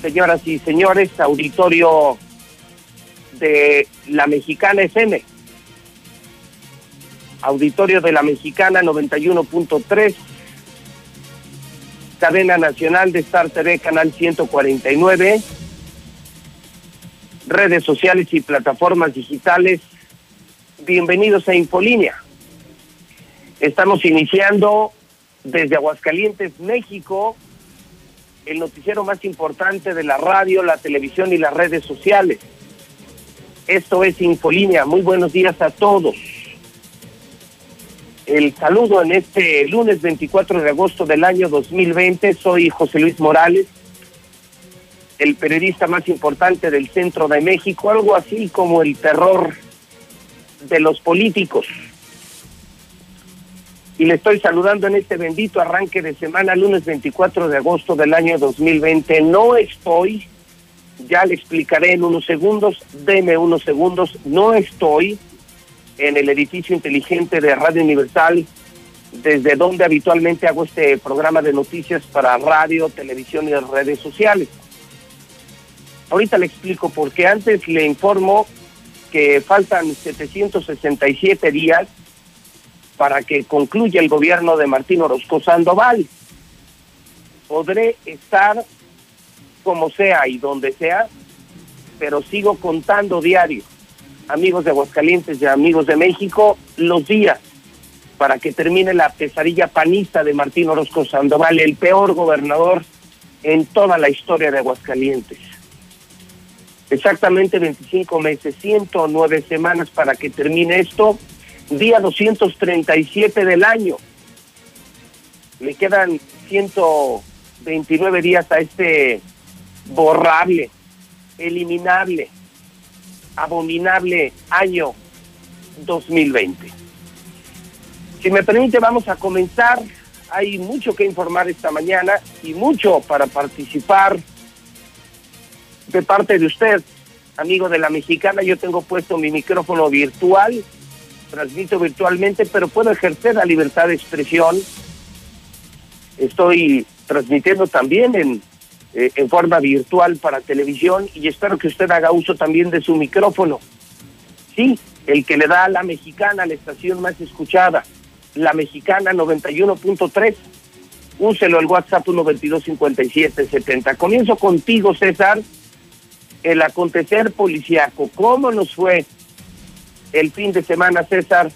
señoras y señores, auditorio de la Mexicana FM. Auditorio de la Mexicana 91.3. Cadena Nacional de Star TV, Canal 149. Redes sociales y plataformas digitales. Bienvenidos a Infolínea. Estamos iniciando desde Aguascalientes, México, el noticiero más importante de la radio, la televisión y las redes sociales. Esto es Infolínea. Muy buenos días a todos. El saludo en este lunes 24 de agosto del año 2020. Soy José Luis Morales, el periodista más importante del centro de México, algo así como el terror de los políticos. Y le estoy saludando en este bendito arranque de semana, lunes 24 de agosto del año 2020. No estoy, ya le explicaré en unos segundos, deme unos segundos, no estoy en el edificio inteligente de Radio Universal, desde donde habitualmente hago este programa de noticias para radio, televisión y redes sociales. Ahorita le explico porque antes le informo que faltan 767 días para que concluya el gobierno de Martín Orozco Sandoval. Podré estar como sea y donde sea, pero sigo contando diario, amigos de Aguascalientes y amigos de México, los días para que termine la pesadilla panista de Martín Orozco Sandoval, el peor gobernador en toda la historia de Aguascalientes. Exactamente 25 meses, 109 semanas para que termine esto, día 237 del año. Le quedan 129 días a este borrable, eliminable, abominable año 2020. Si me permite, vamos a comenzar. Hay mucho que informar esta mañana y mucho para participar de parte de usted, amigo de la mexicana. Yo tengo puesto mi micrófono virtual, transmito virtualmente, pero puedo ejercer la libertad de expresión. Estoy transmitiendo también en, eh, en forma virtual para televisión y espero que usted haga uso también de su micrófono. Sí, el que le da a la mexicana, la estación más escuchada, la mexicana 91.3. Úselo al WhatsApp 1225770. Comienzo contigo, César. El acontecer policiaco. ¿Cómo nos fue el fin de semana, César?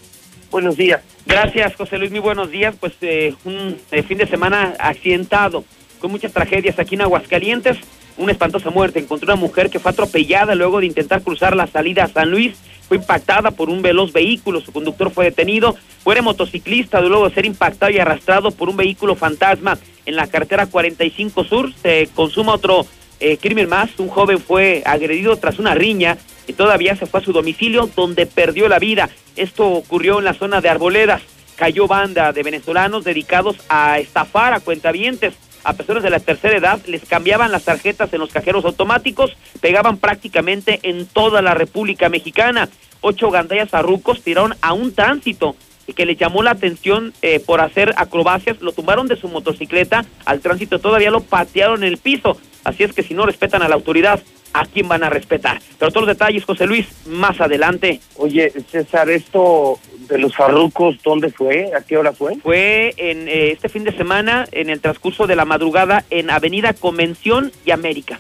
Buenos días. Gracias, José Luis. Muy buenos días. Pues eh, un eh, fin de semana accidentado, con muchas tragedias aquí en Aguascalientes. Una espantosa muerte. Encontró una mujer que fue atropellada luego de intentar cruzar la salida a San Luis. Fue impactada por un veloz vehículo. Su conductor fue detenido. Fue motociclista luego de ser impactado y arrastrado por un vehículo fantasma en la carretera 45 Sur. Se consuma otro eh, crimen más. Un joven fue agredido tras una riña y todavía se fue a su domicilio donde perdió la vida. Esto ocurrió en la zona de Arboledas. Cayó banda de venezolanos dedicados a estafar a cuentavientes. A personas de la tercera edad les cambiaban las tarjetas en los cajeros automáticos, pegaban prácticamente en toda la República Mexicana. Ocho gandallas arrucos tiraron a un tránsito que les llamó la atención eh, por hacer acrobacias, lo tumbaron de su motocicleta al tránsito, todavía lo patearon en el piso. Así es que si no respetan a la autoridad, ¿a quién van a respetar? Pero todos los detalles, José Luis, más adelante. Oye, César, esto de los farrucos, ¿dónde fue? ¿A qué hora fue? Fue en eh, este fin de semana, en el transcurso de la madrugada, en Avenida Convención y América.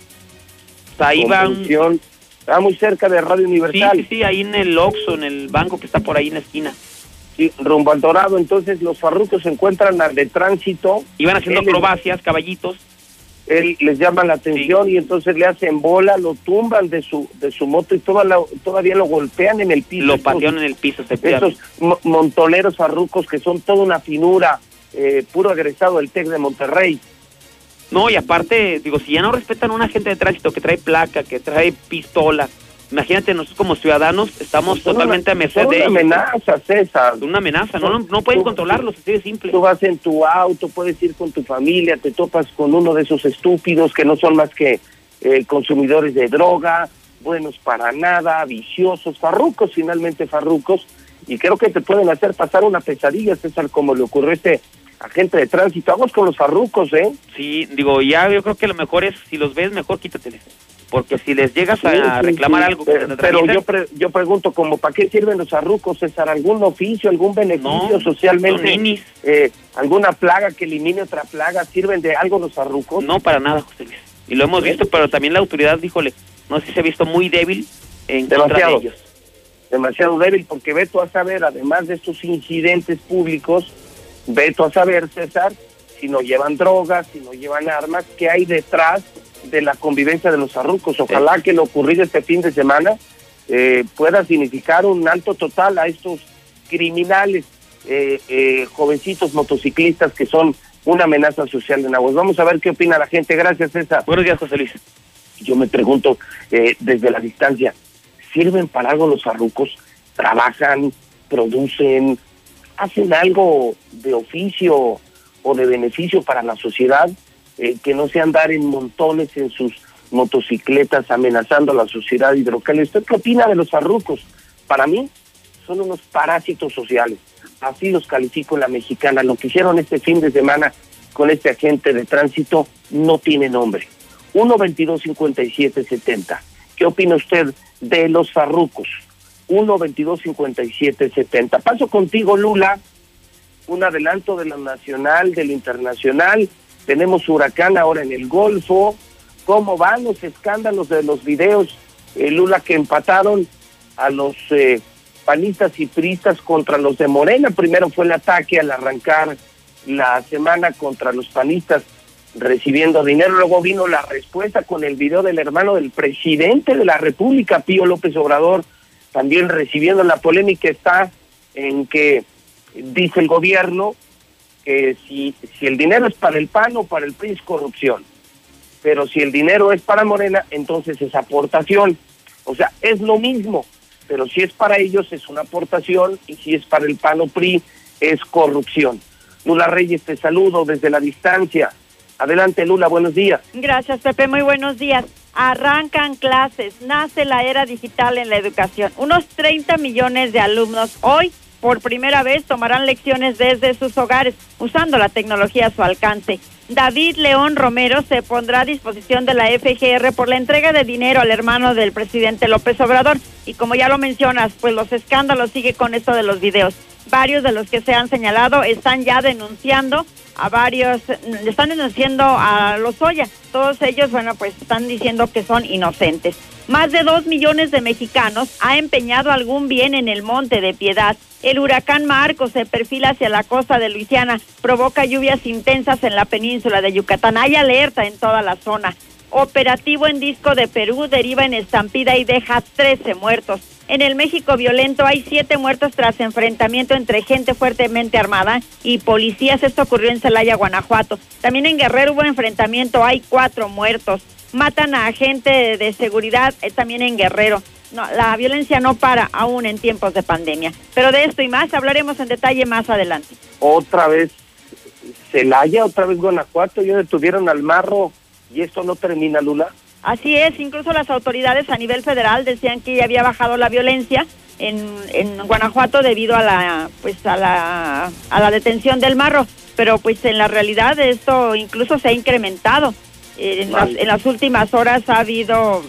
O sea, ahí van... Convención. Ah, muy cerca de Radio Sí, Universal. sí, sí, ahí en el Oxxo, en el banco que está por ahí en la esquina. Sí, rumbo al Dorado. Entonces los farrucos se encuentran al de tránsito. Iban haciendo acrobacias, caballitos. Él les llama la atención y entonces le hacen bola, lo tumban de su de su moto y toda la- todavía lo golpean en el piso. Lo patearon en el piso, Esos montoneros farrucos que son toda una finura, eh, puro egresado del TEC de Monterrey. No, y aparte, digo, si ya no respetan a un agente de tránsito que trae placa, que trae pistola, imagínate, nosotros como ciudadanos estamos totalmente a merced de ellos. Una amenaza, César. Una amenaza, no, no pueden controlarlos, así de simple. Tú vas en tu auto, puedes ir con tu familia, te topas con uno de esos estúpidos que no son más que eh, consumidores de droga, buenos para nada, viciosos, farrucos, finalmente farrucos, y creo que te pueden hacer pasar una pesadilla, César, como le ocurrió a este agente de tránsito. Vamos con los farrucos, ¿eh? Sí, digo, ya yo creo que lo mejor es, si los ves, mejor quítateles. Porque si les llegas a reclamar algo... Pero, yo, yo pregunto, como ¿para qué sirven los farrucos, César? ¿Algún oficio, algún beneficio socialmente? Eh, ¿Alguna plaga que elimine otra plaga? ¿Sirven de algo los farrucos? No, para nada, José Luis. Y lo hemos visto, pero también la autoridad, díjole, no sé si se ha visto muy débil en contra de ellos. Demasiado débil, porque veto a saber, además de estos incidentes públicos, veto a saber, César, si no llevan drogas, si no llevan armas, qué hay detrás de la convivencia de los arrucos. Ojalá que lo ocurrido este fin de semana eh, pueda significar un alto total a estos criminales, eh, eh, jovencitos motociclistas que son una amenaza social en Aguas. Vamos a ver qué opina la gente. Gracias, César. Buenos días, José Luis. Yo me pregunto desde la distancia, ¿sirven para algo los farrucos? ¿Trabajan, producen, hacen algo de oficio o de beneficio para la sociedad? Eh, que no se andar en montones en sus motocicletas amenazando a la sociedad hidrocal. ¿Usted qué opina de los farrucos? Para mí son unos parásitos sociales. Así los califico en la mexicana. Lo que hicieron este fin de semana con este agente de tránsito no tiene nombre. 1-22-57-70. ¿Qué opina usted de los farrucos? 1-22-57-70. Paso contigo, Lula. Un adelanto de lo nacional, de lo internacional tenemos huracán ahora en el Golfo, cómo van los escándalos de los videos, eh, Lula, que empataron a los eh, panistas y priistas contra los de Morena. Primero fue el ataque al arrancar la semana contra los panistas recibiendo dinero, luego vino la respuesta con el video del hermano del presidente de la República, Pío López Obrador, también recibiendo la polémica. Está en que dice el gobierno que si, si el dinero es para el PAN o para el PRI es corrupción. Pero si el dinero es para Morena, entonces es aportación. O sea, es lo mismo. Pero si es para ellos es una aportación y si es para el PAN o PRI es corrupción. Lula Reyes, te saludo desde la distancia. Adelante, Lula, buenos días. Gracias, Pepe, muy buenos días. Arrancan clases, nace la era digital en la educación. Unos 30 millones de alumnos hoy por primera vez tomarán lecciones desde sus hogares usando la tecnología a su alcance. David León Romero se pondrá a disposición de la FGR por la entrega de dinero al hermano del presidente López Obrador. Y como ya lo mencionas, pues los escándalos sigue con esto de los videos. Varios de los que se han señalado están ya denunciando a varios, le están denunciando a los Oya. Todos ellos, bueno, pues están diciendo que son inocentes. Más de dos millones de mexicanos ha empeñado algún bien en el Monte de Piedad. El huracán Marco se perfila hacia la costa de Luisiana, provoca lluvias intensas en la península de Yucatán. Hay alerta en toda la zona. Operativo en disco de Perú deriva en estampida y deja 13 muertos. En el México violento hay siete muertos tras enfrentamiento entre gente fuertemente armada y policías. Esto ocurrió en Celaya, Guanajuato. También en Guerrero hubo enfrentamiento, hay cuatro muertos. Matan a gente de seguridad eh, también en Guerrero. La violencia no para aún en tiempos de pandemia. Pero de esto y más hablaremos en detalle más adelante. Otra vez Celaya, otra vez Guanajuato, ya detuvieron al marro y esto no termina, Lula. Así es, incluso las autoridades a nivel federal decían que ya había bajado la violencia en, en Guanajuato debido a la pues a la, a la detención del marro, pero pues en la realidad esto incluso se ha incrementado. En las, en las últimas horas ha habido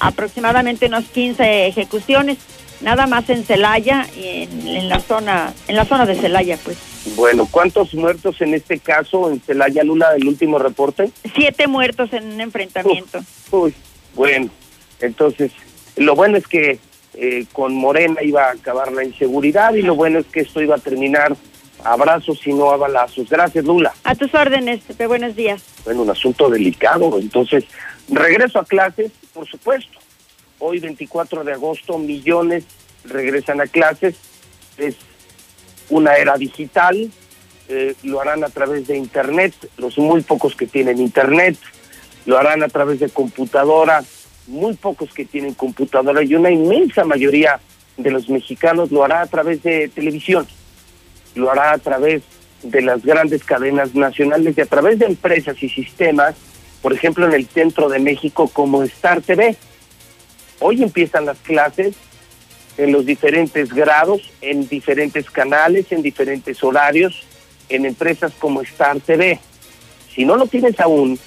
aproximadamente unos 15 ejecuciones, nada más en Celaya y en, la zona en la zona de Celaya, pues. Bueno, ¿cuántos muertos en este caso en Celaya Lula del último reporte? Siete muertos en un enfrentamiento. Uy, bueno, entonces lo bueno es que eh, con Morena iba a acabar la inseguridad y lo bueno es que esto iba a terminar abrazos y no a balazos. Gracias, Lula. A tus órdenes, Pepe, buenos días. Bueno, un asunto delicado. Entonces, regreso a clases, por supuesto. Hoy, 24 de agosto, millones regresan a clases. Es una era digital, eh, lo harán a través de Internet, los muy pocos que tienen Internet, lo harán a través de computadora, muy pocos que tienen computadora y una inmensa mayoría de los mexicanos lo hará a través de televisión, lo hará a través de las grandes cadenas nacionales y a través de empresas y sistemas, por ejemplo en el centro de México como Star TV. Hoy empiezan las clases en los diferentes grados, en diferentes canales, en diferentes horarios, en empresas como Star TV. Si no lo tienes aún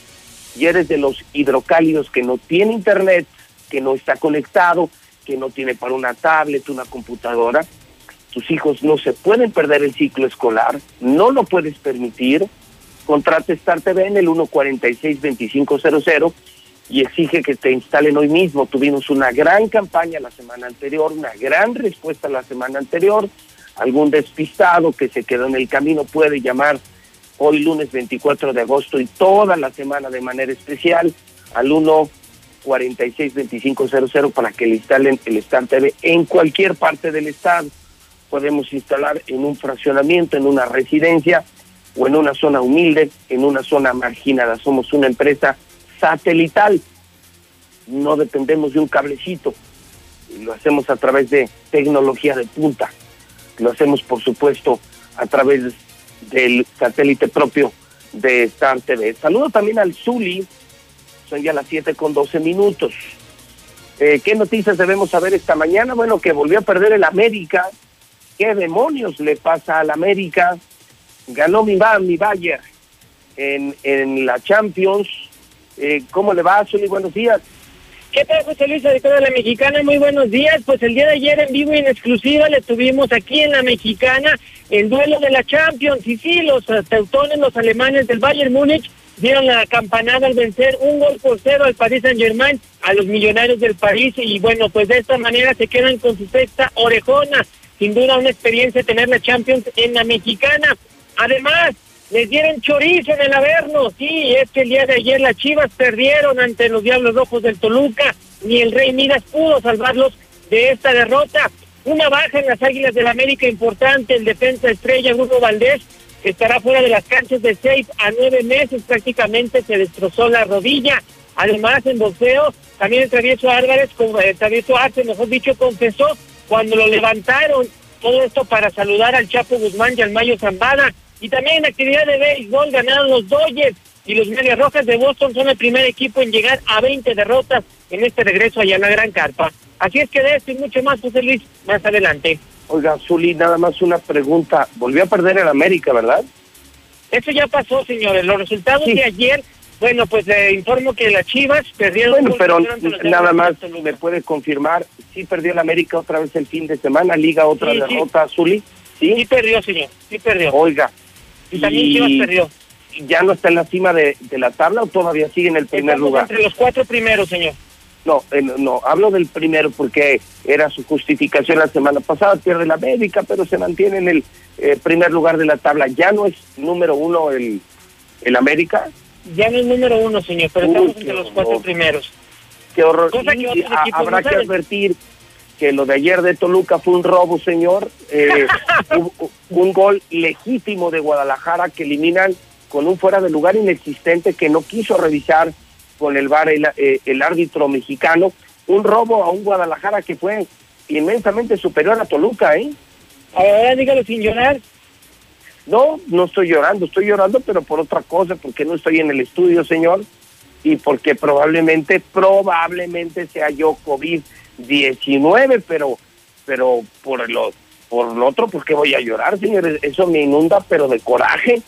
y eres de los hidrocálidos que no tiene internet, que no está conectado, que no tiene para una tablet, una computadora, tus hijos no se pueden perder el ciclo escolar, no lo puedes permitir, contrate Star TV en el 146-2500 y exige que te instalen hoy mismo. Tuvimos una gran campaña la semana anterior, una gran respuesta la semana anterior. Algún despistado que se quedó en el camino puede llamar hoy lunes 24 de agosto y toda la semana de manera especial al 1 46 2500 para que le instalen el Star TV en cualquier parte del estado. Podemos instalar en un fraccionamiento, en una residencia o en una zona humilde, en una zona marginada. Somos una empresa satelital. No dependemos de un cablecito. Lo hacemos a través de tecnología de punta. Lo hacemos, por supuesto, a través del satélite propio de Star TV. Saludo también al Zuli, son ya las 7 con 12 minutos. Eh, ¿Qué noticias debemos saber esta mañana? Bueno, que volvió a perder el América. ¿Qué demonios le pasa al América? Ganó mi, mi Bayern en, en la Champions. Eh, ¿Cómo le va, Zuli? Buenos días. ¿Qué tal, José Luis, de la Mexicana? Muy buenos días. Pues el día de ayer en vivo y en exclusiva le tuvimos aquí en la Mexicana el duelo de la Champions. Y sí, los teutones, los alemanes del Bayern Múnich, dieron la campanada al vencer un gol por cero al Paris Saint Germain, a los millonarios del París. Y bueno, pues de esta manera se quedan con su sexta orejona. Sin duda una experiencia tener la Champions en la Mexicana. Además, les dieron chorizo en el Averno. Sí, es que el día de ayer las Chivas perdieron ante los Diablos Rojos del Toluca. Ni el Rey Midas pudo salvarlos de esta derrota. Una baja en las Águilas del América importante, el defensa estrella Bruno Valdés estará fuera de las canchas de seis a nueve meses, prácticamente se destrozó la rodilla. Además, en boxeo, también el travieso Álvarez, el eh, travieso Arce, mejor dicho, confesó cuando lo levantaron, todo esto para saludar al Chapo Guzmán y al Mayo Zambada. Y también en actividad de béisbol ganaron los Dodgers y los Medias Rojas de Boston son el primer equipo en llegar a 20 derrotas en este regreso allá a la Gran Carpa. Así es que de esto y mucho más, José Luis, más adelante. Oiga, Zuli, nada más una pregunta. Volvió a perder el América, ¿verdad? Eso ya pasó, señores. Los resultados de ayer, bueno, pues le informo que las Chivas perdieron. Bueno, pero nada más me puede confirmar, sí perdió el América otra vez el fin de semana, Liga otra derrota, Zuli. ¿Sí? sí perdió, señor, sí perdió. Oiga. Y, también Chivas perdió. ¿Ya no está en la cima de, la tabla o todavía sigue en el primer lugar? Entre los cuatro primeros, señor. No, no, hablo del primero porque era su justificación la semana pasada, pierde la América, pero se mantiene en el eh, primer lugar de la tabla. ¿Ya no es número uno el, el América? Ya no es número uno, señor, pero estamos entre los cuatro primeros. Qué horror. habrá que advertir que lo de ayer de Toluca fue un robo, señor. Eh, un, gol legítimo de Guadalajara que eliminan con un fuera de lugar inexistente que no quiso revisar con el VAR el, eh, el árbitro mexicano. Un robo a un Guadalajara que fue inmensamente superior a Toluca, ¿eh? Ahora dígalo sin llorar. No, no estoy llorando, estoy llorando, pero por otra cosa, porque no estoy en el estudio, señor, y porque probablemente, probablemente sea yo COVID-19, pero, pero por por lo otro, ¿por qué voy a llorar, señores? Eso me inunda, pero de coraje.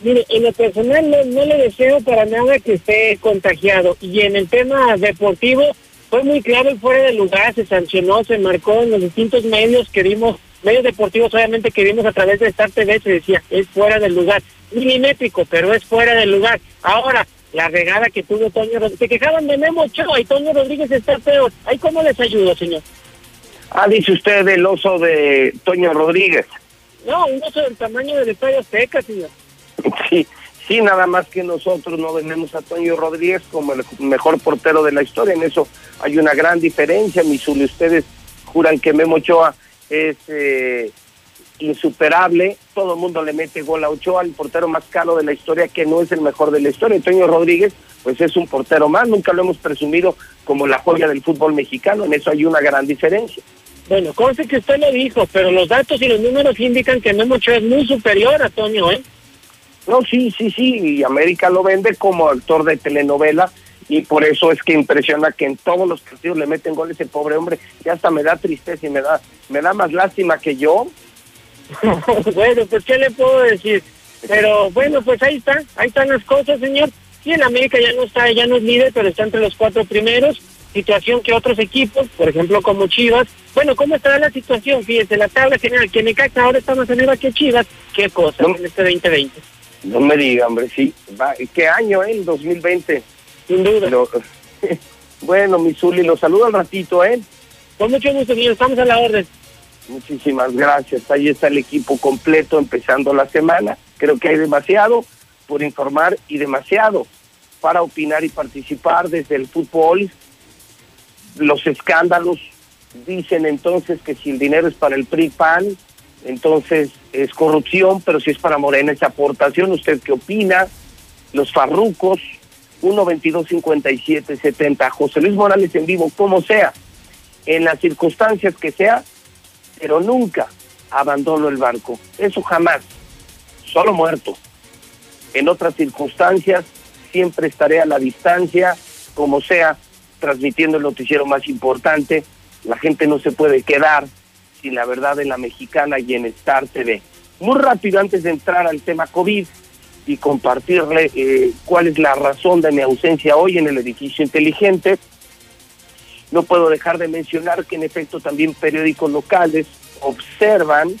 Mire, en lo personal no, le deseo para nada que esté contagiado. Y en el tema deportivo fue muy claro el fuera de lugar, se sancionó, se marcó en los distintos medios que vimos, medios deportivos obviamente que vimos a través de Star TV, se decía, es fuera del lugar. Milimétrico, pero es fuera del lugar. Ahora, la regada que tuvo Toño Rodríguez, se quejaban de Memo Ochoa y Toño Rodríguez está peor. ¿Ahí cómo les ayudo, señor? Ah, dice usted el oso de Toño Rodríguez. No, un oso del tamaño del Estadio Azteca, señor. Sí, sí, nada más que nosotros no venimos a Toño Rodríguez como el mejor portero de la historia. En eso hay una gran diferencia, Misuli. Ustedes juran que Memo Ochoa es, eh, insuperable, todo el mundo le mete gol a Ochoa, el portero más caro de la historia, que no es el mejor de la historia. Antonio Rodríguez, pues es un portero más, nunca lo hemos presumido como la joya del fútbol mexicano, en eso hay una gran diferencia. Bueno, sé que usted lo dijo, pero los datos y los números indican que Memo Ochoa es muy superior a Toño, ¿eh? No, sí, sí, sí, y América lo vende como actor de telenovela y por eso es que impresiona que en todos los partidos le meten goles ese pobre hombre, y hasta me da tristeza y me da, me da más lástima que yo. bueno, pues qué le puedo decir, pero bueno, pues ahí está, ahí están las cosas, señor. Sí, en América ya no está, ya no es líder, pero está entre los cuatro primeros, situación que otros equipos, por ejemplo como Chivas, bueno, ¿cómo está la situación? Fíjese, la tabla general, que Necaxa ahora está más arriba que Chivas, qué cosa en este 2020. No me diga, hombre, sí. ¿Qué año, eh? El 2020. Sin duda. bueno, mi Zuli, lo saludo al ratito, ¿eh? Con mucho gusto, señor. Estamos a la orden. Muchísimas gracias. Ahí está el equipo completo empezando la semana. Creo que hay demasiado por informar y demasiado para opinar y participar desde el fútbol. Los escándalos dicen entonces que si el dinero es para el PRI-PAN, entonces es corrupción, pero si es para Morena es aportación. ¿Usted qué opina? Los farrucos, 1 22 57 70 José Luis Morales en vivo, como sea, en las circunstancias que sea, pero nunca abandono el barco. Eso jamás. Solo muerto. En otras circunstancias siempre estaré a la distancia, como sea, transmitiendo el noticiero más importante. La gente no se puede quedar sin la verdad de la mexicana y en Star TV. Muy rápido antes de entrar al tema COVID y compartirle eh, cuál es la razón de mi ausencia hoy en el edificio inteligente, no puedo dejar de mencionar que en efecto también periódicos locales observan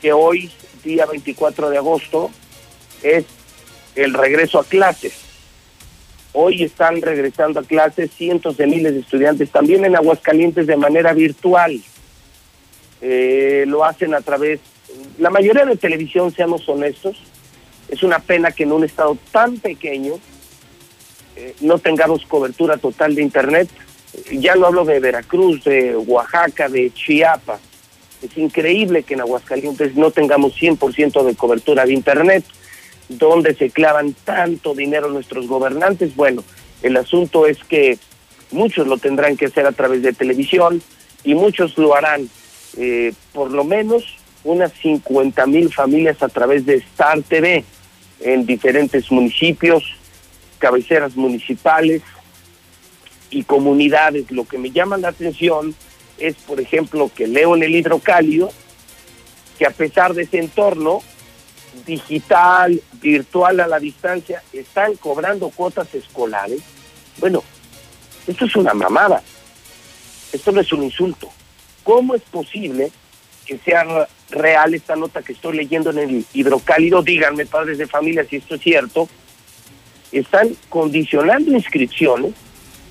que hoy, día 24 de agosto, es el regreso a clases. Hoy están regresando a clases cientos de miles de estudiantes, también en Aguascalientes de manera virtual. Eh, lo hacen a través, la mayoría de televisión, seamos honestos, es una pena que en un estado tan pequeño eh, no tengamos cobertura total de Internet. Ya no hablo de Veracruz, de Oaxaca, de Chiapas. Es increíble que en Aguascalientes no tengamos 100% de cobertura de Internet. ¿Dónde se clavan tanto dinero nuestros gobernantes? Bueno, el asunto es que muchos lo tendrán que hacer a través de televisión y muchos lo harán eh, por lo menos unas 50 mil familias a través de Star TV en diferentes municipios, cabeceras municipales y comunidades. Lo que me llama la atención es, por ejemplo, que leo en el hidrocálido que a pesar de ese entorno digital, virtual a la distancia, están cobrando cuotas escolares. Bueno, esto es una mamada. Esto no es un insulto. ¿Cómo es posible que sea real esta nota que estoy leyendo en el hidrocálido? Díganme, padres de familia, si esto es cierto. Están condicionando inscripciones.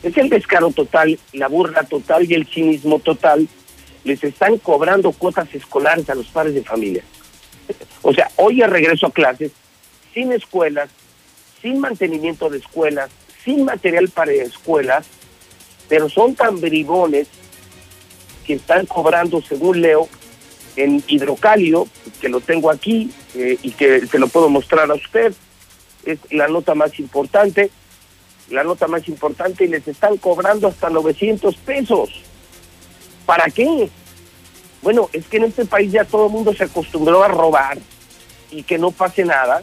Es el descaro total, la burla total y el cinismo total. Les están cobrando cuotas escolares a los padres de familia. O sea, hoy el regreso a clases, sin escuelas, sin mantenimiento de escuelas, sin material para escuelas, pero son tan bribones que están cobrando, según Leo, en hidrocálido, que lo tengo aquí eh, y que se lo puedo mostrar a usted, es la nota más importante, la nota más importante y les están cobrando hasta 900 pesos. ¿Para qué? Bueno, es que en este país ya todo el mundo se acostumbró a robar y que no pase nada.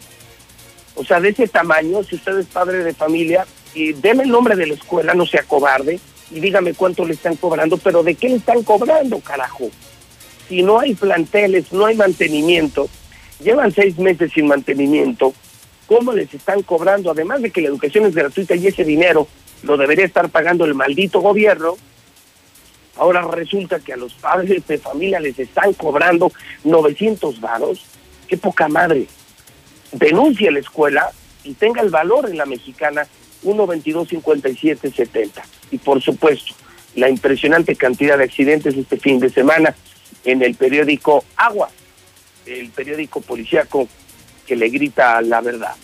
O sea, de ese tamaño, si usted es padre de familia, y deme el nombre de la escuela, no sea cobarde, y dígame cuánto le están cobrando, pero ¿de qué le están cobrando, carajo? Si no hay planteles, no hay mantenimiento, llevan seis meses sin mantenimiento, ¿cómo les están cobrando? Además de que la educación es gratuita y ese dinero lo debería estar pagando el maldito gobierno, ahora resulta que a los padres de familia les están cobrando 900 varos, qué poca madre. Denuncia la escuela y tenga el valor en la mexicana 122-57-70. Y por supuesto, la impresionante cantidad de accidentes este fin de semana en el periódico Agua, el periódico policíaco que le grita la verdad.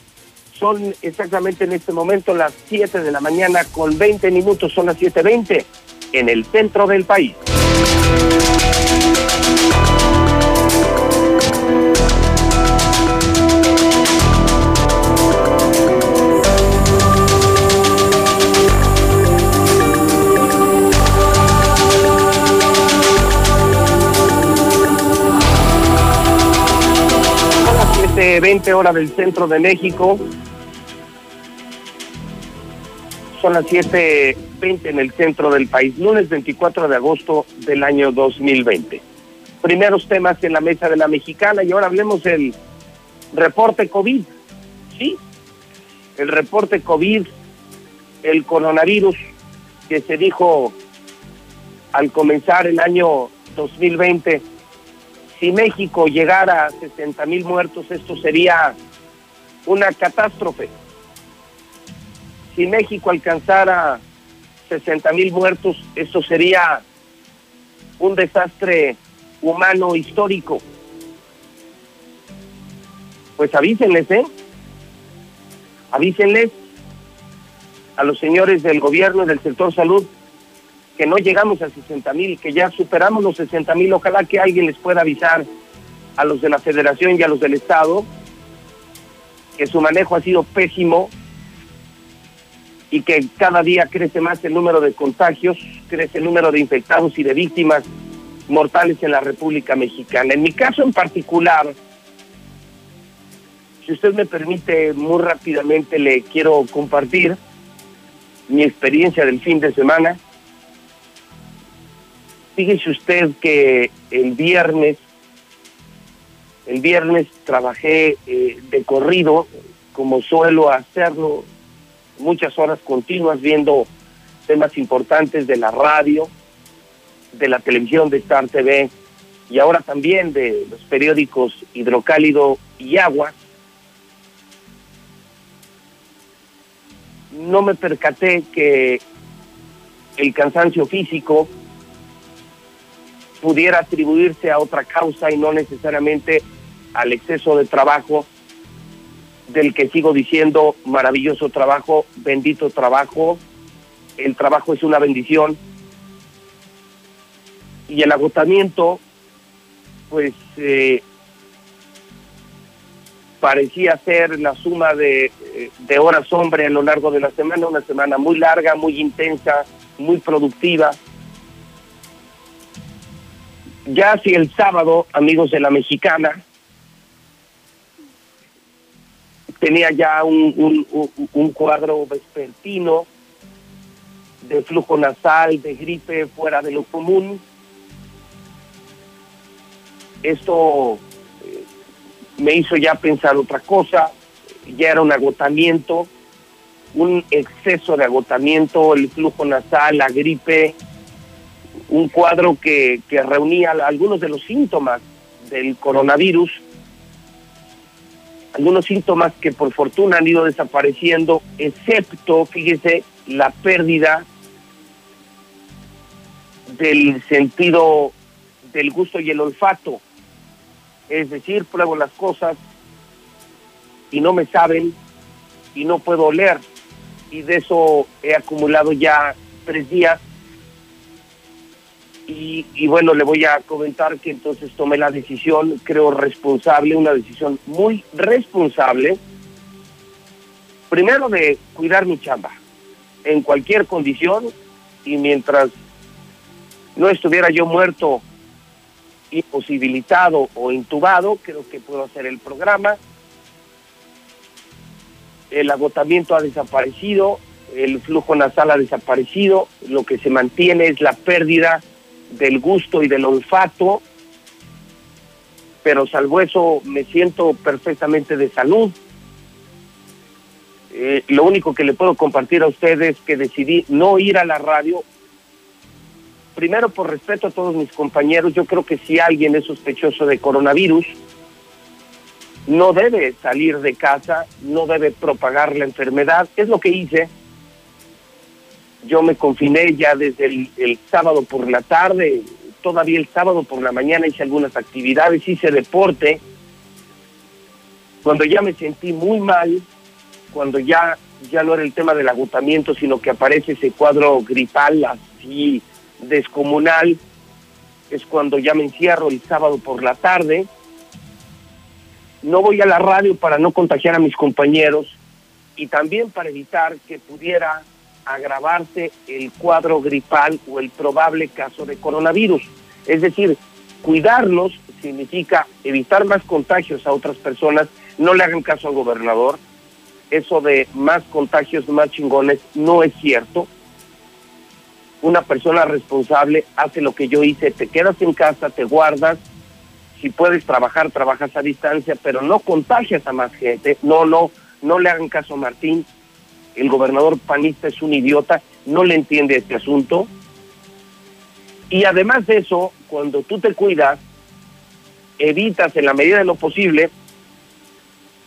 Son exactamente en este momento las 7 de la mañana con 20 minutos, son las 7.20 en el centro del país. 7.20 hora del centro de México. Son las 7.20 en el centro del país, lunes 24 de agosto del año 2020. Primeros temas en la mesa de la mexicana y ahora hablemos del reporte COVID. Sí, el reporte COVID, el coronavirus que se dijo al comenzar el año 2020 si México llegara a 60 mil muertos, esto sería una catástrofe. Si México alcanzara 60 mil muertos, esto sería un desastre humano histórico. Pues avísenles, ¿eh? Avísenles a los señores del gobierno y del sector salud que no llegamos a 60 mil, que ya superamos los 60 mil. Ojalá que alguien les pueda avisar a los de la federación y a los del Estado que su manejo ha sido pésimo y que cada día crece más el número de contagios, crece el número de infectados y de víctimas mortales en la República Mexicana. En mi caso en particular, si usted me permite muy rápidamente, le quiero compartir mi experiencia del fin de semana. Fíjese usted que el viernes, el viernes trabajé eh, de corrido, como suelo hacerlo, muchas horas continuas viendo temas importantes de la radio, de la televisión de Star TV y ahora también de los periódicos Hidrocálido y Agua. No me percaté que el cansancio físico pudiera atribuirse a otra causa y no necesariamente al exceso de trabajo del que sigo diciendo maravilloso trabajo, bendito trabajo, el trabajo es una bendición. Y el agotamiento pues eh, parecía ser la suma de, eh, de horas hombre a lo largo de la semana, una semana muy larga, muy intensa, muy productiva ya hacia el sábado, amigos de la mexicana, tenía ya un, cuadro vespertino de flujo nasal, de gripe fuera de lo común. Esto eh, me hizo ya pensar otra cosa, ya era un agotamiento, un exceso de agotamiento, el flujo nasal, la gripe, un cuadro que, que reunía algunos de los síntomas del coronavirus, algunos síntomas que por fortuna han ido desapareciendo, excepto, fíjese, la pérdida del sentido del gusto y el olfato. Es decir, pruebo las cosas y no me saben y no puedo oler. Y de eso he acumulado ya tres días y, bueno, le voy a comentar que entonces tomé la decisión, creo responsable, una decisión muy responsable, primero de cuidar mi chamba en cualquier condición y mientras no estuviera yo muerto, imposibilitado o intubado, creo que puedo hacer el programa. El agotamiento ha desaparecido, el flujo nasal ha desaparecido, lo que se mantiene es la pérdida del gusto y del olfato, pero salvo eso me siento perfectamente de salud. Eh, lo único que le puedo compartir a ustedes es que decidí no ir a la radio. Primero, por respeto a todos mis compañeros, yo creo que si alguien es sospechoso de coronavirus, no debe salir de casa, no debe propagar la enfermedad. Es lo que hice yo me confiné ya desde el, sábado por la tarde, todavía el sábado por la mañana hice algunas actividades, hice deporte. Cuando ya me sentí muy mal, cuando ya, ya no era el tema del agotamiento, sino que aparece ese cuadro gripal así descomunal, es cuando ya me encierro el sábado por la tarde. No voy a la radio para no contagiar a mis compañeros y también para evitar que pudiera agravarse el cuadro gripal o el probable caso de coronavirus. Es decir, cuidarnos significa evitar más contagios a otras personas, No le hagan caso al gobernador. Eso de más contagios, más chingones, no es cierto. Una persona responsable hace lo que yo hice, te quedas en casa, te guardas, si puedes trabajar, trabajas a distancia, pero no contagias a más gente. No, no, no le hagan caso a Martín. El gobernador panista es un idiota, no le entiende este asunto. Y además de eso, cuando tú te cuidas, evitas en la medida de lo posible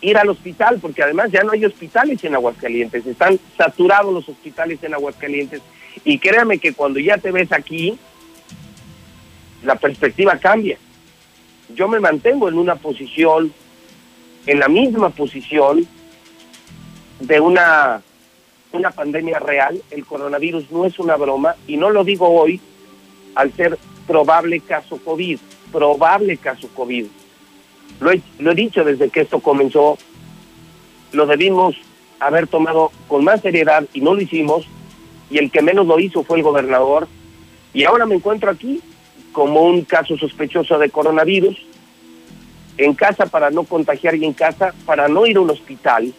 ir al hospital, porque además ya no hay hospitales en Aguascalientes, están saturados los hospitales en Aguascalientes. Y créame que cuando ya te ves aquí, la perspectiva cambia. Yo me mantengo en una posición, en la misma posición de una, una pandemia real. El coronavirus no es una broma y no lo digo hoy al ser probable caso COVID, probable caso COVID. Lo he, lo he dicho desde que esto comenzó, lo debimos haber tomado con más seriedad y no lo hicimos, y el que menos lo hizo fue el gobernador, y ahora me encuentro aquí como un caso sospechoso de coronavirus, en casa para no contagiar y en casa para no ir a un hospital,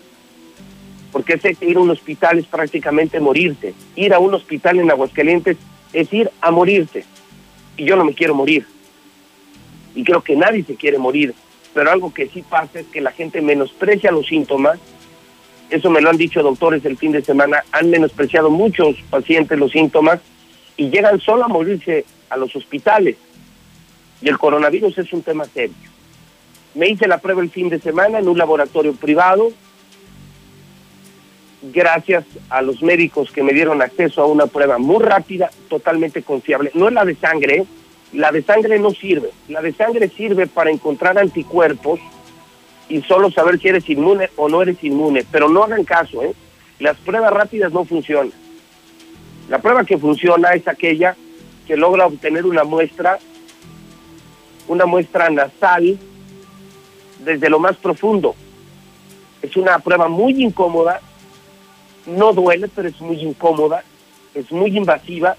porque sé que ir a un hospital es prácticamente morirte. Ir a un hospital en Aguascalientes es ir a morirte. Y yo no me quiero morir. Y creo que nadie se quiere morir. Pero algo que sí pasa es que la gente menosprecia los síntomas. Eso me lo han dicho doctores el fin de semana. Han menospreciado muchos pacientes los síntomas y llegan solo a morirse a los hospitales. Y el coronavirus es un tema serio. Me hice la prueba el fin de semana en un laboratorio privado gracias a los médicos que me dieron acceso a una prueba muy rápida, totalmente confiable. No es la de sangre, la de sangre no sirve. La de sangre sirve para encontrar anticuerpos y solo saber si eres inmune o no eres inmune, pero no hagan caso, ¿eh? Las pruebas rápidas no funcionan. La prueba que funciona es aquella que logra obtener una muestra, una muestra nasal desde lo más profundo. Es una prueba muy incómoda no duele, pero es muy incómoda, es muy invasiva.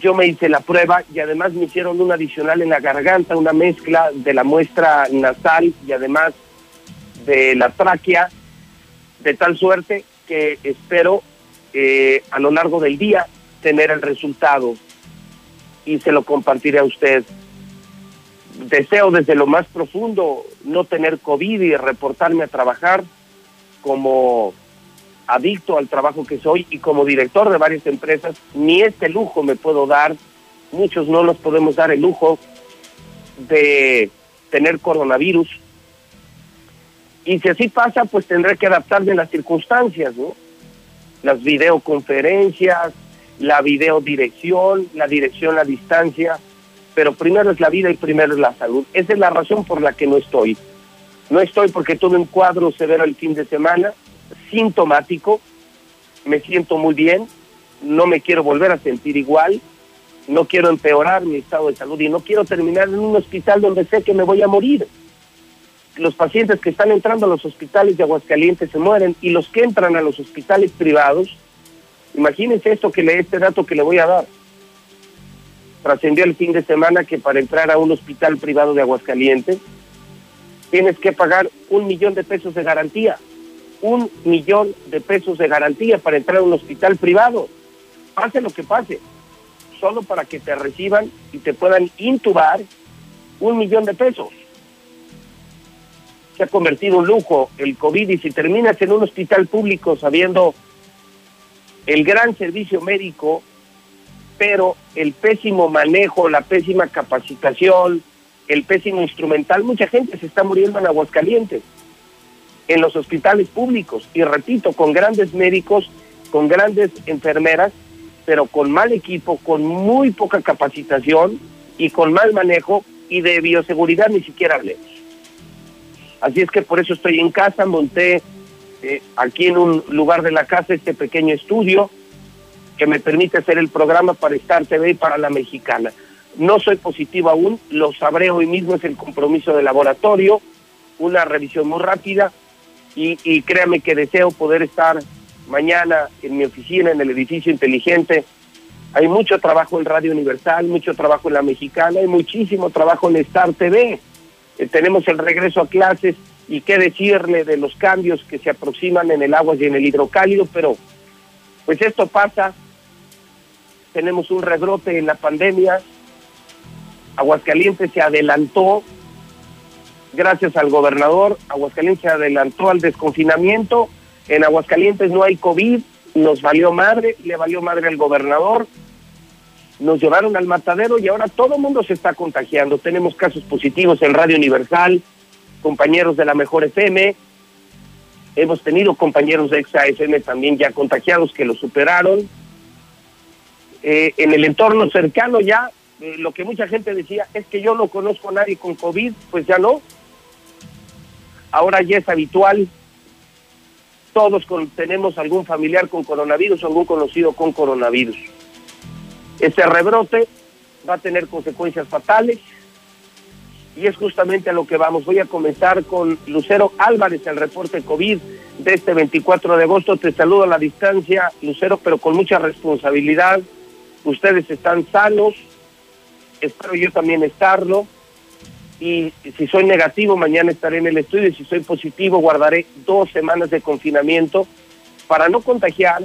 Yo me hice la prueba y además me hicieron un adicional en la garganta, una mezcla de la muestra nasal y además de la tráquea, de tal suerte que espero eh, a lo largo del día tener el resultado y se lo compartiré a usted. Deseo desde lo más profundo no tener COVID y reportarme a trabajar como adicto al trabajo que soy y como director de varias empresas, ni este lujo me puedo dar, muchos no nos podemos dar el lujo de tener coronavirus. Y si así pasa, pues tendré que adaptarme a las circunstancias, ¿no? Las videoconferencias, la videodirección, la dirección a distancia, pero primero es la vida y primero es la salud. Esa es la razón por la que no estoy. No estoy porque tuve un cuadro severo el fin de semana, sintomático, me siento muy bien, no me quiero volver a sentir igual, no quiero empeorar mi estado de salud y no quiero terminar en un hospital donde sé que me voy a morir. Los pacientes que están entrando a los hospitales de Aguascalientes se mueren y los que entran a los hospitales privados, imagínense esto que le, este dato que le voy a dar. Trascendió el fin de semana que para entrar a un hospital privado de Aguascalientes tienes que pagar un millón de pesos de garantía un millón de pesos de garantía para entrar a un hospital privado. Pase lo que pase, solo para que te reciban y te puedan intubar un millón de pesos. Se ha convertido en lujo el COVID y si terminas en un hospital público sabiendo el gran servicio médico, pero el pésimo manejo, la pésima capacitación, el pésimo instrumental, mucha gente se está muriendo en Aguascalientes en los hospitales públicos. Y repito, con grandes médicos, con grandes enfermeras, pero con mal equipo, con muy poca capacitación y con mal manejo y de bioseguridad ni siquiera hablemos. Así es que por eso estoy en casa, monté eh, aquí en un lugar de la casa este pequeño estudio que me permite hacer el programa para Star TV y para la mexicana. No soy positivo aún, lo sabré hoy mismo, es el compromiso del laboratorio, una revisión muy rápida, y, créame que deseo poder estar mañana en mi oficina, en el edificio inteligente. Hay mucho trabajo en Radio Universal, mucho trabajo en La Mexicana, hay muchísimo trabajo en Star TV. Eh, tenemos el regreso a clases y qué decirle de los cambios que se aproximan en el agua y en el hidrocálido, pero pues esto pasa, tenemos un rebrote en la pandemia, Aguascalientes se adelantó, gracias al gobernador, Aguascalientes se adelantó al desconfinamiento, en Aguascalientes no hay COVID, nos valió madre, le valió madre al gobernador, nos llevaron al matadero y ahora todo el mundo se está contagiando. Tenemos casos positivos en Radio Universal, compañeros de la Mejor FM, hemos tenido compañeros de Exa FM también ya contagiados que lo superaron. Eh, en el entorno cercano ya, eh, lo que mucha gente decía es que yo no conozco a nadie con COVID, pues ya no. Ahora ya es habitual. Todos tenemos algún familiar con coronavirus algún conocido con coronavirus. Este rebrote va a tener consecuencias fatales y es justamente a lo que vamos. Voy a comenzar con Lucero Álvarez, el reporte COVID de este 24 de agosto. Te saludo a la distancia, Lucero, pero con mucha responsabilidad. Ustedes están sanos, espero yo también estarlo. Y si soy negativo, mañana estaré en el estudio. Y si soy positivo, guardaré dos semanas de confinamiento para no contagiar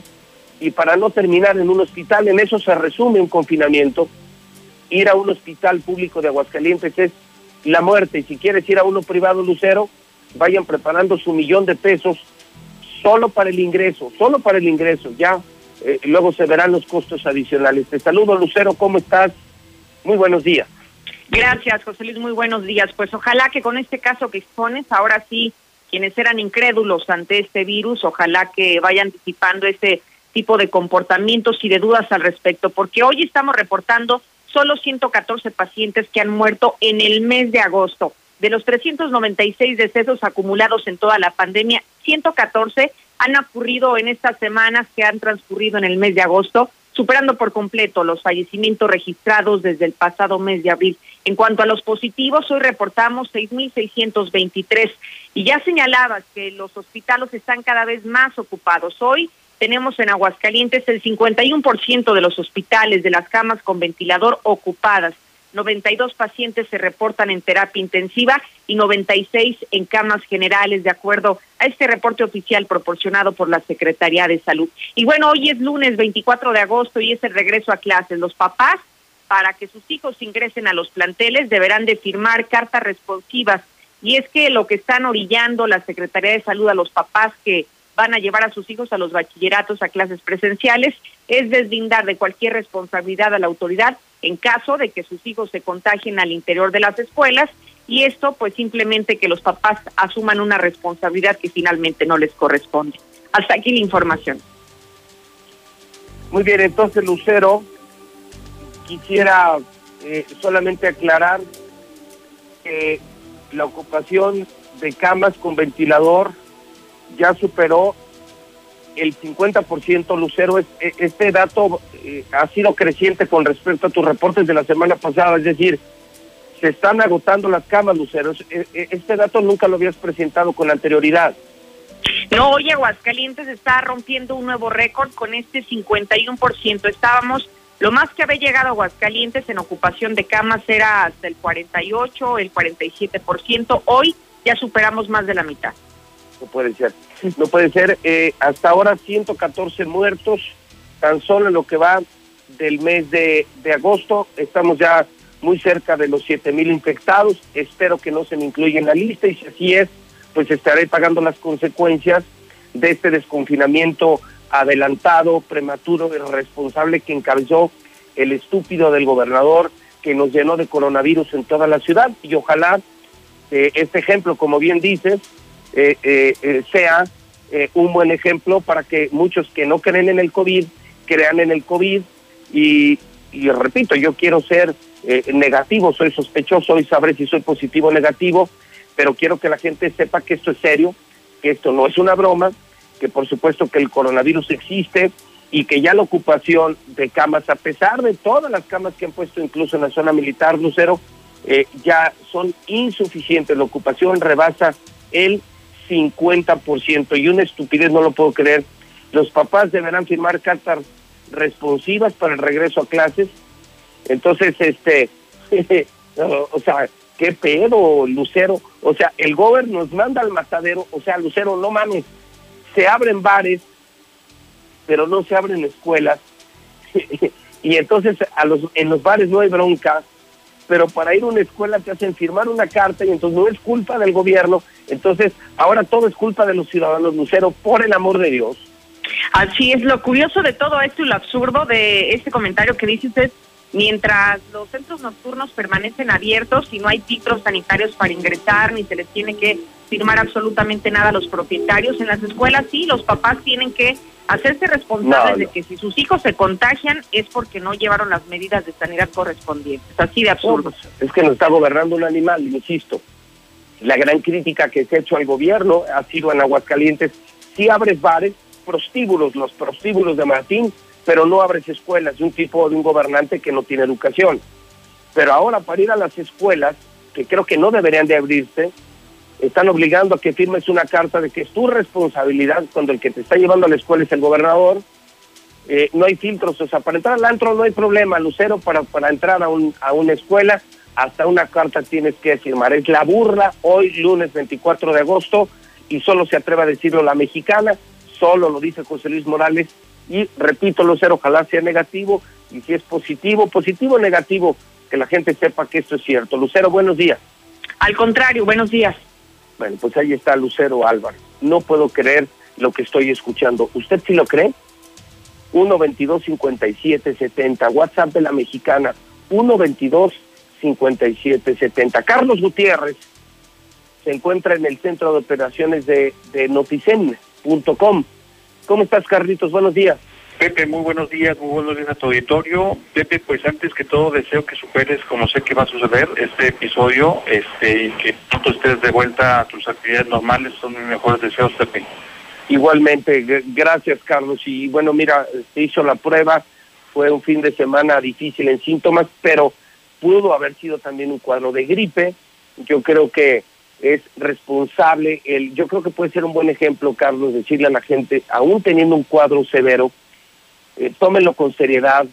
y para no terminar en un hospital. En eso se resume un confinamiento. Ir a un hospital público de Aguascalientes es la muerte. Y si quieres ir a uno privado, Lucero, vayan preparando su millón de pesos solo para el ingreso, solo para el ingreso. Ya eh, luego se verán los costos adicionales. Te saludo, Lucero, ¿cómo estás? Muy buenos días. Gracias, José Luis, muy buenos días. Pues ojalá que con este caso que expones, ahora sí, quienes eran incrédulos ante este virus, ojalá que vayan anticipando este tipo de comportamientos y de dudas al respecto, porque hoy estamos reportando solo 114 pacientes que han muerto en el mes de agosto. De los 396 decesos acumulados en toda la pandemia, 114 han ocurrido en estas semanas que han transcurrido en el mes de agosto, superando por completo los fallecimientos registrados desde el pasado mes de abril. En cuanto a los positivos, hoy reportamos 6.623 y ya señalabas que los hospitales están cada vez más ocupados. Hoy tenemos en Aguascalientes el 51% de los hospitales de las camas con ventilador ocupadas. 92 pacientes se reportan en terapia intensiva y 96 en camas generales, de acuerdo a este reporte oficial proporcionado por la Secretaría de Salud. Y bueno, hoy es lunes 24 de agosto y es el regreso a clases. Los papás, para que sus hijos ingresen a los planteles, deberán de firmar cartas responsivas. Y es que lo que están orillando la Secretaría de Salud a los papás que van a llevar a sus hijos a los bachilleratos a clases presenciales es deslindar de cualquier responsabilidad a la autoridad en caso de que sus hijos se contagien al interior de las escuelas y esto pues simplemente que los papás asuman una responsabilidad que finalmente no les corresponde. Hasta aquí la información. Muy bien, entonces Lucero, quisiera eh, solamente aclarar que la ocupación de camas con ventilador ya superó el 50% Lucero. E, este dato eh, ha sido creciente con respecto a tus reportes de la semana pasada, es decir, se están agotando las camas, Lucero. E, e, este dato nunca lo habías presentado con anterioridad. No, hoy Aguascalientes está rompiendo un nuevo récord con este 51%. Estábamos, lo más que había llegado a Aguascalientes en ocupación de camas era hasta el 48, el 47%. Hoy ya superamos más de la mitad. No puede ser. No puede ser. Eh, hasta ahora 114 muertos, tan solo en lo que va del mes de, de agosto. Estamos ya muy cerca de los 7 mil infectados. Espero que no se me incluya en la lista y si así es, pues estaré pagando las consecuencias de este desconfinamiento adelantado, prematuro, irresponsable que encabezó el estúpido del gobernador que nos llenó de coronavirus en toda la ciudad. Y ojalá eh, este ejemplo, como bien dices, eh, eh, sea un buen ejemplo para que muchos que no creen en el COVID crean en el COVID y, y repito, yo quiero ser negativo, soy sospechoso y sabré si soy positivo o negativo, pero quiero que la gente sepa que esto es serio, que esto no es una broma, que por supuesto que el coronavirus existe y que ya la ocupación de camas, a pesar de todas las camas que han puesto incluso en la zona militar, Lucero, ya son insuficientes. La ocupación rebasa el 50% y una estupidez, no lo puedo creer. Los papás deberán firmar cartas responsivas para el regreso a clases. Entonces, este, o sea, ¿qué pedo, Lucero? O sea, el gobierno nos manda al matadero, o sea, Lucero, no mames, se abren bares, pero no se abren escuelas, y entonces a los, en los bares no hay bronca, pero para ir a una escuela te hacen firmar una carta y entonces no es culpa del gobierno, entonces ahora todo es culpa de los ciudadanos, Lucero, por el amor de Dios. Así es, lo curioso de todo esto y lo absurdo de este comentario que dice usted, mientras los centros nocturnos permanecen abiertos y no hay filtros sanitarios para ingresar, ni se les tiene que firmar absolutamente nada a los propietarios en las escuelas, sí, los papás tienen que hacerse responsables de que si sus hijos se contagian es porque no llevaron las medidas de sanidad correspondientes. Así de absurdo. es que nos está gobernando un animal, insisto. La gran crítica que se ha hecho al gobierno ha sido en Aguascalientes, si abres bares, prostíbulos, los prostíbulos de Martín, pero no abres escuelas de un tipo de un gobernante que no tiene educación. Pero ahora para ir a las escuelas, que creo que no deberían de abrirse, están obligando a que firmes una carta de que es tu responsabilidad cuando el que te está llevando a la escuela es el gobernador. Eh, no hay filtros, o sea, para entrar al antro no hay problema, Lucero, para, para entrar a, un, a una escuela, hasta una carta tienes que firmar. Es la burla hoy, lunes 24 de agosto, y solo se atreve a decirlo la mexicana, solo lo dice José Luis Morales, y repito, Lucero, ojalá sea negativo, y si es positivo, positivo o negativo, que la gente sepa que esto es cierto. Lucero, buenos días. Al contrario, buenos días. Bueno, pues ahí está Lucero Álvarez. No puedo creer lo que estoy escuchando. ¿Usted sí lo cree? 122-5770, WhatsApp de la mexicana, 122-5770. Carlos Gutiérrez se encuentra en el centro de operaciones de, de noticen.com. ¿Cómo estás, Carlitos? Buenos días. Pepe, muy buenos días, muy buenos días a tu auditorio. Pepe, pues antes que todo deseo que superes, como sé que va a suceder, este episodio este, y que pronto estés de vuelta a tus actividades normales. Son mis mejores deseos, Pepe. Igualmente, gracias, Carlos. Y bueno, mira, se hizo la prueba, fue un fin de semana difícil en síntomas, pero pudo haber sido también un cuadro de gripe. Yo creo que es responsable, el, yo creo que puede ser un buen ejemplo, Carlos, decirle a la gente, aún teniendo un cuadro severo, eh, tómenlo con seriedad,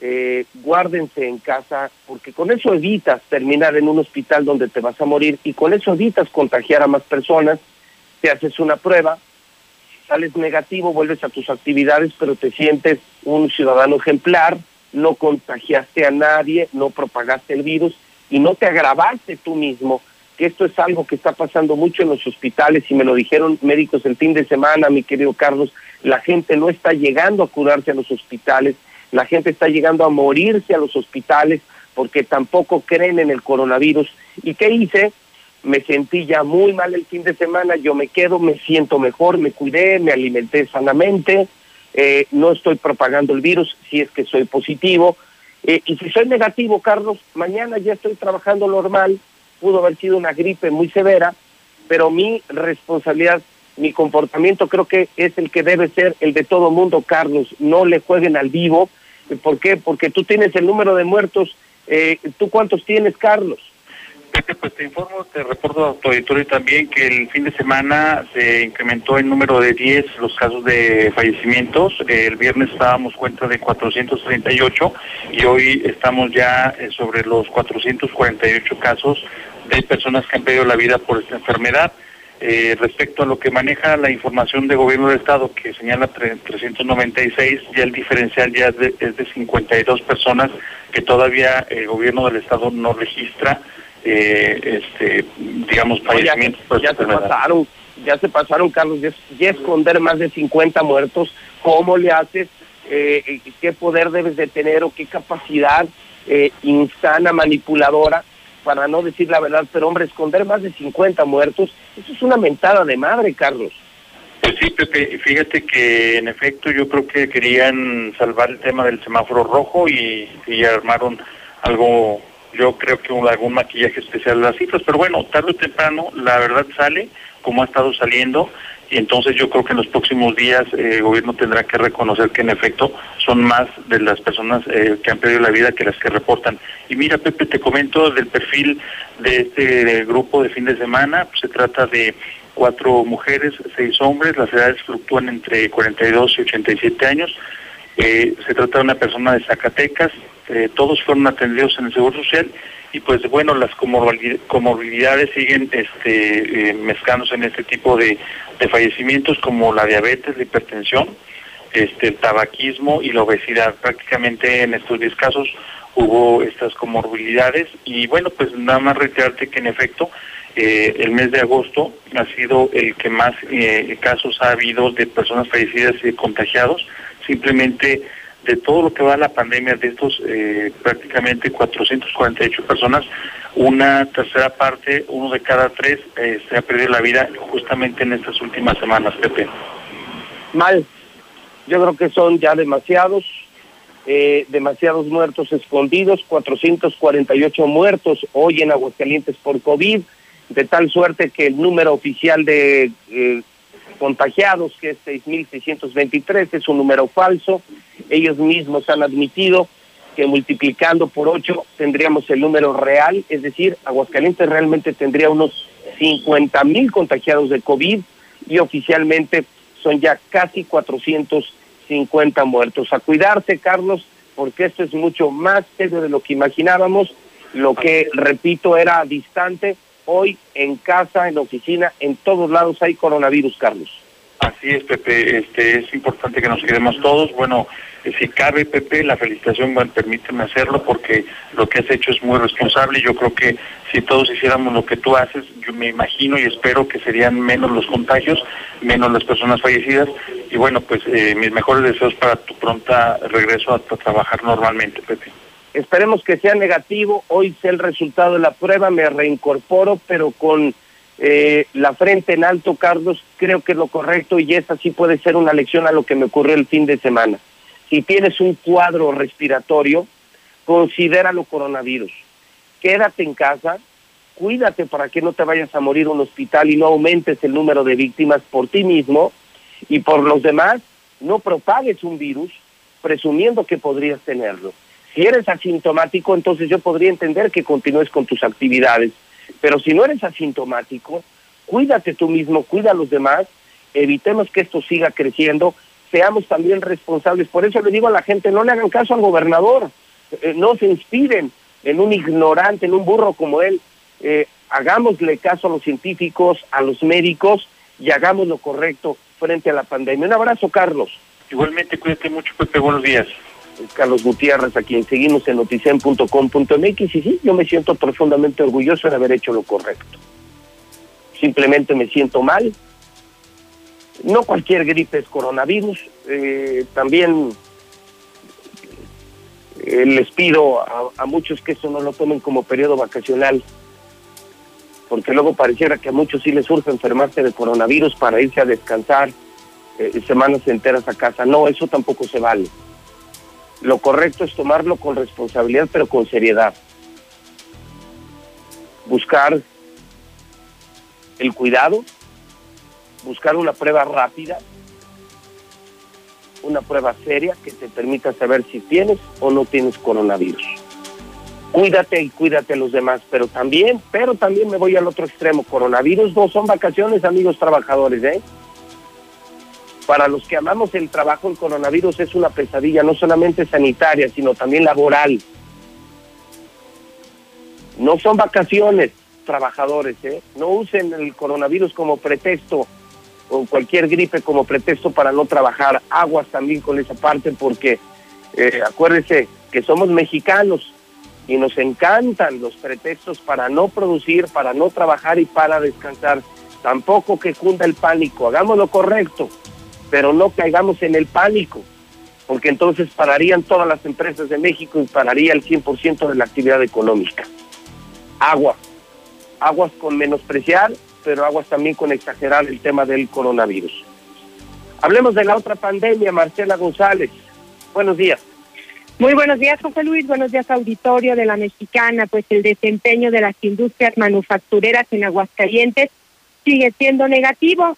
eh, guárdense en casa, porque con eso evitas terminar en un hospital donde te vas a morir y con eso evitas contagiar a más personas. Te haces una prueba, sales negativo, vuelves a tus actividades, pero te sientes un ciudadano ejemplar, no contagiaste a nadie, no propagaste el virus y no te agravaste tú mismo, que esto es algo que está pasando mucho en los hospitales y me lo dijeron médicos el fin de semana, mi querido Carlos, la gente no está llegando a curarse a los hospitales, la gente está llegando a morirse a los hospitales porque tampoco creen en el coronavirus. ¿Y qué hice? Me sentí ya muy mal el fin de semana, yo me quedo, me siento mejor, me cuidé, me alimenté sanamente, eh, no estoy propagando el virus si es que soy positivo. Eh, y si soy negativo, Carlos, mañana ya estoy trabajando normal, pudo haber sido una gripe muy severa, pero mi responsabilidad mi comportamiento creo que es el que debe ser el de todo mundo, Carlos. No le jueguen al vivo. ¿Por qué? Porque tú tienes el número de muertos. Eh, ¿Tú cuántos tienes, Carlos? pues te informo, te reporto a tu auditorio también que el fin de semana se incrementó el número de 10 los casos de fallecimientos. El viernes estábamos cuenta de 438 y hoy estamos ya eh, sobre los 448 casos de personas que han perdido la vida por esta enfermedad. Eh, respecto a lo que maneja la información de gobierno del Estado, que señala 396, ya el diferencial ya es de, es de 52 personas que todavía el gobierno del Estado no registra, eh, este, digamos, fallecimientos. ya, se pasaron, ya se pasaron, Carlos, ya, esconder más de 50 muertos, ¿cómo le haces? Eh, ¿Qué poder debes de tener o qué capacidad insana, manipuladora? Para no decir la verdad, pero hombre, esconder más de 50 muertos, eso es una mentada de madre, Carlos. Pues sí, Pepe, fíjate que en efecto yo creo que querían salvar el tema del semáforo rojo y, y armaron algo, yo creo que algún maquillaje especial de las cifras, pero bueno, tarde o temprano la verdad sale como ha estado saliendo y entonces yo creo que en los próximos días eh, el gobierno tendrá que reconocer que en efecto son más de las personas eh, que han perdido la vida que las que reportan. Y mira, Pepe, te comento del perfil de este grupo de fin de semana, pues se trata de cuatro mujeres, seis hombres, las edades fluctúan entre 42 y 87 años. Eh, se trata de una persona de Zacatecas, todos fueron atendidos en el Seguro Social y pues bueno, las comorbilidades siguen este, eh, mezclándose en este tipo de, fallecimientos como la diabetes, la hipertensión, este, el tabaquismo y la obesidad. Prácticamente en estos 10 casos hubo estas comorbilidades y bueno, pues nada más reiterarte que en efecto eh, el mes de agosto ha sido el que más eh, casos ha habido de personas fallecidas y contagiados, simplemente de todo lo que va a la pandemia, de estos eh, prácticamente 448 personas, una tercera parte, uno de cada tres, se ha perdido la vida justamente en estas últimas semanas, Pepe. Mal, yo creo que son ya demasiados, eh, demasiados muertos escondidos, 448 muertos hoy en Aguascalientes por COVID, de tal suerte que el número oficial de eh, contagiados, que es 6.623, es un número falso. Ellos mismos han admitido que multiplicando por 8 tendríamos el número real, es decir, Aguascalientes realmente tendría unos 50.000 contagiados de COVID y oficialmente son ya casi 450 muertos. A cuidarse, Carlos, porque esto es mucho más serio de lo que imaginábamos. Lo que, repito, era distante. Hoy en casa, en oficina, en todos lados hay coronavirus, Carlos. Así es, Pepe. Este, es importante que nos quedemos todos. Bueno, eh, si cabe, Pepe, la felicitación, bueno, permíteme hacerlo porque lo que has hecho es muy responsable. Yo creo que si todos hiciéramos lo que tú haces, yo me imagino y espero que serían menos los contagios, menos las personas fallecidas. Y bueno, pues eh, mis mejores deseos para tu pronta regreso a, trabajar normalmente, Pepe. Esperemos que sea negativo. Hoy sé el resultado de la prueba, me reincorporo, pero con eh, la frente en alto, Carlos, creo que es lo correcto y esa sí puede ser una lección a lo que me ocurrió el fin de semana. Si tienes un cuadro respiratorio, considéralo coronavirus. Quédate en casa, cuídate para que no te vayas a morir en un hospital y no aumentes el número de víctimas por ti mismo y por los demás, no propagues un virus presumiendo que podrías tenerlo. Si eres asintomático, entonces yo podría entender que continúes con tus actividades pero si no eres asintomático, cuídate tú mismo, cuida a los demás, evitemos que esto siga creciendo, seamos también responsables. Por eso le digo a la gente, no le hagan caso al gobernador, eh, no se inspiren en un ignorante, en un burro como él. Eh, hagámosle caso a los científicos, a los médicos y hagamos lo correcto frente a la pandemia. Un abrazo, Carlos. Igualmente, cuídate mucho, Pepe. Buenos días. Carlos Gutiérrez, a quien seguimos en noticen.com.mx y sí, yo me siento profundamente orgulloso de haber hecho lo correcto. Simplemente me siento mal. No cualquier gripe es coronavirus. Eh, también eh, les pido a, muchos que eso no lo tomen como periodo vacacional, porque luego pareciera que a muchos sí les surge enfermarse de coronavirus para irse a descansar eh, semanas enteras a casa. No, eso tampoco se vale. Lo correcto es tomarlo con responsabilidad, pero con seriedad. Buscar el cuidado, buscar una prueba rápida, una prueba seria que te permita saber si tienes o no tienes coronavirus. Cuídate y cuídate a los demás, pero también, pero también me voy al otro extremo. Coronavirus no son vacaciones, amigos trabajadores, ¿eh? Para los que amamos el trabajo, el coronavirus es una pesadilla, no solamente sanitaria, sino también laboral. No son vacaciones, trabajadores, ¿eh? No usen el coronavirus como pretexto o cualquier gripe como pretexto para no trabajar. Aguas también con esa parte porque eh, acuérdense que somos mexicanos y nos encantan los pretextos para no producir, para no trabajar y para descansar. Tampoco que cunda el pánico, hagamos lo correcto pero no caigamos en el pánico, porque entonces pararían todas las empresas de México y pararía el 100% de la actividad económica. Agua, aguas con menospreciar, pero aguas también con exagerar el tema del coronavirus. Hablemos de la otra pandemia, Marcela González. Buenos días. Muy buenos días, José Luis. Buenos días, auditorio de la Mexicana. Pues el desempeño de las industrias manufactureras en Aguascalientes sigue siendo negativo.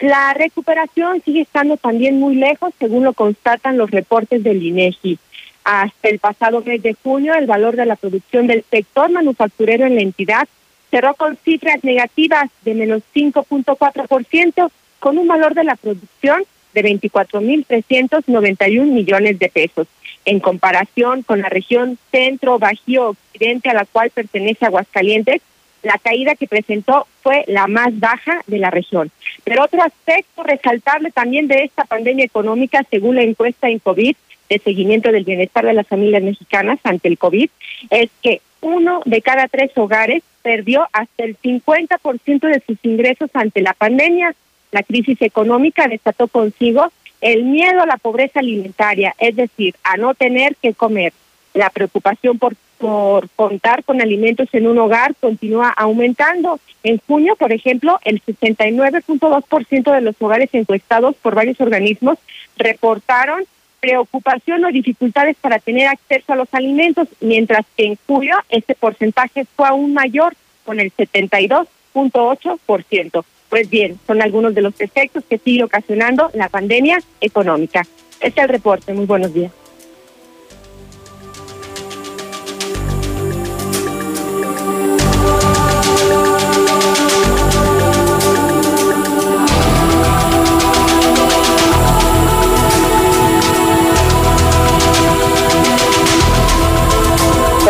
La recuperación sigue estando también muy lejos, según lo constatan los reportes del INEGI. Hasta el pasado mes de junio, el valor de la producción del sector manufacturero en la entidad cerró con cifras negativas de menos 5.4%, con un valor de la producción de 24.391 millones de pesos. En comparación con la región centro, bajío, occidente a la cual pertenece Aguascalientes, la caída que presentó fue la más baja de la región. Pero otro aspecto resaltable también de esta pandemia económica, según la encuesta en COVID de seguimiento del bienestar de las familias mexicanas ante el COVID, es que uno de cada tres hogares perdió hasta el 50% de sus ingresos ante la pandemia. La crisis económica desató consigo el miedo a la pobreza alimentaria, es decir, a no tener que comer. La preocupación por por contar con alimentos en un hogar continúa aumentando. En junio, por ejemplo, el 69.2% de los hogares encuestados por varios organismos reportaron preocupación o dificultades para tener acceso a los alimentos, mientras que en julio este porcentaje fue aún mayor, con el 72.8%. Pues bien, son algunos de los efectos que sigue ocasionando la pandemia económica. Este es el reporte. Muy buenos días.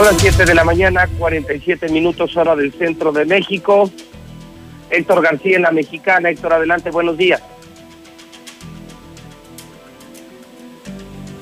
Son las 7 de la mañana, 47 minutos hora del centro de México. Héctor García en la mexicana. Héctor, adelante, buenos días.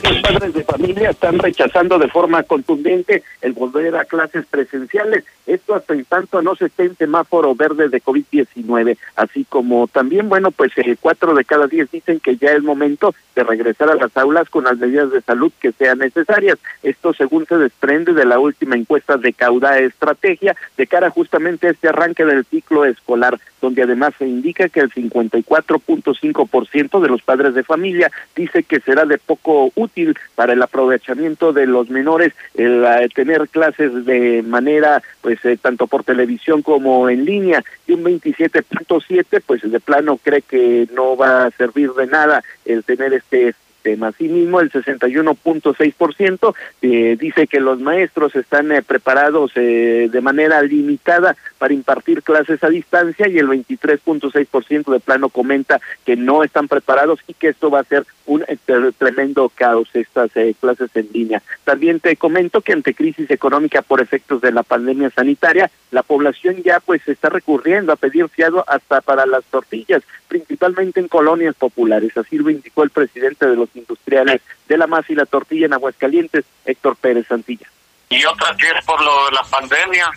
Los padres de familia están rechazando de forma contundente el volver a clases presenciales. Esto hasta en tanto no se esté en semáforo verde de COVID-19. Así como también, bueno, pues eh, cuatro de cada diez dicen que ya es momento de regresar a las aulas con las medidas de salud que sean necesarias. Esto según se desprende de la última encuesta de Cauda Estrategia de cara justamente a este arranque del ciclo escolar, donde además se indica que el 54.5% de los padres de familia dice que será de poco útil para el aprovechamiento de los menores el eh, tener clases de manera pues eh, tanto por televisión como en línea y un 27.7 pues de plano cree que no va a servir de nada el tener este sistema. Asimismo, el 61.6% eh, dice que los maestros están eh, preparados eh, de manera limitada para impartir clases a distancia y el 23.6% de plano comenta que no están preparados y que esto va a ser un eh, tremendo caos estas eh, clases en línea. También te comento que ante crisis económica por efectos de la pandemia sanitaria, la población ya pues está recurriendo a pedir fiado hasta para las tortillas, principalmente en colonias populares. Así lo indicó el presidente de los industriales de la masa y la tortilla en Aguascalientes, Héctor Pérez Santilla. Y otra que es por lo de la pandemia,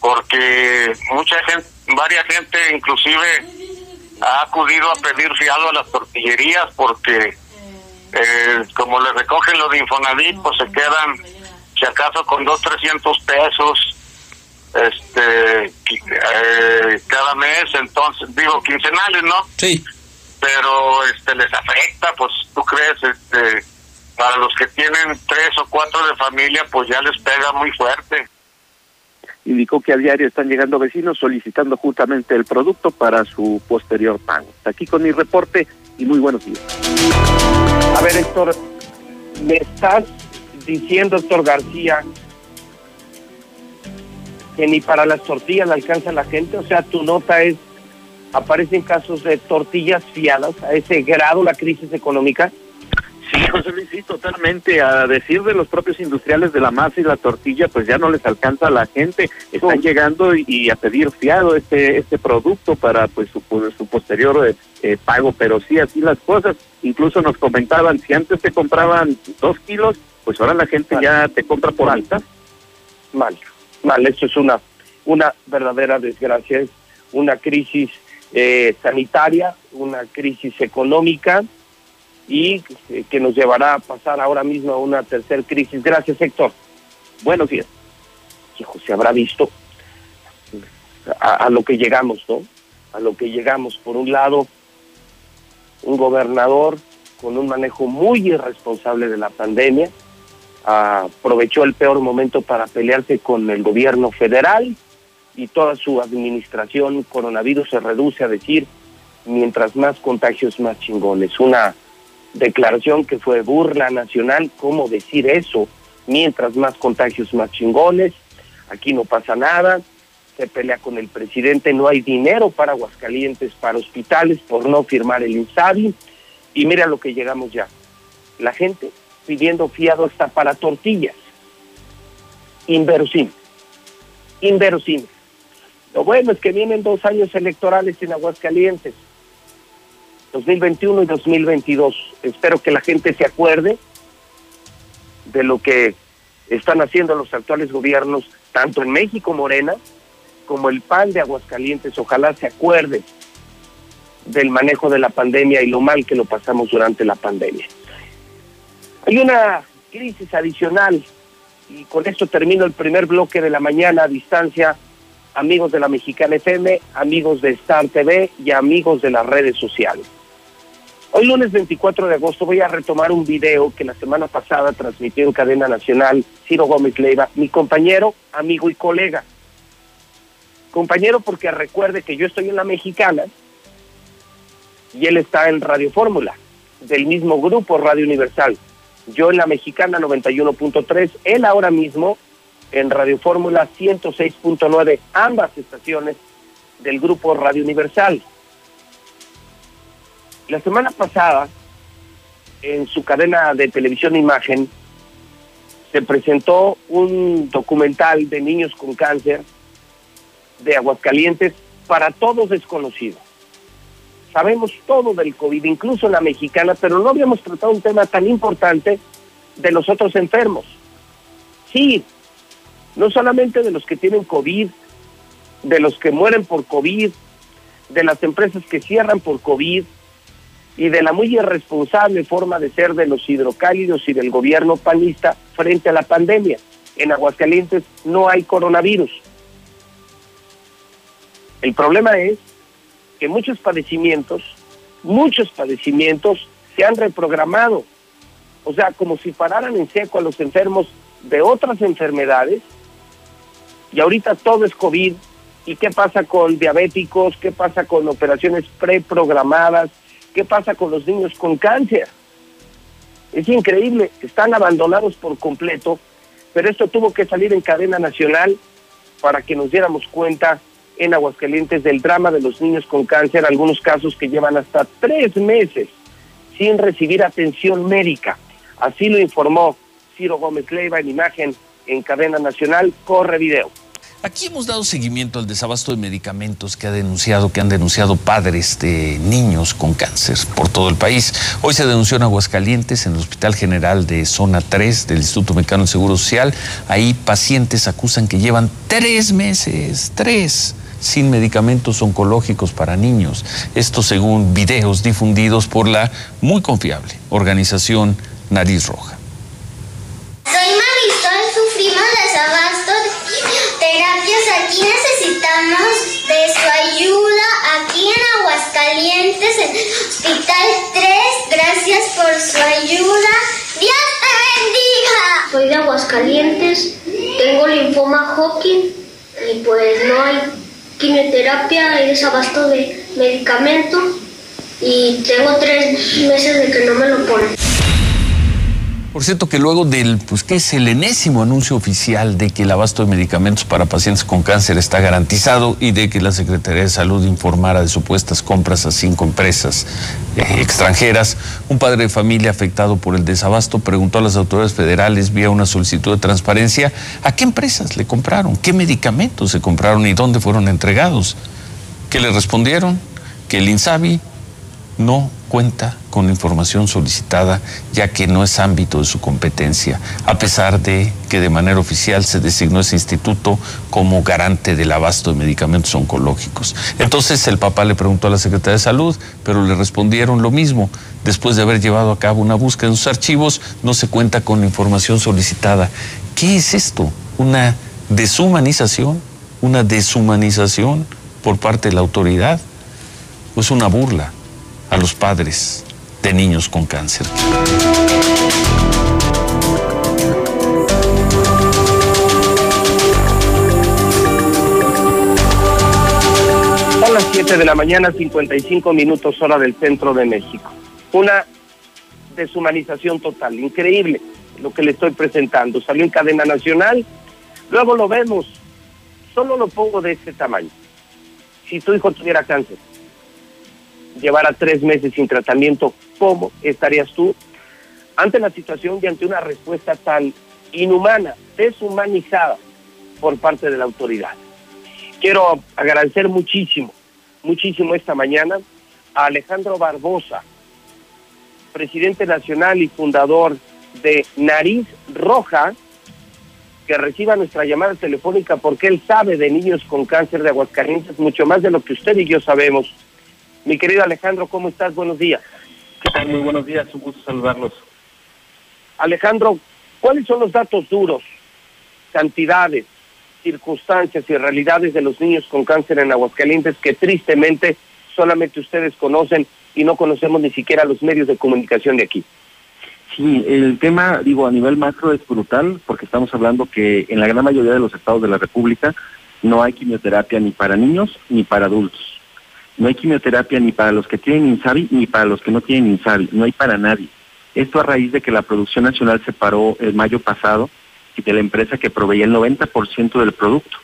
porque mucha gente, varias gente inclusive ha acudido a pedir fiado a las tortillerías porque eh, como le recogen lo de Infonavit, pues se quedan, si acaso, con dos, trescientos pesos este eh, cada mes, entonces, digo, quincenales, ¿no? Sí. Pero este les afecta, pues, ¿tú crees? este Para los que tienen tres o cuatro de familia, pues ya les pega muy fuerte indicó que a diario están llegando vecinos solicitando justamente el producto para su posterior pago. Aquí con mi reporte y muy buenos días. A ver, Héctor, me estás diciendo, Héctor García, que ni para las tortillas le alcanza la gente, o sea, tu nota es, aparecen casos de tortillas fiadas, a ese grado la crisis económica. Sí, José Luis, sí, totalmente. A decir de los propios industriales de la masa y la tortilla, pues ya no les alcanza a la gente. Están llegando y, a pedir fiado este este producto para pues su, su posterior eh, eh, pago. Pero sí, así las cosas. Incluso nos comentaban, si antes te compraban dos kilos, pues ahora la gente ya te compra por alta. Mal, mal. Esto es una, una verdadera desgracia. Es una crisis eh, sanitaria, una crisis económica y que nos llevará a pasar ahora mismo a una tercera crisis. Gracias, Héctor. Buenos días. Se habrá visto a, lo que llegamos, ¿no? A lo que llegamos. Por un lado, un gobernador con un manejo muy irresponsable de la pandemia, aprovechó el peor momento para pelearse con el gobierno federal y toda su administración coronavirus se reduce a decir mientras más contagios más chingones. Una declaración que fue burla nacional, ¿cómo decir eso? Mientras más contagios, más chingones, aquí no pasa nada, se pelea con el presidente, no hay dinero para Aguascalientes, para hospitales, por no firmar el INSABI, Y mira lo que llegamos ya. La gente pidiendo fiado hasta para tortillas. Inverosímil. Inverosímil. Lo bueno es que vienen dos años electorales en Aguascalientes, 2021 y 2022. Espero que la gente se acuerde de lo que están haciendo los actuales gobiernos, tanto en México Morena como el PAN de Aguascalientes. Ojalá se acuerde del manejo de la pandemia y lo mal que lo pasamos durante la pandemia. Hay una crisis adicional y con esto termino el primer bloque de la mañana a distancia. Amigos de la Mexicana FM, amigos de Star TV y amigos de las redes sociales. Hoy lunes 24 de agosto voy a retomar un video que la semana pasada transmitió en cadena nacional Ciro Gómez Leiva, mi compañero, amigo y colega. Compañero porque recuerde que yo estoy en la mexicana y él está en Radio Fórmula, del mismo grupo Radio Universal. Yo en la mexicana 91.3, él ahora mismo en Radio Fórmula 106.9, ambas estaciones del grupo Radio Universal. La semana pasada, en su cadena de televisión Imagen, se presentó un documental de niños con cáncer de Aguascalientes para todos desconocido. Sabemos todo del COVID, incluso la mexicana, pero no habíamos tratado un tema tan importante de los otros enfermos. Sí, no solamente de los que tienen COVID, de los que mueren por COVID, de las empresas que cierran por COVID, y de la muy irresponsable forma de ser de los hidrocálidos y del gobierno panista frente a la pandemia. En Aguascalientes no hay coronavirus. El problema es que muchos padecimientos, muchos padecimientos se han reprogramado. O sea, como si pararan en seco a los enfermos de otras enfermedades y ahorita todo es COVID. ¿Y qué pasa con diabéticos? ¿Qué pasa con operaciones preprogramadas? ¿Qué pasa con los niños con cáncer? Es increíble, están abandonados por completo, pero esto tuvo que salir en cadena nacional para que nos diéramos cuenta en Aguascalientes del drama de los niños con cáncer, algunos casos que llevan hasta tres meses sin recibir atención médica. Así lo informó Ciro Gómez Leiva en imagen en cadena nacional. Corre video. Aquí hemos dado seguimiento al desabasto de medicamentos que ha denunciado, que han denunciado padres de niños con cáncer por todo el país. Hoy se denunció en Aguascalientes, en el Hospital General de Zona 3 del Instituto Mexicano de Seguro Social. Ahí pacientes acusan que llevan tres meses, tres sin medicamentos oncológicos para niños. Esto según videos difundidos por la muy confiable organización Nariz Roja. Soy Marisol, sufrimos desabasto de terapias. Aquí necesitamos de su ayuda. Aquí en Aguascalientes, en Hospital 3. Gracias por su ayuda. Dios te bendiga. Soy de Aguascalientes, tengo linfoma Hodgkin y pues no hay quimioterapia, hay desabasto de medicamento y tengo tres meses de que no me lo ponen. Por cierto que luego del, pues que es el enésimo anuncio oficial de que el abasto de medicamentos para pacientes con cáncer está garantizado y de que la Secretaría de Salud informara de supuestas compras a cinco empresas eh, extranjeras, un padre de familia afectado por el desabasto preguntó a las autoridades federales vía una solicitud de transparencia a qué empresas le compraron, qué medicamentos se compraron y dónde fueron entregados. ¿Qué le respondieron? Que el INSABI no cuenta con la información solicitada ya que no es ámbito de su competencia, a pesar de que de manera oficial se designó ese instituto como garante del abasto de medicamentos oncológicos. Entonces el papá le preguntó a la Secretaría de Salud, pero le respondieron lo mismo. Después de haber llevado a cabo una búsqueda en sus archivos, no se cuenta con la información solicitada. ¿Qué es esto? ¿Una deshumanización? ¿Una deshumanización por parte de la autoridad? ¿O es una burla? A los padres de niños con cáncer. Son las 7 de la mañana, 55 minutos hora del centro de México. Una deshumanización total, increíble lo que le estoy presentando. Salió en cadena nacional, luego lo vemos. Solo lo pongo de este tamaño. Si tu hijo tuviera cáncer, llevara tres meses sin tratamiento cómo estarías tú ante la situación y ante una respuesta tan inhumana, deshumanizada por parte de la autoridad. Quiero agradecer muchísimo, muchísimo esta mañana a Alejandro Barbosa, presidente nacional y fundador de Nariz Roja, que reciba nuestra llamada telefónica porque él sabe de niños con cáncer de Aguascalientes mucho más de lo que usted y yo sabemos. Mi querido Alejandro, ¿cómo estás? Buenos días. ¿Qué tal? Muy buenos días, un gusto saludarlos. Alejandro, ¿cuáles son los datos duros, cantidades, circunstancias y realidades de los niños con cáncer en Aguascalientes que tristemente solamente ustedes conocen y no conocemos ni siquiera los medios de comunicación de aquí? Sí, el tema, digo, a nivel macro es brutal porque estamos hablando que en la gran mayoría de los estados de la República no hay quimioterapia ni para niños ni para adultos. No hay quimioterapia ni para los que tienen INSABI ni para los que no tienen INSABI. No hay para nadie. Esto a raíz de que la producción nacional se paró el mayo pasado y de la empresa que proveía el 90% del producto.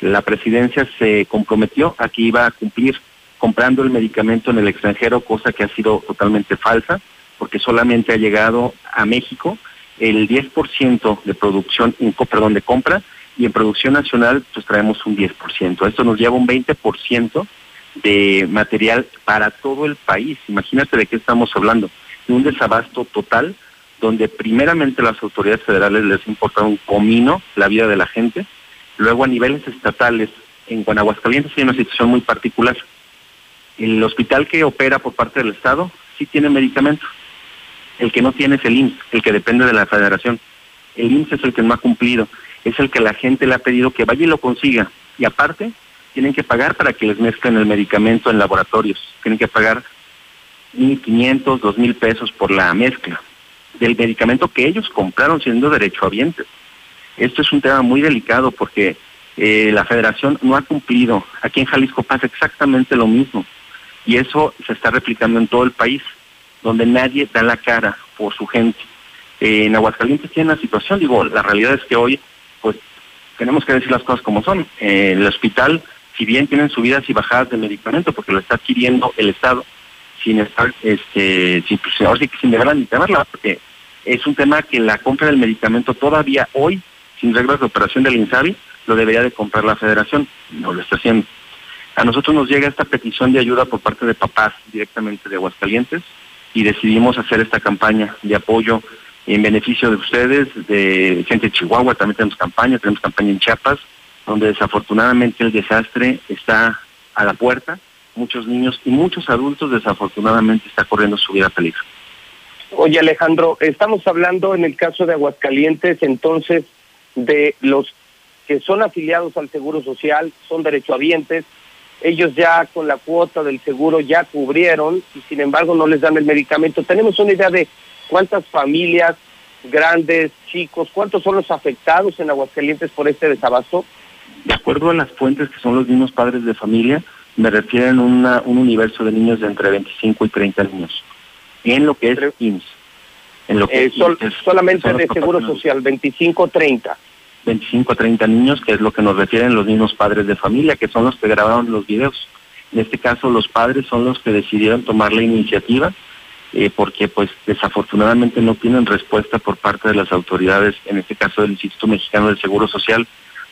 La presidencia se comprometió a que iba a cumplir comprando el medicamento en el extranjero, cosa que ha sido totalmente falsa porque solamente ha llegado a México el 10% de producción, perdón, de compra, y en producción nacional pues traemos un 10%. Esto nos lleva un 20% de material para todo el país. Imagínate de qué estamos hablando, de un desabasto total donde primeramente las autoridades federales les importa un comino la vida de la gente, luego a niveles estatales, en Guanajuato hay una situación muy particular. El hospital que opera por parte del Estado sí tiene medicamentos, el que no tiene es el IMSS, el que depende de la federación. El IMSS es el que no ha cumplido, es el que la gente le ha pedido que vaya y lo consiga. Y aparte, tienen que pagar para que les mezclen el medicamento en laboratorios. Tienen que pagar 1.500, 2.000 pesos por la mezcla del medicamento que ellos compraron siendo derechohabientes. Esto es un tema muy delicado porque eh, la federación no ha cumplido. Aquí en Jalisco pasa exactamente lo mismo. Y eso se está replicando en todo el país donde nadie da la cara por su gente. Eh, en Aguascalientes tiene una situación, digo, la realidad es que hoy, pues, tenemos que decir las cosas como son. Eh, el hospital, si bien tienen subidas y bajadas de medicamento, porque lo está adquiriendo el Estado, sin estar, este, sin, pues, ahora sí que sin deberla ni tenerla, porque es un tema que la compra del medicamento todavía hoy, sin reglas de operación del INSABI, lo debería de comprar la federación, no lo está haciendo. A nosotros nos llega esta petición de ayuda por parte de papás directamente de Aguascalientes, y decidimos hacer esta campaña de apoyo en beneficio de ustedes, de gente de Chihuahua, también tenemos campaña, tenemos campaña en Chiapas, donde desafortunadamente el desastre está a la puerta, muchos niños y muchos adultos desafortunadamente está corriendo su vida peligro. Oye Alejandro, estamos hablando en el caso de Aguascalientes entonces de los que son afiliados al Seguro Social, son derechohabientes, ellos ya con la cuota del seguro ya cubrieron y sin embargo no les dan el medicamento. ¿Tenemos una idea de cuántas familias, grandes, chicos, cuántos son los afectados en Aguascalientes por este desabasto? De acuerdo a las fuentes que son los mismos padres de familia, me refieren a un universo de niños de entre 25 y 30 niños, en lo que es IMSS. En lo que eh, es, solamente de Seguro Social, 25-30. 25 a 30 niños, que es lo que nos refieren los mismos padres de familia, que son los que grabaron los videos. En este caso, los padres son los que decidieron tomar la iniciativa, eh, porque pues desafortunadamente no tienen respuesta por parte de las autoridades, en este caso del Instituto Mexicano del Seguro Social,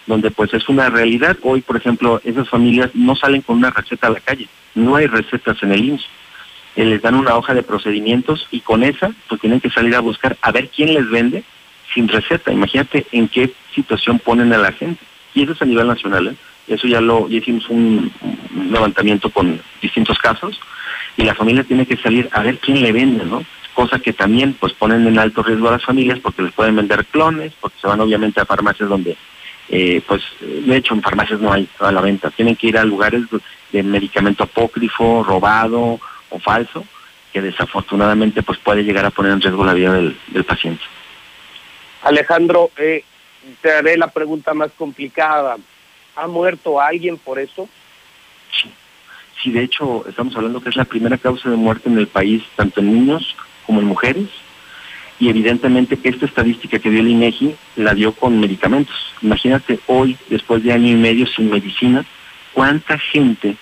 donde pues es una realidad. Hoy, por ejemplo, esas familias no salen con una receta a la calle, no hay recetas en el IMSS. Eh, les dan una hoja de procedimientos y con esa pues tienen que salir a buscar a ver quién les vende sin receta. Imagínate en qué situación ponen a la gente. Y eso es a nivel nacional. ¿eh? Eso ya lo ya hicimos un, levantamiento con distintos casos y la familia tiene que salir a ver quién le vende, ¿no? Cosa que también pues ponen en alto riesgo a las familias porque les pueden vender clones, porque se van obviamente a farmacias donde eh, pues de hecho en farmacias no hay a la venta. Tienen que ir a lugares de medicamento apócrifo, robado o falso, que desafortunadamente pues puede llegar a poner en riesgo la vida del paciente. Alejandro, eh, te haré la pregunta más complicada. ¿Ha muerto alguien por eso? Sí. sí, de hecho estamos hablando que es la primera causa de muerte en el país, tanto en niños como en mujeres. Y evidentemente esta estadística que dio el INEGI la dio con medicamentos. Imagínate hoy, después de año y medio sin medicina, cuánta gente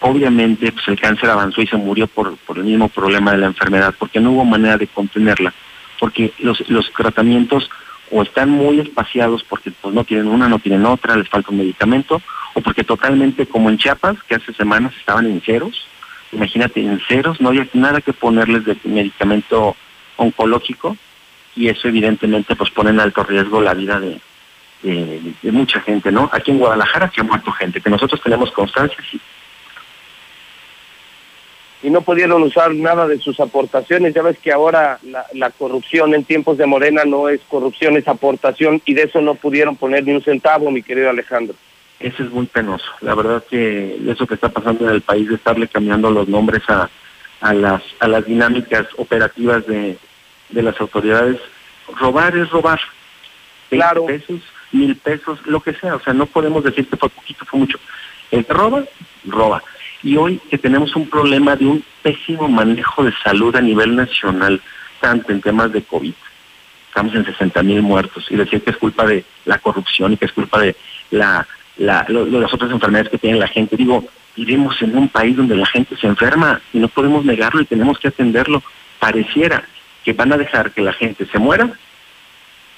obviamente pues el cáncer avanzó y se murió por, por el mismo problema de la enfermedad, porque no hubo manera de contenerla, porque los, los tratamientos o están muy espaciados porque pues no tienen una, no tienen otra, les falta un medicamento, o porque totalmente como en Chiapas, que hace semanas estaban en ceros, imagínate, en ceros, no había nada que ponerles de medicamento oncológico, y eso evidentemente pues pone en alto riesgo la vida de, de, de mucha gente, ¿no? Aquí en Guadalajara se ha muerto gente, que nosotros tenemos constancia, sí, y no pudieron usar nada de sus aportaciones. Ya ves que ahora la, la, corrupción en tiempos de Morena no es corrupción, es aportación y de eso no pudieron poner ni un centavo, mi querido Alejandro. Eso es muy penoso. La verdad que eso que está pasando en el país de estarle cambiando los nombres a, a las a las dinámicas operativas de, de las autoridades, robar es robar. Claro. pesos, mil pesos, lo que sea. O sea, no podemos decir que fue poquito, fue mucho. El que roba, roba. Y hoy que tenemos un problema de un pésimo manejo de salud a nivel nacional, tanto en temas de COVID, estamos en 60 mil muertos, y decir que es culpa de la corrupción y que es culpa de la, la, lo, las otras enfermedades que tiene la gente. Digo, vivimos en un país donde la gente se enferma y no podemos negarlo y tenemos que atenderlo. Pareciera que van a dejar que la gente se muera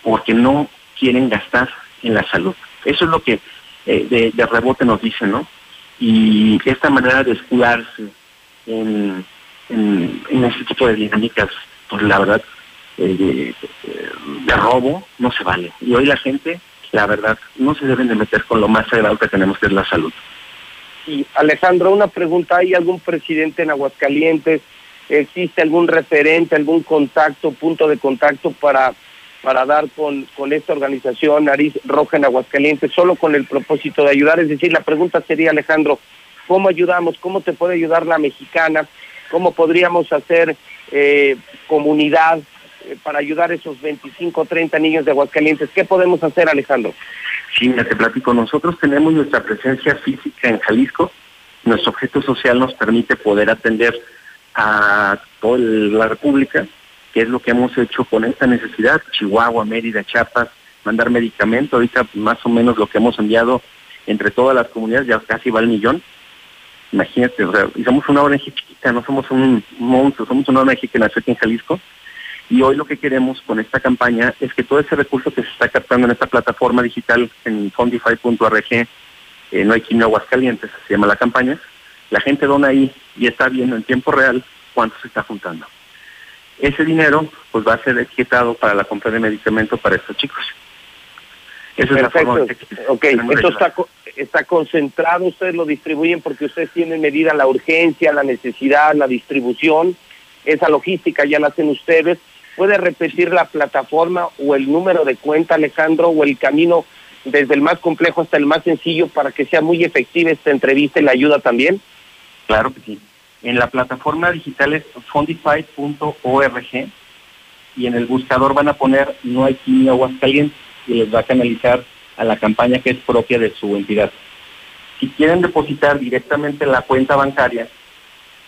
porque no quieren gastar en la salud. Eso es lo que eh, de, rebote nos dicen, ¿no? y esta manera de escudarse en, en, en este tipo de dinámicas, pues la verdad, eh, de, de, robo no se vale. Y hoy la gente, la verdad, no se deben de meter con lo más sagrado que tenemos, que es la salud. Y Alejandro, una pregunta, ¿hay algún presidente en Aguascalientes? ¿Existe algún referente, algún contacto, punto de contacto para para dar con, con esta organización Nariz Roja en Aguascalientes, solo con el propósito de ayudar. Es decir, la pregunta sería, Alejandro, ¿cómo ayudamos? ¿Cómo te puede ayudar la mexicana? ¿Cómo podríamos hacer eh, comunidad eh, para ayudar a esos 25 o 30 niños de Aguascalientes? ¿Qué podemos hacer, Alejandro? Sí, ya te platico. Nosotros tenemos nuestra presencia física en Jalisco. Nuestro objeto social nos permite poder atender a toda la República que es lo que hemos hecho con esta necesidad, Chihuahua, Mérida, Chiapas, mandar medicamento, ahorita más o menos lo que hemos enviado entre todas las comunidades ya casi va al millón. Imagínate, o y somos una ONG chiquita, no somos un monstruo, somos una ONG que nació aquí en Jalisco. Y hoy lo que queremos con esta campaña es que todo ese recurso que se está captando en esta plataforma digital en fondify.org, eh, no hay quimio Aguascalientes, se llama la campaña, la gente dona ahí y está viendo en tiempo real cuánto se está juntando ese dinero pues va a ser etiquetado para la compra de medicamentos para estos chicos. Esa es la forma que ok, esto está, está concentrado, ustedes lo distribuyen porque ustedes tienen medida la urgencia, la necesidad, la distribución, esa logística ya la hacen ustedes. ¿Puede repetir la plataforma o el número de cuenta, Alejandro, o el camino desde el más complejo hasta el más sencillo para que sea muy efectiva esta entrevista y la ayuda también? Claro que sí. En la plataforma digital es fondify.org y en el buscador van a poner No hay quimio Aguascalientes y les va a canalizar a la campaña que es propia de su entidad. Si quieren depositar directamente en la cuenta bancaria,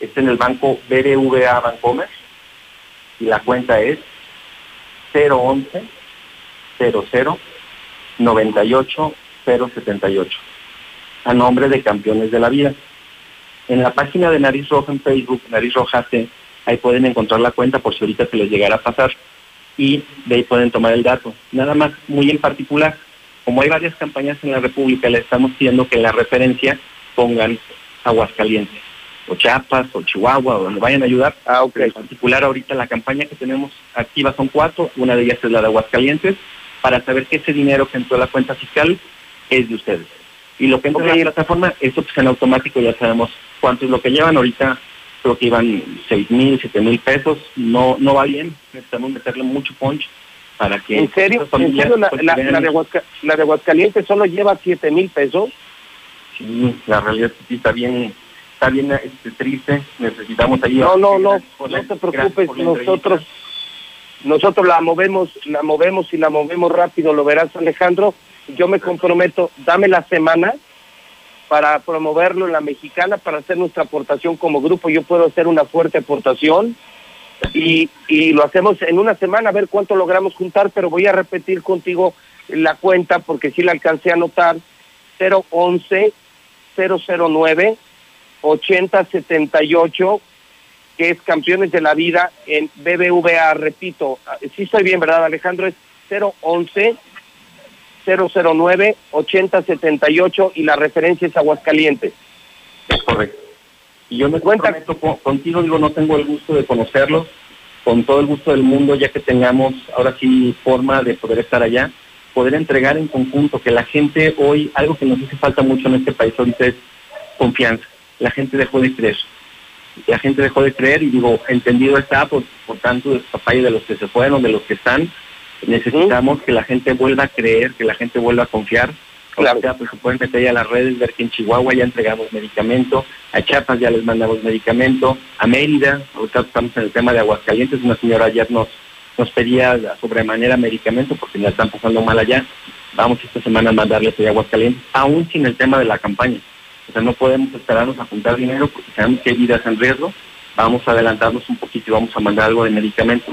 es en el banco BBVA Bancomer y la cuenta es 011 00 98 078 a nombre de Campeones de la Vida. En la página de Nariz Roja en Facebook, Nariz Roja C, ahí pueden encontrar la cuenta por si ahorita se les llegara a pasar y de ahí pueden tomar el dato. Nada más, muy en particular, como hay varias campañas en la República, le estamos pidiendo que en la referencia pongan Aguascalientes, o Chiapas, o Chihuahua, o donde vayan a ayudar. Ah, okay. En particular, ahorita la campaña que tenemos activa son cuatro, una de ellas es la de Aguascalientes, para saber que ese dinero que entró a la cuenta fiscal es de ustedes. Y lo que entra okay. en la plataforma, eso pues en automático ya sabemos cuánto es lo que llevan. Ahorita creo que iban seis mil, siete mil pesos. No no va bien. Necesitamos meterle mucho punch para que... ¿En serio? ¿En serio la, la, la, de Aguasca, la de Aguascalientes solo lleva siete mil pesos? Sí, la realidad sí está bien está bien este, triste. Necesitamos ahí... No, no, no, no te preocupes. Nosotros nosotros la movemos, la movemos y la movemos rápido, lo verás Alejandro. Yo me comprometo, dame la semana para promoverlo en la mexicana, para hacer nuestra aportación como grupo. Yo puedo hacer una fuerte aportación y, y lo hacemos en una semana a ver cuánto logramos juntar, pero voy a repetir contigo la cuenta porque sí la alcancé a anotar. 011 009 8078, que es Campeones de la Vida en BBVA. Repito, sí estoy bien, ¿verdad, Alejandro? Es 011 009 8078 y la referencia es Aguascalientes. Es correcto. Y yo me cuento contigo, digo, no tengo el gusto de conocerlos, con todo el gusto del mundo, ya que tengamos ahora sí forma de poder estar allá, poder entregar en conjunto, que la gente hoy, algo que nos hace falta mucho en este país ahorita es confianza. La gente dejó de creer. La gente dejó de creer y digo, entendido está por, por tanto de papá y de los que se fueron, de los que están, necesitamos que la gente vuelva a creer, que la gente vuelva a confiar Claro. pues se pueden meter ya a las redes, ver que en Chihuahua ya entregamos medicamento, a Chiapas ya les mandamos medicamento, a Mérida, ahorita estamos en el tema de Aguascalientes, una señora ayer nos, nos pedía sobremanera medicamento porque la están pasando mal allá. Vamos esta semana a mandarles a Aguascalientes, aún sin el tema de la campaña. O sea, no podemos esperarnos a juntar dinero porque sabemos que hay vidas en riesgo. Vamos a adelantarnos un poquito y vamos a mandar algo de medicamento.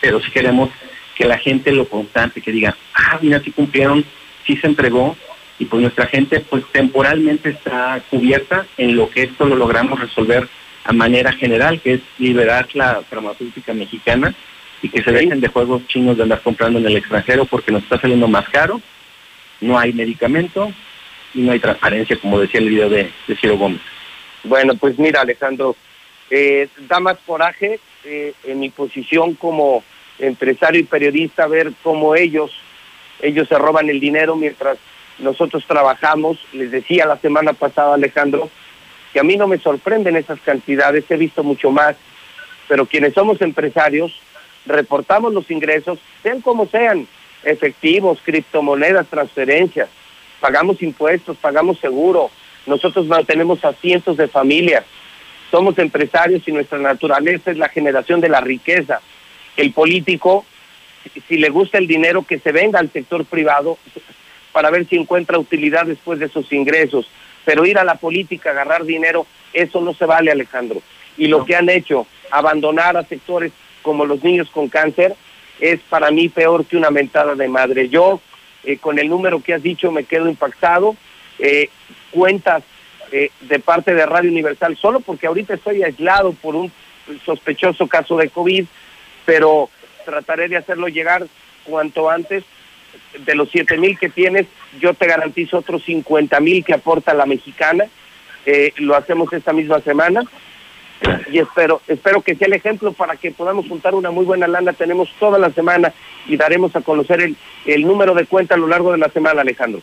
Pero si queremos que la gente lo constante, que diga, ah, mira, si cumplieron sí se entregó y pues nuestra gente pues temporalmente está cubierta en lo que esto lo logramos resolver a manera general, que es liberar la farmacéutica mexicana y que se dejen de juegos chinos de andar comprando en el extranjero porque nos está saliendo más caro, no hay medicamento y no hay transparencia, como decía el video de, de Ciro Gómez. Bueno, pues mira Alejandro, eh, da más coraje eh, en mi posición como empresario y periodista ver cómo ellos ellos se roban el dinero mientras nosotros trabajamos. Les decía la semana pasada, Alejandro, que a mí no me sorprenden esas cantidades, he visto mucho más, pero quienes somos empresarios reportamos los ingresos, sean como sean, efectivos, criptomonedas, transferencias, pagamos impuestos, pagamos seguro, nosotros mantenemos a cientos de familias, somos empresarios y nuestra naturaleza es la generación de la riqueza. El político si le gusta el dinero, que se venga al sector privado para ver si encuentra utilidad después de esos ingresos. Pero ir a la política, agarrar dinero, eso no se vale, Alejandro. Y lo que han hecho, abandonar a sectores como los niños con cáncer, es para mí peor que una mentada de madre. Yo, eh, con el número que has dicho, me quedo impactado. Eh, cuentas eh, de parte de Radio Universal, solo porque ahorita estoy aislado por un sospechoso caso de COVID, pero trataré de hacerlo llegar cuanto antes. De los siete mil que tienes, yo te garantizo otros 50 mil que aporta la mexicana. Eh, lo hacemos esta misma semana y espero espero que sea el ejemplo para que podamos juntar una muy buena lana. Tenemos toda la semana y daremos a conocer el, el número de cuenta a lo largo de la semana, Alejandro.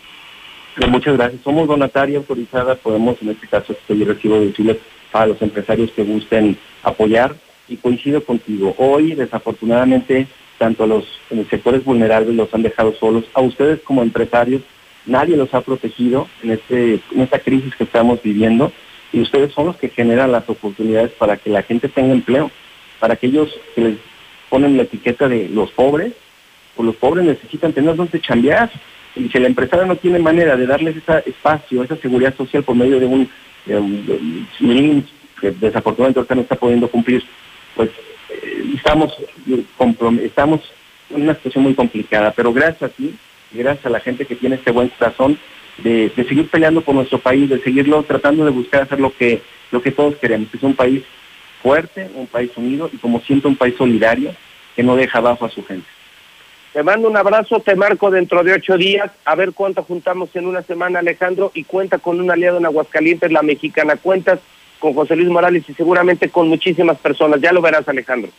Muchas gracias. Somos donataria autorizada. Podemos, en este caso, estoy recibo de Chile a los empresarios que gusten apoyar y coincido contigo. Hoy, desafortunadamente, tanto los sectores vulnerables los han dejado solos. A ustedes como empresarios, nadie los ha protegido en, este, en esta crisis que estamos viviendo y ustedes son los que generan las oportunidades para que la gente tenga empleo, para aquellos que les ponen la etiqueta de los pobres, pues los pobres necesitan tener donde chambear. Y si el empresario no tiene manera de darles ese espacio, esa seguridad social por medio de un, de desafortunadamente ahorita no está pudiendo cumplir, pues eh, estamos, estamos en una situación muy complicada, pero gracias a ti gracias a la gente que tiene este buen corazón de, seguir peleando por nuestro país, de seguirlo tratando de buscar hacer lo que, lo que todos queremos, que es un país fuerte, un país unido y como siento un país solidario que no deja abajo a su gente. Te mando un abrazo, te marco dentro de ocho días, a ver cuánto juntamos en una semana, Alejandro, y cuenta con un aliado en Aguascalientes, la mexicana. Cuentas con José Luis Morales y seguramente con muchísimas personas. Ya lo verás, Alejandro.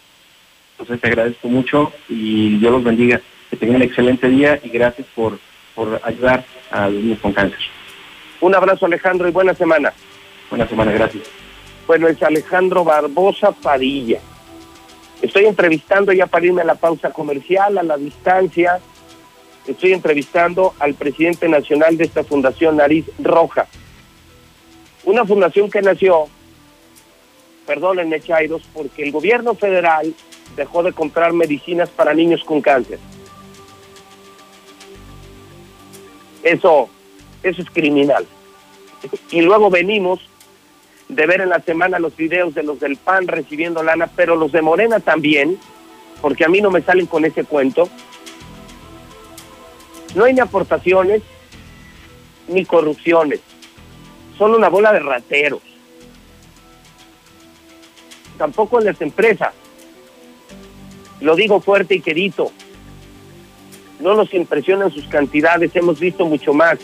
Entonces te agradezco mucho y Dios los bendiga. Que tengan un excelente día y gracias por, por ayudar a los niños con cáncer. Un abrazo, Alejandro, y buena semana. Buena semana, gracias. Bueno, es Alejandro Barbosa Padilla. Estoy entrevistando ya para irme a la pausa comercial, a la distancia. Estoy entrevistando al presidente nacional de esta fundación, Nariz Roja una fundación que nació, perdónenme Chairos, porque el gobierno federal dejó de comprar medicinas para niños con cáncer. Eso, eso es criminal. Y luego venimos de ver en la semana los videos de los del PAN recibiendo lana, pero los de Morena también, porque a mí no me salen con ese cuento. No hay ni aportaciones ni corrupciones son una bola de rateros. tampoco en las empresas. Lo digo fuerte y querido. No nos impresionan sus cantidades, hemos visto mucho más.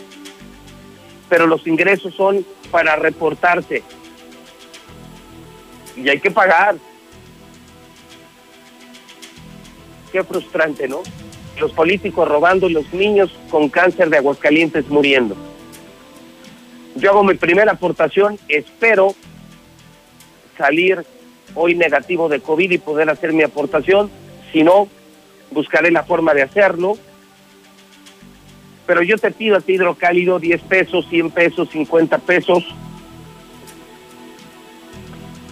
Pero los ingresos son para reportarse. Y hay que pagar. Qué frustrante, ¿no? Los políticos robando los niños con cáncer de Aguascalientes muriendo. Yo hago mi primera aportación, espero salir hoy negativo de COVID y poder hacer mi aportación. Si no, buscaré la forma de hacerlo. Pero yo te pido a ti hidrocálido 10 pesos, 100 pesos, 50 pesos.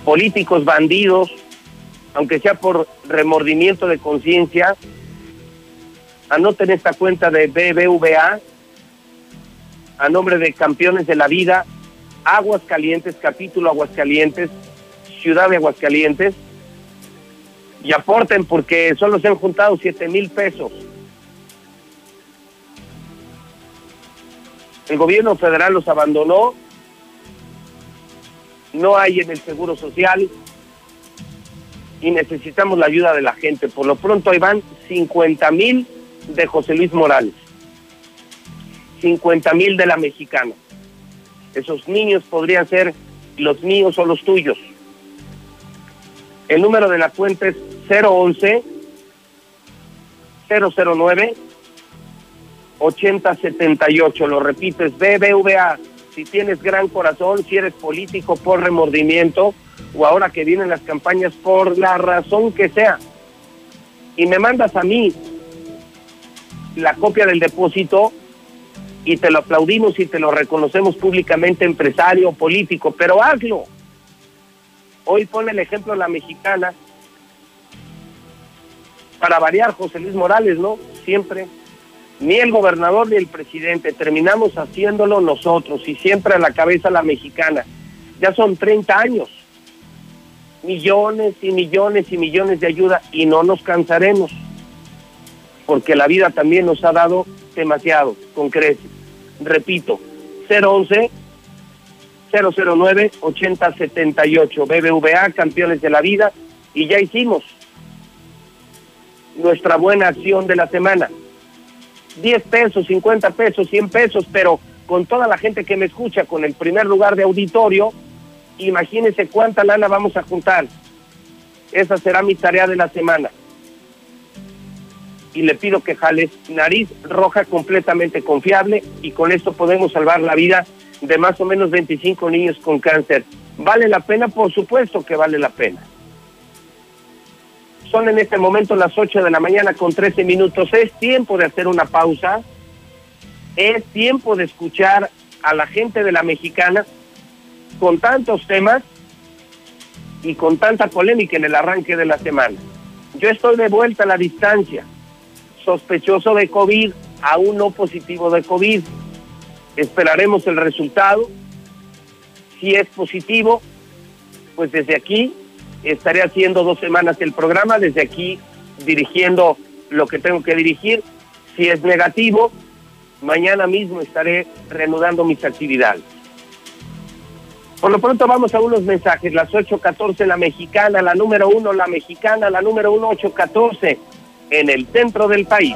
Políticos bandidos, aunque sea por remordimiento de conciencia, anoten esta cuenta de BBVA a nombre de Campeones de la Vida, Aguas Calientes, capítulo Aguascalientes, Ciudad de Aguascalientes, y aporten porque solo se han juntado siete mil pesos. El gobierno federal los abandonó, no hay en el Seguro Social y necesitamos la ayuda de la gente. Por lo pronto ahí van 50 mil de José Luis Morales, 50 mil de la mexicana. Esos niños podrían ser los míos o los tuyos. El número de la cuenta es 011 009 8078. Lo repito, es BBVA. Si tienes gran corazón, si eres político por remordimiento o ahora que vienen las campañas por la razón que sea, y me mandas a mí la copia del depósito y te lo aplaudimos y te lo reconocemos públicamente, empresario, político, pero hazlo. Hoy pone el ejemplo la mexicana, para variar José Luis Morales, ¿no? Siempre, ni el gobernador ni el presidente, terminamos haciéndolo nosotros y siempre a la cabeza la mexicana. Ya son 30 años, millones y millones y millones de ayuda y no nos cansaremos porque la vida también nos ha dado demasiado con creces. Repito, 011 009 8078 BBVA, campeones de la vida, y ya hicimos nuestra buena acción de la semana. 10 pesos, 50 pesos, 100 pesos, pero con toda la gente que me escucha, con el primer lugar de auditorio, imagínense cuánta lana vamos a juntar. Esa será mi tarea de la semana y le pido que jales nariz roja completamente confiable y con esto podemos salvar la vida de más o menos 25 niños con cáncer. ¿Vale la pena? Por supuesto que vale la pena. Son en este momento las 8 de la mañana con 13 minutos. Es tiempo de hacer una pausa. Es tiempo de escuchar a la gente de la mexicana con tantos temas y con tanta polémica en el arranque de la semana. Yo estoy de vuelta a la distancia sospechoso de COVID, aún no positivo de COVID. Esperaremos el resultado. Si es positivo, pues desde aquí estaré haciendo dos semanas el programa, desde aquí dirigiendo lo que tengo que dirigir. Si es negativo, mañana mismo estaré reanudando mis actividades. Por lo pronto vamos a unos mensajes, las 8.14 la mexicana, la número uno la mexicana, la número uno 8.14 en el centro del país.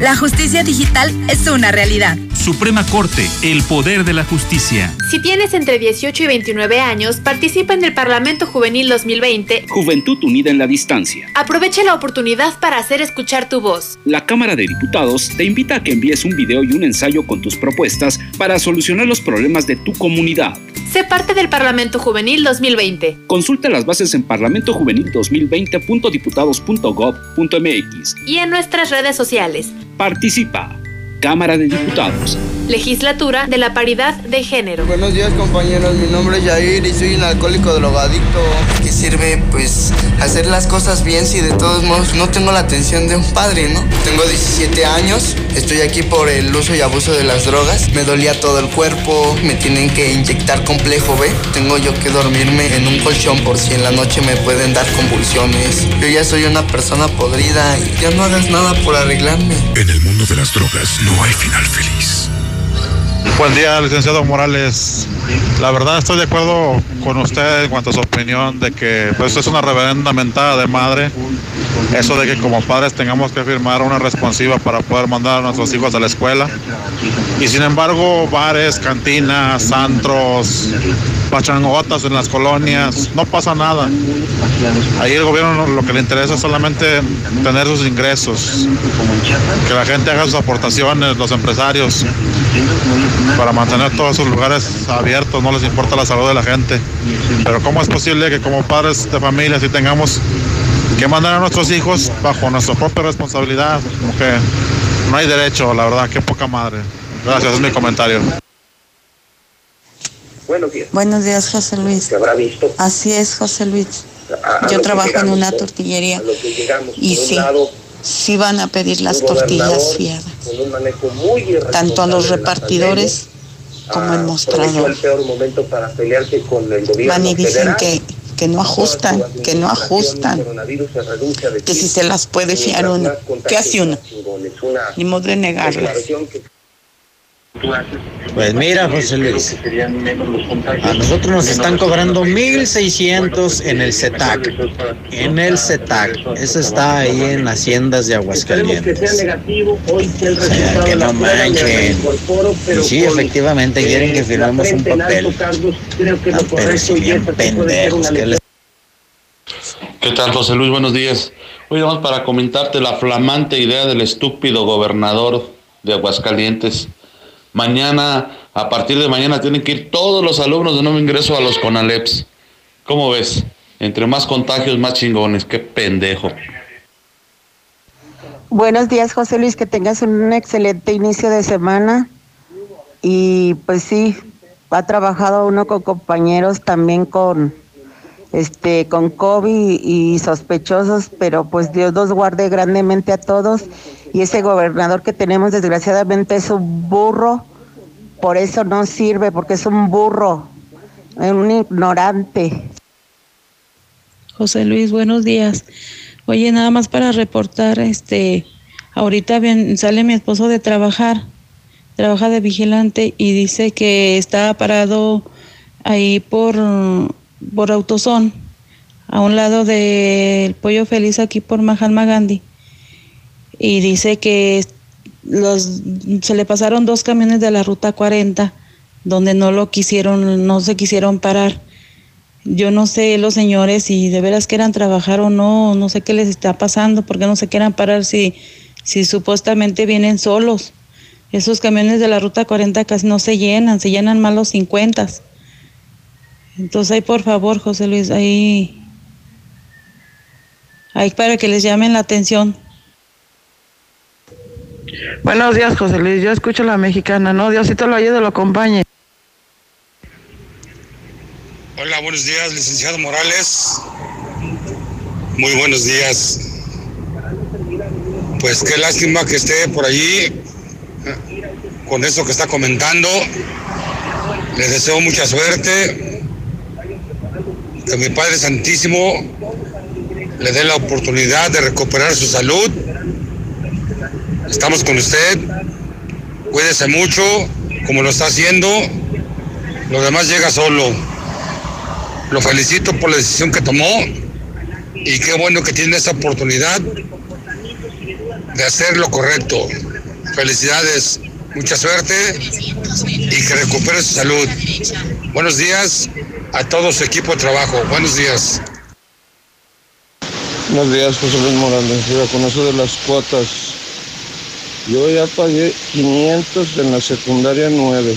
La justicia digital es una realidad. Suprema Corte, el poder de la justicia. Si tienes entre 18 y 29 años, participa en el Parlamento Juvenil 2020. Juventud Unida en la Distancia. Aprovecha la oportunidad para hacer escuchar tu voz. La Cámara de Diputados te invita a que envíes un video y un ensayo con tus propuestas para solucionar los problemas de tu comunidad. Sé parte del Parlamento Juvenil 2020. Consulta las bases en parlamentojuvenil2020.diputados.gov.mx y en nuestras redes sociales. Participa. Cámara de Diputados. Legislatura de la Paridad de Género. Buenos días compañeros, mi nombre es Jair y soy un alcohólico drogadicto. ¿Qué sirve pues hacer las cosas bien si de todos modos no tengo la atención de un padre, ¿no? Tengo 17 años, estoy aquí por el uso y abuso de las drogas, me dolía todo el cuerpo, me tienen que inyectar complejo B, tengo yo que dormirme en un colchón por si en la noche me pueden dar convulsiones. Yo ya soy una persona podrida y ya no hagas nada por arreglarme. En el mundo de las drogas no hay final feliz. Buen día, licenciado Morales. La verdad estoy de acuerdo con usted en cuanto a su opinión de que pues es una reverenda mentada de madre eso de que como padres tengamos que firmar una responsiva para poder mandar a nuestros hijos a la escuela. Y sin embargo, bares, cantinas, antros, pachangotas en las colonias, no pasa nada. Ahí el gobierno lo que le interesa es solamente tener sus ingresos, que la gente haga sus aportaciones, los empresarios, para mantener todos sus lugares abiertos, no les importa la salud de la gente. Pero ¿cómo es posible que como padres de familia si tengamos que mandar a nuestros hijos bajo nuestra propia responsabilidad? Como que no hay derecho, la verdad, qué poca madre. Gracias, es mi comentario. Buenos días. Buenos días, José Luis. ¿Se habrá visto? Así es, José Luis. A- a Yo trabajo en una tortillería y sí, lado, sí van a pedir las tortillas muy tanto a los repartidores como el mostrador. el gobierno Van y dicen que, que no ajustan, que no ajustan, que si se las puede fiar uno. ¿Qué hace uno? Ni modo de negarlas. declaración que tú haces Pues mira, José Luis, a nosotros nos están cobrando 1.600 en el CETAC. En el CETAC. Eso está ahí en Haciendas de que Aguascalientes. O sea, que no manchen. Y sí, efectivamente, quieren que eh, firmemos la un papel. que Ah, pero si bien pendejos, ¿qué les ¿Qué tal, José Luis? Buenos días. Hoy vamos para comentarte la flamante idea del estúpido gobernador de Aguascalientes. Mañana, a partir de mañana, tienen que ir todos los alumnos de nuevo ingreso a los CONALEPS. ¿Cómo ves? Entre más contagios, más chingones. Qué pendejo. Buenos días, José Luis, que tengas un excelente inicio de semana. Y pues sí, ha trabajado uno con compañeros también con este con COVID y sospechosos, pero pues Dios los guarde grandemente a todos. Y ese gobernador que tenemos desgraciadamente es un burro, por eso no sirve, porque es un burro, un ignorante. José Luis, buenos días. Oye, nada más para reportar, este, ahorita ven- sale mi esposo de trabajar, trabaja de vigilante y dice que está parado ahí por, por Autosón, a un lado del Pollo Feliz aquí por Mahatma Gandhi. Y dice que los, se le pasaron dos camiones de la ruta 40 donde no lo quisieron, no se quisieron parar. Yo no sé los señores si de veras quieran trabajar o no, no sé qué les está pasando, porque no se quieran parar si, si supuestamente vienen solos. Esos camiones de la ruta 40 casi no se llenan, se llenan más los 50. Entonces ahí por favor, José Luis, ahí, ahí para que les llamen la atención. Buenos días, José Luis. Yo escucho la mexicana, ¿no? Diosito lo ayude, lo acompañe. Hola, buenos días, licenciado Morales. Muy buenos días. Pues qué lástima que esté por allí con eso que está comentando. Le deseo mucha suerte. Que mi Padre Santísimo le dé la oportunidad de recuperar su salud. Estamos con usted. Cuídese mucho, como lo está haciendo. Lo demás llega solo. Lo felicito por la decisión que tomó y qué bueno que tiene esa oportunidad de hacer lo correcto. Felicidades, mucha suerte y que recupere su salud. Buenos días a todo su equipo de trabajo. Buenos días. Buenos días, José Luis Morales. Con eso de las cuotas, yo ya pagué 500 en la secundaria 9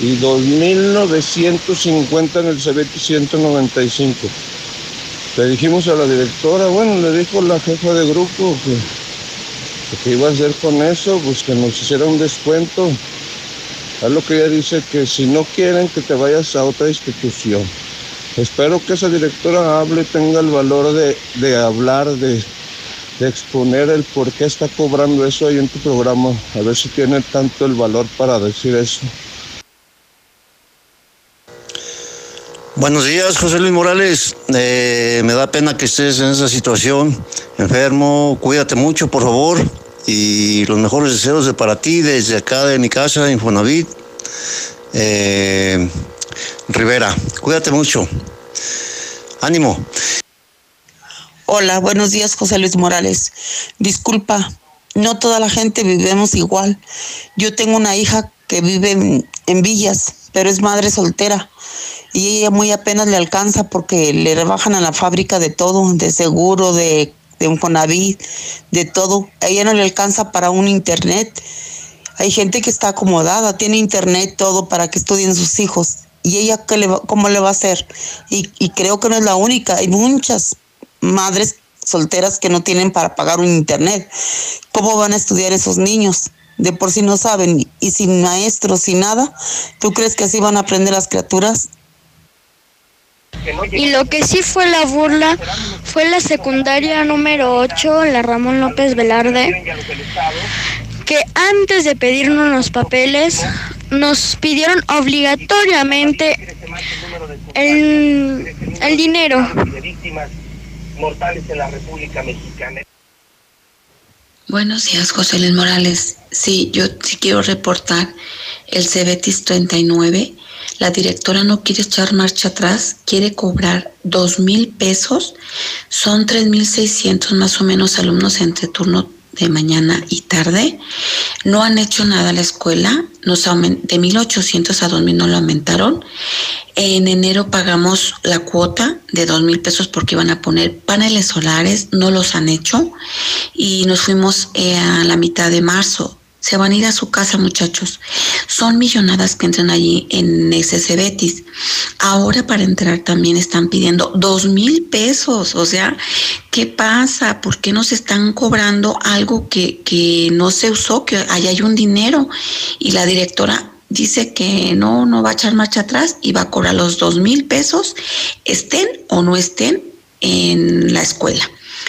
y 2.950 en el CBT 195. Le dijimos a la directora, bueno, le dijo la jefa de grupo que, que iba a hacer con eso, pues que nos hiciera un descuento. Es lo que ella dice, que si no quieren que te vayas a otra institución. Espero que esa directora hable, tenga el valor de, de hablar, de, de exponer el por qué está cobrando eso ahí en tu programa. A ver si tiene tanto el valor para decir eso. Buenos días, José Luis Morales. Eh, me da pena que estés en esa situación, enfermo. Cuídate mucho, por favor. Y los mejores deseos de para ti desde acá de mi casa, Infonavit. Eh, Rivera, cuídate mucho. Ánimo. Hola, buenos días, José Luis Morales. Disculpa, no toda la gente vivimos igual. Yo tengo una hija que vive en, en Villas, pero es madre soltera y ella muy apenas le alcanza porque le rebajan a la fábrica de todo, de seguro, de, un Fonavit, de todo. A ella no le alcanza para un internet. Hay gente que está acomodada, tiene internet, todo para que estudien sus hijos. ¿Y ella qué le va, cómo le va a hacer? Y, y creo que no es la única, hay muchas madres solteras que no tienen para pagar un internet. ¿Cómo van a estudiar esos niños? De por sí no saben, y sin maestros, sin nada, ¿tú crees que así van a aprender las criaturas? Y lo que sí fue la burla fue la secundaria número 8, la Ramón López Velarde, que antes de pedirnos los papeles nos pidieron obligatoriamente el, el dinero. Buenos días, José Luis Morales. Sí, yo sí quiero reportar el Cebetis 39. La directora no quiere echar marcha atrás, quiere cobrar dos mil pesos. Son tres mil seiscientos más o menos alumnos entre turno de mañana y tarde. No han hecho nada a la escuela, nos de 1.800 a 2.000 no lo aumentaron. En enero pagamos la cuota de dos mil pesos porque iban a poner paneles solares, no los han hecho y nos fuimos eh, a la mitad de marzo. Se van a ir a su casa, muchachos. Son millonadas que entran allí en ese Betis. Ahora para entrar también están pidiendo dos mil pesos. O sea, ¿qué pasa? ¿Por qué nos están cobrando algo que, que no se usó, que allá hay un dinero? Y la directora dice que no, no va a echar marcha atrás y va a cobrar los dos mil pesos, estén o no estén en la escuela.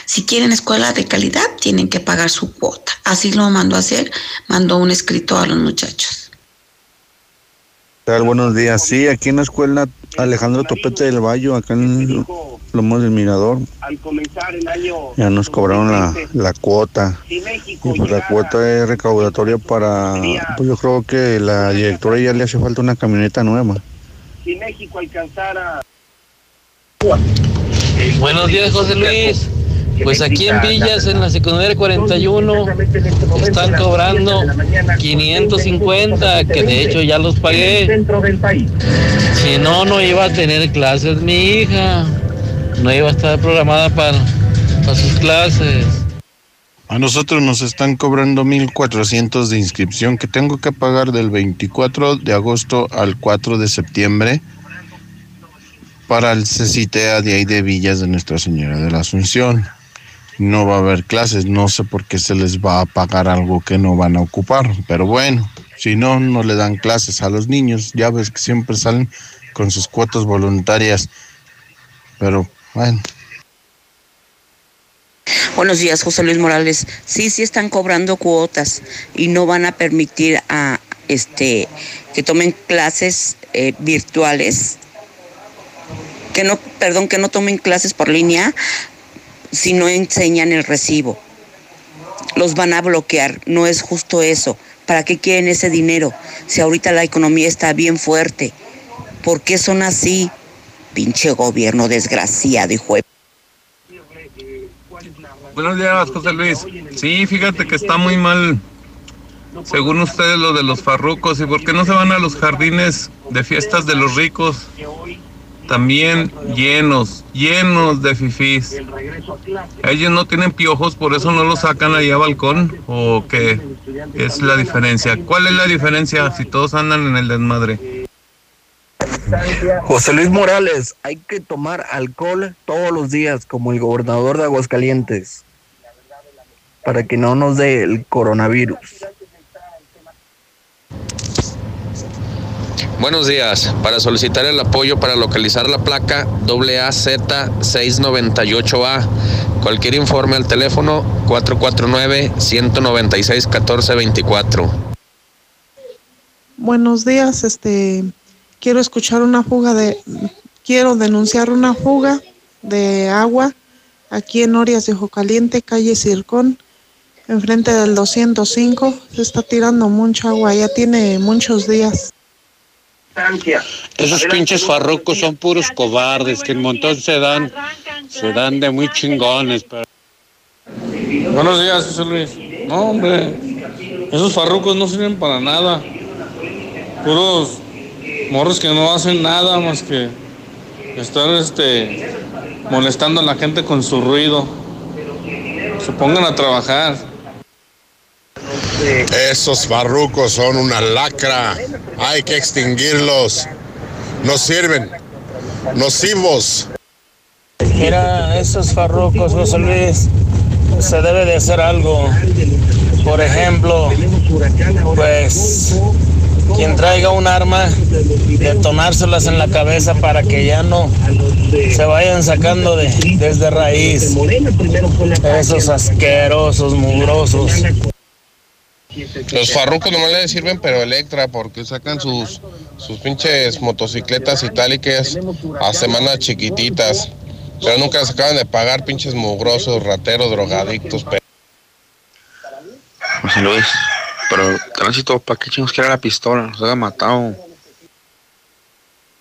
Si quieren escuela de calidad, tienen que pagar su cuota. Así lo mandó a hacer, mandó un escrito a los muchachos. tal? Buenos días. Sí, aquí en la escuela Alejandro Topete del Valle, acá en Lomos del Mirador, Al comenzar el año ya nos cobraron la, la cuota. Y pues la cuota es recaudatoria para, pues yo creo que la directora ya le hace falta una camioneta nueva. si México alcanzara Buenos días, José Luis. Pues aquí en Villas, en la secundaria 41, están cobrando 550, que de hecho ya los pagué. Si no, no iba a tener clases mi hija. No iba a estar programada para, para sus clases. A nosotros nos están cobrando 1.400 de inscripción que tengo que pagar del 24 de agosto al 4 de septiembre para el CECITEA de ahí de Villas de Nuestra Señora de la Asunción. No va a haber clases, no sé por qué se les va a pagar algo que no van a ocupar, pero bueno, si no, no le dan clases a los niños, ya ves que siempre salen con sus cuotas voluntarias, pero bueno. Buenos días, José Luis Morales. Sí, sí están cobrando cuotas y no van a permitir a este que tomen clases eh, virtuales, que no, perdón, que no tomen clases por línea si no enseñan el recibo. Los van a bloquear, no es justo eso. ¿Para qué quieren ese dinero? Si ahorita la economía está bien fuerte, ¿por qué son así? Pinche gobierno desgraciado, hijo Buenos días, José Luis. Sí, fíjate que está muy mal, según ustedes, lo de los farrucos. ¿Y por qué no se van a los jardines de fiestas de los ricos? También llenos, llenos de fifís. Ellos no tienen piojos, por eso no los sacan ahí a balcón. ¿O qué es la diferencia? ¿Cuál es la diferencia si todos andan en el desmadre? José Luis Morales, hay que tomar alcohol todos los días como el gobernador de Aguascalientes para que no nos dé el coronavirus. Buenos días. Para solicitar el apoyo para localizar la placa AAZ698A. Cualquier informe al teléfono 449-196-1424. Buenos días, este quiero escuchar una fuga de quiero denunciar una fuga de agua aquí en Orias de Ojo Caliente, calle Circón, enfrente del 205. Se está tirando mucha agua, ya tiene muchos días. Esos pinches farrucos son puros cobardes que en montón se dan, se dan de muy chingones. Pero... Buenos días, José Luis. No, hombre, esos farrucos no sirven para nada. Puros morros que no hacen nada más que estar este, molestando a la gente con su ruido. Se pongan a trabajar. Esos barrucos son una lacra. Hay que extinguirlos. No sirven. Nocivos. Mira, esos farrucos, José Luis, se debe de hacer algo. Por ejemplo, pues quien traiga un arma, detonárselas en la cabeza para que ya no se vayan sacando de, desde raíz. Esos asquerosos, mugrosos. Los farrucos nomás le sirven, pero Electra, porque sacan sus, sus pinches motocicletas itálicas a semanas chiquititas. Pero nunca se acaban de pagar pinches mugrosos, rateros, drogadictos. Pero... José Luis, pero tránsito, ¿para qué chingos quiere la pistola? Nos ha matado.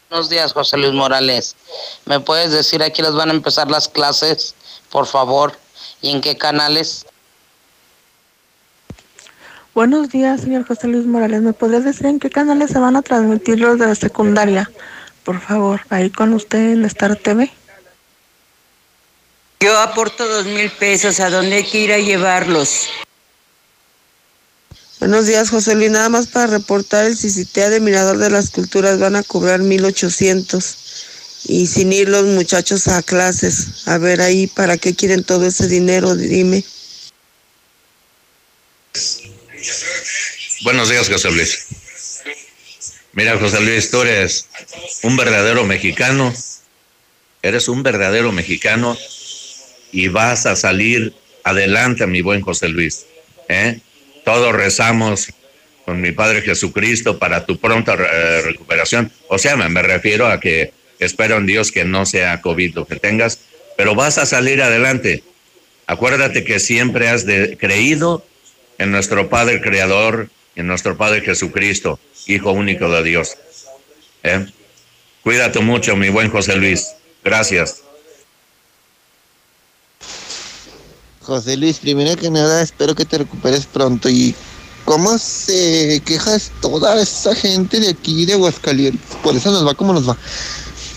Buenos días, José Luis Morales. ¿Me puedes decir a qué les van a empezar las clases, por favor? ¿Y en qué canales? Buenos días, señor José Luis Morales. ¿Me podría decir en qué canales se van a transmitir los de la secundaria? Por favor, ahí con usted en Star TV. Yo aporto dos mil pesos. ¿A dónde hay que ir a llevarlos? Buenos días, José Luis. Nada más para reportar el CICITEA de Mirador de las Culturas van a cobrar 1800 y sin ir los muchachos a clases. A ver ahí, ¿para qué quieren todo ese dinero? Dime. Buenos días, José Luis. Mira, José Luis, tú eres un verdadero mexicano. Eres un verdadero mexicano y vas a salir adelante, mi buen José Luis. ¿eh? Todos rezamos con mi Padre Jesucristo para tu pronta eh, recuperación. O sea, me, refiero a que espero en Dios que no sea COVID lo que tengas, pero vas a salir adelante. Acuérdate que siempre has de- creído en nuestro Padre Creador, en nuestro Padre Jesucristo, Hijo único de Dios. ¿Eh? Cuídate mucho, mi buen José Luis. Gracias. José Luis, primero que nada, espero que te recuperes pronto. ¿Y cómo se quejas toda esa gente de aquí de Aguascalientes? Por eso nos va como nos va.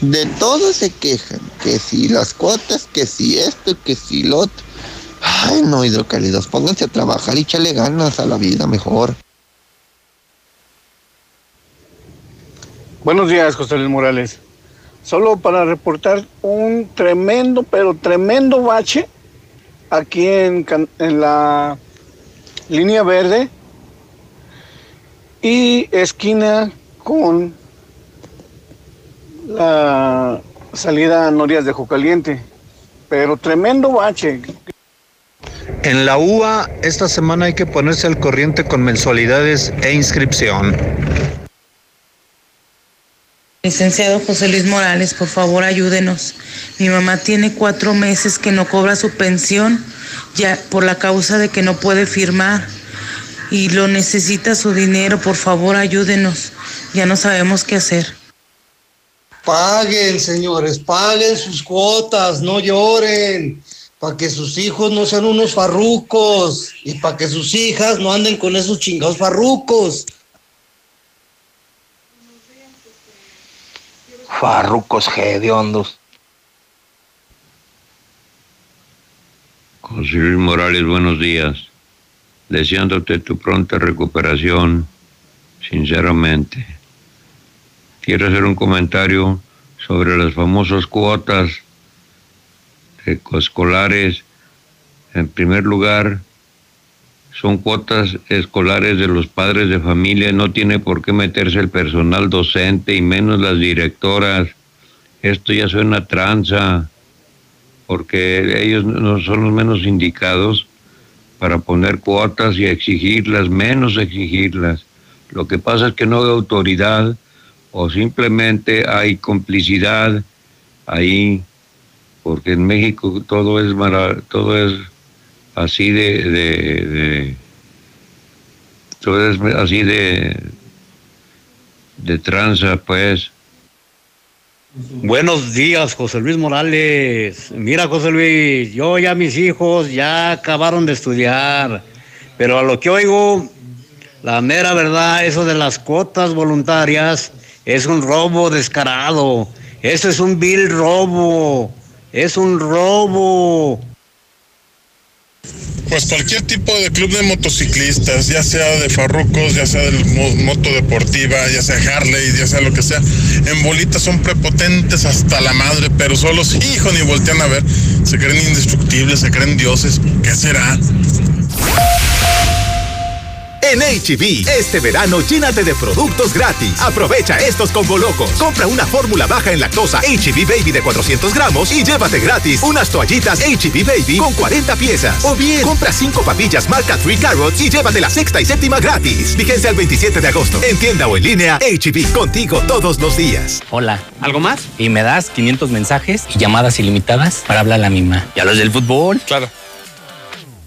De todo se quejan. Que si las cuotas, que si esto, que si lo otro. Ay, no, hidrocálidos, pónganse a trabajar y échale ganas a la vida mejor. Buenos días, José Luis Morales. Solo para reportar un tremendo, pero tremendo bache aquí en, en la línea verde y esquina con la salida a Norias de Jocaliente. Pero tremendo bache. En la UA, esta semana hay que ponerse al corriente con mensualidades e inscripción. Licenciado José Luis Morales, por favor ayúdenos. Mi mamá tiene cuatro meses que no cobra su pensión ya por la causa de que no puede firmar y lo necesita su dinero. Por favor ayúdenos. Ya no sabemos qué hacer. Paguen, señores, paguen sus cuotas, no lloren, para que sus hijos no sean unos farrucos y para que sus hijas no anden con esos chingados farrucos. Farrucos hediondos. José Luis Morales, buenos días. Deseándote tu pronta recuperación, sinceramente. Quiero hacer un comentario sobre las famosas cuotas escolares. En primer lugar, son cuotas escolares de los padres de familia, no tiene por qué meterse el personal docente y menos las directoras. Esto ya suena tranza, porque ellos no son los menos indicados para poner cuotas y exigirlas, menos exigirlas. Lo que pasa es que no hay autoridad o simplemente hay complicidad ahí, porque en México todo es todo es así de, de, es así de de tranza, pues. Buenos días, José Luis Morales. Mira, José Luis, yo ya mis hijos ya acabaron de estudiar, pero a lo que oigo, la mera verdad, eso de las cuotas voluntarias, es un robo descarado. Eso es un vil robo. Es un robo. Pues cualquier tipo de club de motociclistas, ya sea de farrucos, ya sea de moto deportiva, ya sea Harley, ya sea lo que sea, en bolitas son prepotentes hasta la madre, pero solos, hijo, ni voltean a ver, se creen indestructibles, se creen dioses, ¿qué será? En HB, e este verano llénate de productos gratis. Aprovecha estos combo locos. Compra una fórmula baja en lactosa HB e Baby de 400 gramos y llévate gratis unas toallitas HB e Baby con 40 piezas. O bien, compra 5 papillas marca 3 Carrots y llévate la sexta y séptima gratis. Fíjense el 27 de agosto. En tienda o en línea, HB, contigo todos los días. Hola, ¿algo más? Y me das 500 mensajes y llamadas ilimitadas para hablar a la misma. ¿Y a los del fútbol? Claro.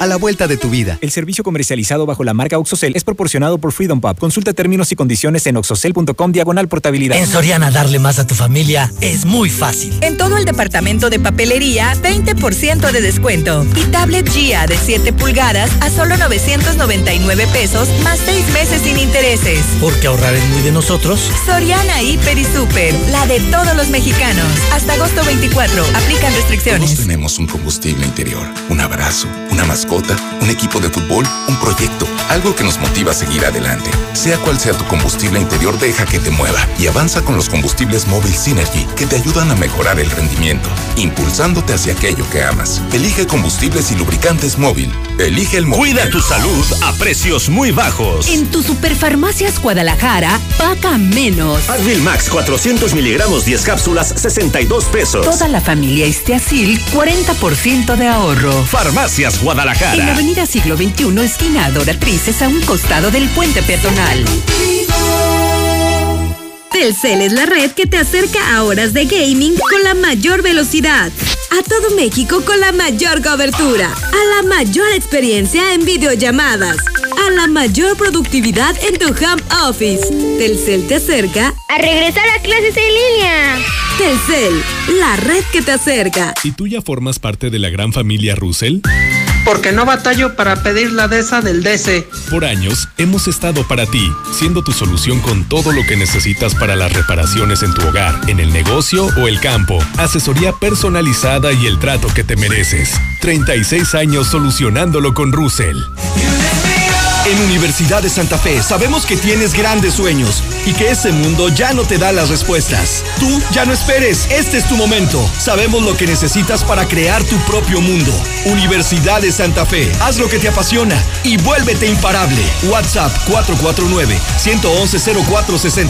a la vuelta de tu vida. El servicio comercializado bajo la marca OXOCEL es proporcionado por Freedom Pub. Consulta términos y condiciones en oxocel.com diagonal portabilidad. En Soriana darle más a tu familia es muy fácil. En todo el departamento de papelería, 20% de descuento. Y tablet GIA de 7 pulgadas a solo 999 pesos más 6 meses sin intereses. Porque ahorrar es muy de nosotros. Soriana Hiper y Super, la de todos los mexicanos. Hasta agosto 24. Aplican restricciones. Todos tenemos un combustible interior, un abrazo, una mascota, un equipo de fútbol, un proyecto, algo que nos motiva a seguir adelante. Sea cual sea tu combustible interior, deja que te mueva y avanza con los combustibles móvil Synergy que te ayudan a mejorar el rendimiento, impulsándote hacia aquello que amas. Elige combustibles y lubricantes móvil. Elige el móvil. Cuida tu salud a precios muy bajos. En tu Superfarmacias Guadalajara, paga menos. Advil Max 400 miligramos 10 cápsulas 62 pesos. Toda la familia Isteasil, 40% de ahorro. Farmacias Guadalajara. En la avenida Siglo XXI, esquina Adoratrices, a un costado del puente peatonal. Telcel es la red que te acerca a horas de gaming con la mayor velocidad. A todo México con la mayor cobertura. A la mayor experiencia en videollamadas. A la mayor productividad en tu home office. Telcel te acerca a regresar a clases en línea. Telcel, la red que te acerca. ¿Y tú ya formas parte de la gran familia Russell? Porque no batallo para pedir la DESA del DC. Por años hemos estado para ti, siendo tu solución con todo lo que necesitas para las reparaciones en tu hogar, en el negocio o el campo. Asesoría personalizada y el trato que te mereces. 36 años solucionándolo con Russell. En Universidad de Santa Fe sabemos que tienes grandes sueños y que ese mundo ya no te da las respuestas. Tú ya no esperes, este es tu momento. Sabemos lo que necesitas para crear tu propio mundo. Universidad de Santa Fe, haz lo que te apasiona y vuélvete imparable. WhatsApp 449-111-0460.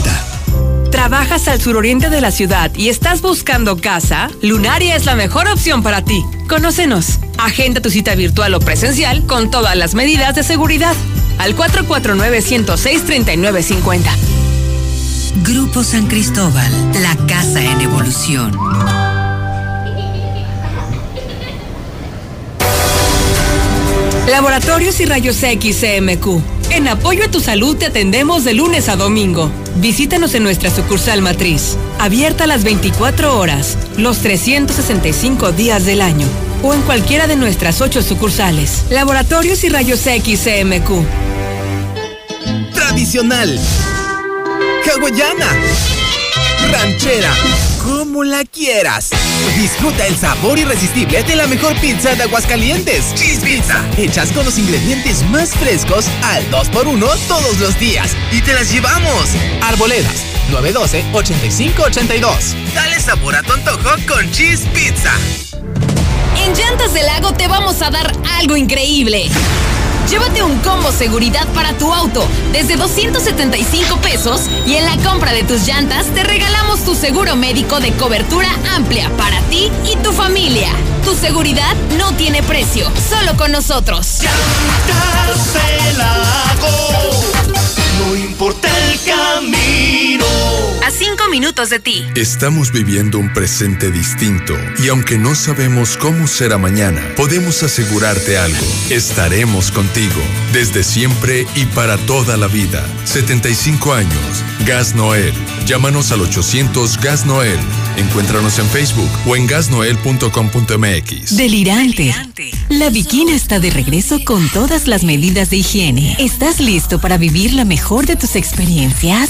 ¿Trabajas al suroriente de la ciudad y estás buscando casa? Lunaria es la mejor opción para ti. Conócenos. Agenda tu cita virtual o presencial con todas las medidas de seguridad. Al 449-106-3950. Grupo San Cristóbal, la casa en evolución. Laboratorios y Rayos X CMQ En apoyo a tu salud te atendemos de lunes a domingo. Visítanos en nuestra sucursal matriz, abierta las 24 horas, los 365 días del año, o en cualquiera de nuestras ocho sucursales. Laboratorios y Rayos X CMQ. Tradicional. Hawaiana. Ranchera. Como la quieras. Disfruta el sabor irresistible de la mejor pizza de Aguascalientes. Cheese Pizza. Hechas con los ingredientes más frescos al 2x1 todos los días. Y te las llevamos. Arboledas. 912-8582. Dale sabor a tu antojo con Cheese Pizza. En Llantas del Lago te vamos a dar algo increíble. Llévate un combo seguridad para tu auto desde 275 pesos y en la compra de tus llantas te regalamos tu seguro médico de cobertura amplia para ti y tu familia. Tu seguridad no tiene precio, solo con nosotros. Llantas Lago, no importa el camino. Cinco minutos de ti. Estamos viviendo un presente distinto y aunque no sabemos cómo será mañana, podemos asegurarte algo. Estaremos contigo desde siempre y para toda la vida. 75 años. Gas Noel. Llámanos al 800 Gas Noel. Encuéntranos en Facebook o en gasnoel.com.mx. Delirante. La Bikina está de regreso con todas las medidas de higiene. ¿Estás listo para vivir la mejor de tus experiencias?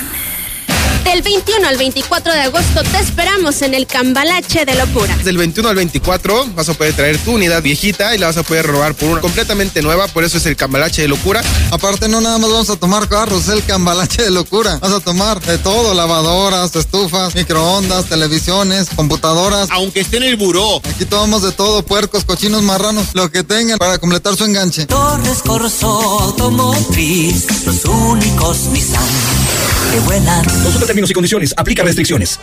Del 21 al 24 de agosto te esperamos en el Cambalache de Locura. Del 21 al 24 vas a poder traer tu unidad viejita y la vas a poder robar por una completamente nueva, por eso es el Cambalache de Locura. Aparte no nada más vamos a tomar carros, el Cambalache de Locura. Vas a tomar de todo, lavadoras, estufas, microondas, televisiones, computadoras. Aunque esté en el buró. Aquí tomamos de todo, puercos, cochinos, marranos, lo que tengan para completar su enganche. Torres Corso Automotriz, los únicos Nissan que vuelan. Consulta términos y condiciones. Aplica restricciones.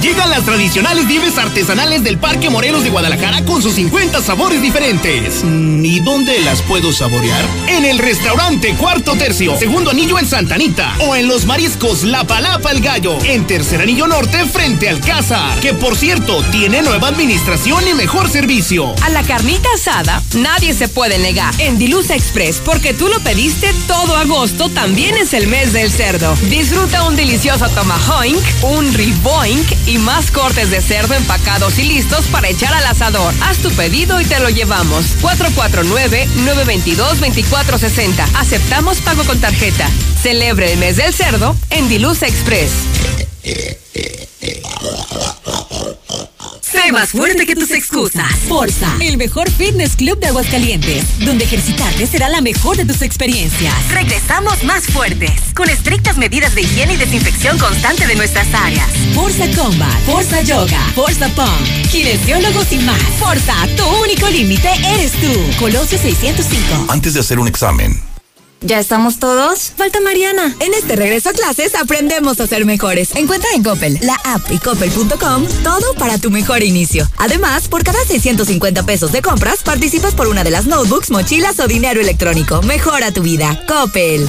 Llegan las tradicionales nieves artesanales del Parque Morelos de Guadalajara con sus 50 sabores diferentes. Mm, ¿Y dónde las puedo saborear? En el restaurante Cuarto Tercio, segundo anillo en Santa Anita. O en los mariscos La Palapa el Gallo, en tercer anillo norte frente al Cázar. Que por cierto, tiene nueva administración y mejor servicio. A la carnita asada, nadie se puede negar. En Dilusa Express, porque tú lo pediste todo agosto, también es el mes del cerdo. Disfruta un delicioso tomahawk, un riboink y más cortes de cerdo empacados y listos para echar al asador. Haz tu pedido y te lo llevamos. 449-922-2460. Aceptamos pago con tarjeta. Celebre el mes del cerdo en Dilusa Express. Sé más fuerte que tus excusas. Forza, el mejor fitness club de Aguascalientes, donde ejercitarte será la mejor de tus experiencias. Regresamos más fuertes, con estrictas medidas de higiene y desinfección constante de nuestras áreas. Forza Combat, Forza Yoga, Forza Pump, kinesiólogos y más. Forza, tu único límite eres tú. Colosio 605. Antes de hacer un examen, ¿Ya estamos todos? Falta Mariana. En este regreso a clases aprendemos a ser mejores. Encuentra en Coppel, la app y coppel.com todo para tu mejor inicio. Además, por cada 650 pesos de compras, participas por una de las notebooks, mochilas o dinero electrónico. Mejora tu vida. Coppel.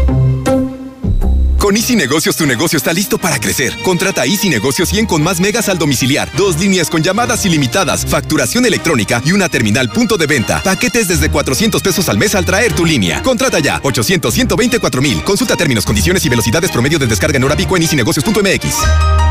Con Easy Negocios tu negocio está listo para crecer. Contrata Easy Negocios 100 con más megas al domiciliar, dos líneas con llamadas ilimitadas, facturación electrónica y una terminal punto de venta. Paquetes desde 400 pesos al mes al traer tu línea. Contrata ya 800 124 mil. Consulta términos, condiciones y velocidades promedio de descarga en hora pico en easynegocios.mx.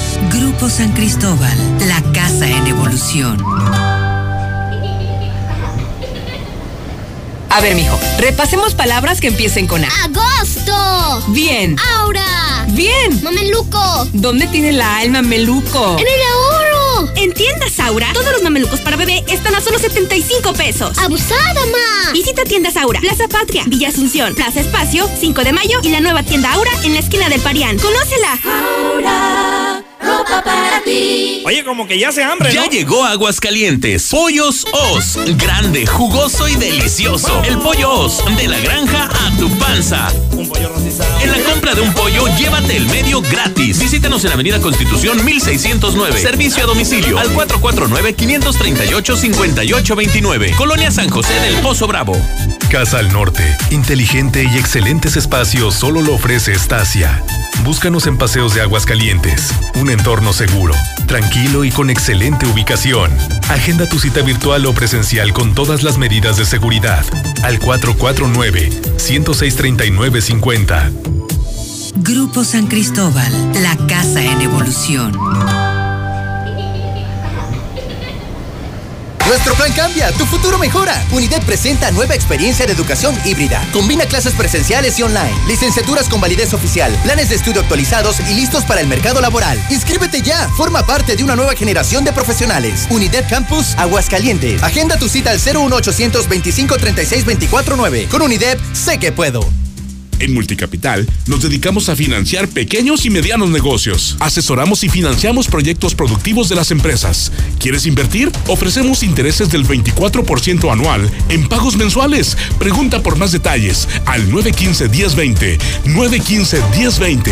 Grupo San Cristóbal, la casa en evolución. A ver, mijo, repasemos palabras que empiecen con A. ¡Agosto! Bien. ¡Aura! Bien. ¡Mameluco! ¿Dónde tiene la alma mameluco? ¡En el ahorro! En tiendas Aura, todos los mamelucos para bebé están a solo 75 pesos. ¡Abusada, ma! Visita tiendas Aura, Plaza Patria, Villa Asunción, Plaza Espacio, 5 de Mayo y la nueva tienda Aura en la esquina del Parián. ¡Conócela! Aura ropa para ti. Oye, como que ya se hambre, Ya llegó Aguascalientes. Pollos Os. Grande, jugoso y delicioso. El pollo Os. De la granja a tu panza. Un pollo rostizado. En la compra de un pollo, llévate el medio gratis. Visítanos en Avenida Constitución 1609. Servicio a domicilio al 449-538-5829. Colonia San José del Pozo Bravo. Casa al Norte. Inteligente y excelentes espacios solo lo ofrece Estacia. Búscanos en Paseos de Aguascalientes. Un entorno seguro, tranquilo y con excelente ubicación. Agenda tu cita virtual o presencial con todas las medidas de seguridad. Al 449-106-3950. Grupo San Cristóbal, la casa en evolución. Nuestro plan cambia, tu futuro mejora. Unidad presenta nueva experiencia de educación híbrida. Combina clases presenciales y online, licenciaturas con validez oficial, planes de estudio actualizados y listos para el mercado laboral. Inscríbete ya, forma parte de una nueva generación de profesionales. Unidad Campus Aguascalientes. Agenda tu cita al 01800 25 36 249. Con Unidad, sé que puedo. En Multicapital nos dedicamos a financiar pequeños y medianos negocios. Asesoramos y financiamos proyectos productivos de las empresas. ¿Quieres invertir? Ofrecemos intereses del 24% anual en pagos mensuales. Pregunta por más detalles al 915-1020. 915-1020.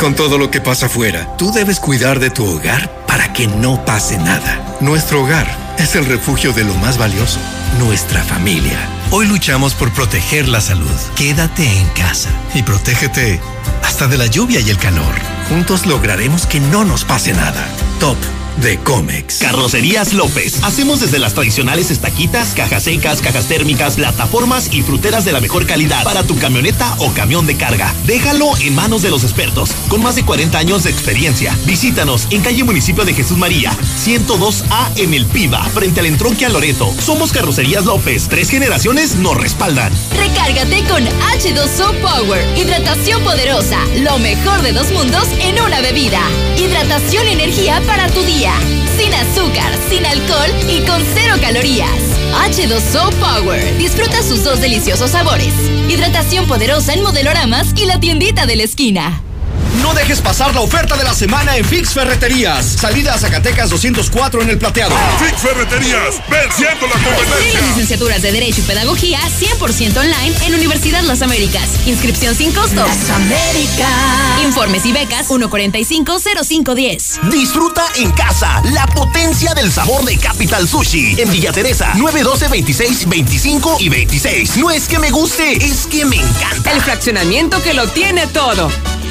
Con todo lo que pasa afuera, tú debes cuidar de tu hogar para que no pase nada. Nuestro hogar es el refugio de lo más valioso, nuestra familia. Hoy luchamos por proteger la salud. Quédate en casa y protégete hasta de la lluvia y el calor. Juntos lograremos que no nos pase nada. Top de Comex. Carrocerías López. Hacemos desde las tradicionales estaquitas, cajas secas, cajas térmicas, plataformas y fruteras de la mejor calidad para tu camioneta o camión de carga. Déjalo en manos de los expertos, con más de 40 años de experiencia. Visítanos en calle Municipio de Jesús María, 102A en El Piba, frente al entronque a Loreto. Somos Carrocerías López. Tres generaciones nos respaldan. Recárgate con H2O Power. Hidratación poderosa. Lo mejor de dos mundos en una bebida. Hidratación y energía para tu día. Sin azúcar, sin alcohol y con cero calorías. H2O Power. Disfruta sus dos deliciosos sabores. Hidratación poderosa en modeloramas y la tiendita de la esquina. No dejes pasar la oferta de la semana en Fix Ferreterías. Salida a Zacatecas 204 en el plateado. Fix Ferreterías, venciendo la competencia. Las licenciaturas de Derecho y Pedagogía 100% online en Universidad Las Américas. Inscripción sin costo. Las Américas. Informes y becas 145-0510. Disfruta en casa la potencia del sabor de Capital Sushi. En Villa Teresa, 912, 26, 25 y 26. No es que me guste, es que me encanta. El fraccionamiento que lo tiene todo.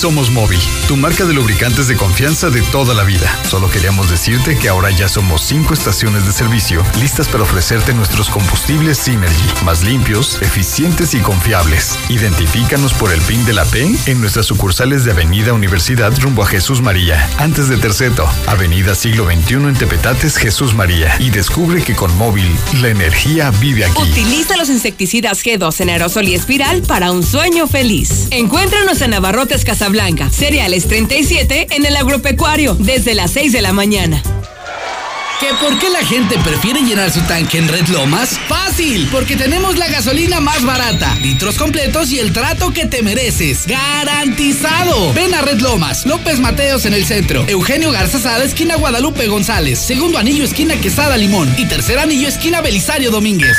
Somos Móvil, tu marca de lubricantes de confianza de toda la vida. Solo queríamos decirte que ahora ya somos cinco estaciones de servicio listas para ofrecerte nuestros combustibles Synergy, más limpios, eficientes y confiables. Identifícanos por el PIN de la P en nuestras sucursales de Avenida Universidad rumbo a Jesús María, antes de Terceto, Avenida Siglo XXI en Tepetates Jesús María y descubre que con Móvil la energía vive aquí. Utiliza los insecticidas G2 en aerosol y espiral para un sueño feliz. Encuéntranos en Navarrotes Casablanca, Cereales 37 en el agropecuario, desde las 6 de la mañana. ¿Que por qué la gente prefiere llenar su tanque en Red Lomas? Fácil, porque tenemos la gasolina más barata, litros completos y el trato que te mereces. ¡Garantizado! Ven a Red Lomas, López Mateos en el centro, Eugenio Garzazada, esquina Guadalupe González, segundo anillo, esquina Quesada Limón y tercer anillo, esquina Belisario Domínguez.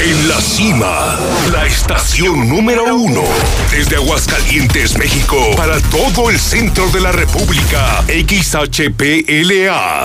En la cima, la estación número uno. Desde Aguascalientes, México, para todo el centro de la República. XHPLA.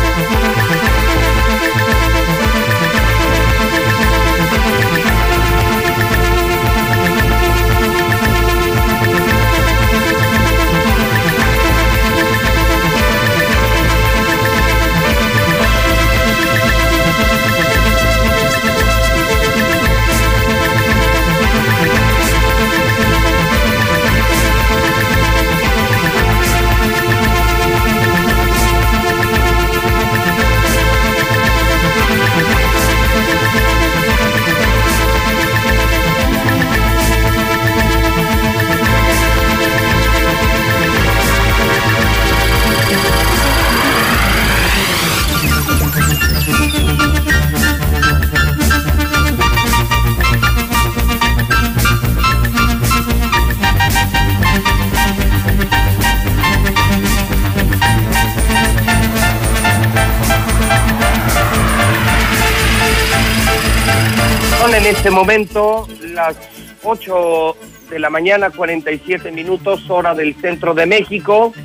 Este momento las 8 de la mañana, 47 minutos, hora del centro de México.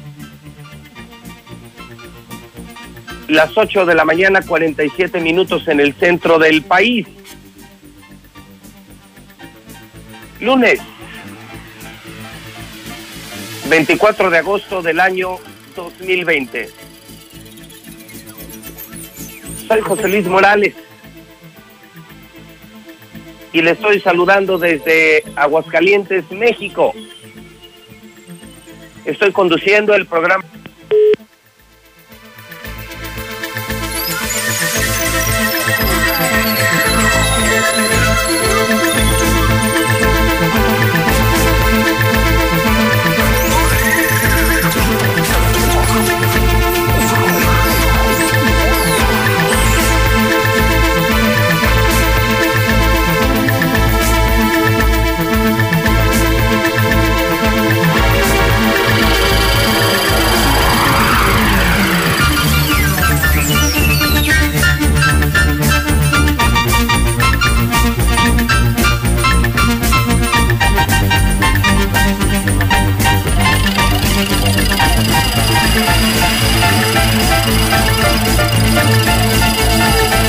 Las 8 de la mañana, 47 minutos en el centro del país. Lunes, 24 de agosto del año 2020. Soy José Luis Morales y le estoy saludando desde Aguascalientes, México. Estoy conduciendo el programa.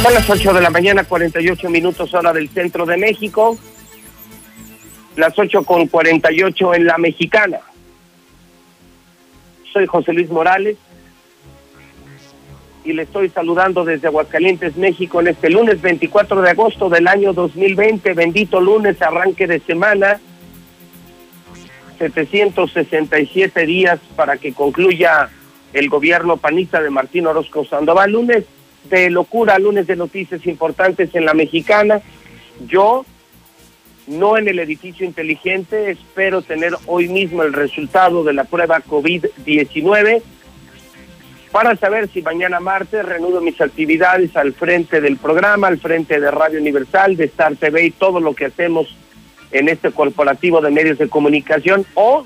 Son las 8 de la mañana, 48 minutos hora del centro de México. Las 8 con 48 en la mexicana. Soy José Luis Morales y le estoy saludando desde Aguascalientes, México, en este lunes 24 de agosto del año 2020. Bendito lunes, arranque de semana. 767 días para que concluya el gobierno panista de Martín Orozco Sandoval. Lunes de locura, lunes de noticias importantes en la mexicana. Yo, no en el edificio inteligente, espero tener hoy mismo el resultado de la prueba COVID-19 para saber si mañana martes reanudo mis actividades al frente del programa, al frente de Radio Universal, de Star TV y todo lo que hacemos en este corporativo de medios de comunicación o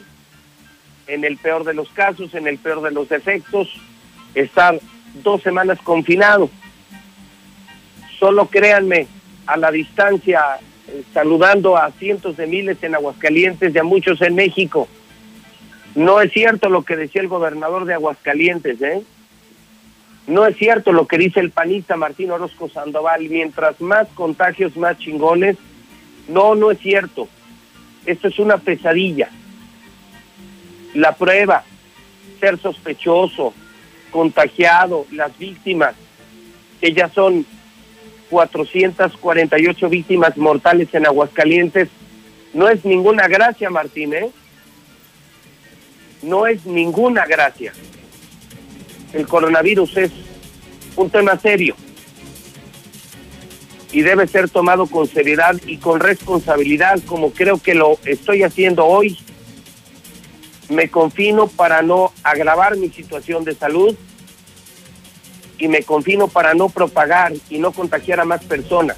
en el peor de los casos, en el peor de los defectos, estar dos semanas confinado. Solo créanme, a la distancia, eh, saludando a cientos de miles en Aguascalientes y a muchos en México. No es cierto lo que decía el gobernador de Aguascalientes, ¿eh? No es cierto lo que dice el panista Martín Orozco Sandoval. Mientras más contagios, más chingones. No, no es cierto. Esto es una pesadilla. La prueba, ser sospechoso, contagiado, las víctimas, que ya son 448 víctimas mortales en Aguascalientes, no es ninguna gracia, Martín, ¿eh? No es ninguna gracia. El coronavirus es un tema serio y debe ser tomado con seriedad y con responsabilidad, como creo que lo estoy haciendo hoy. Me confino para no agravar mi situación de salud y me confino para no propagar y no contagiar a más personas.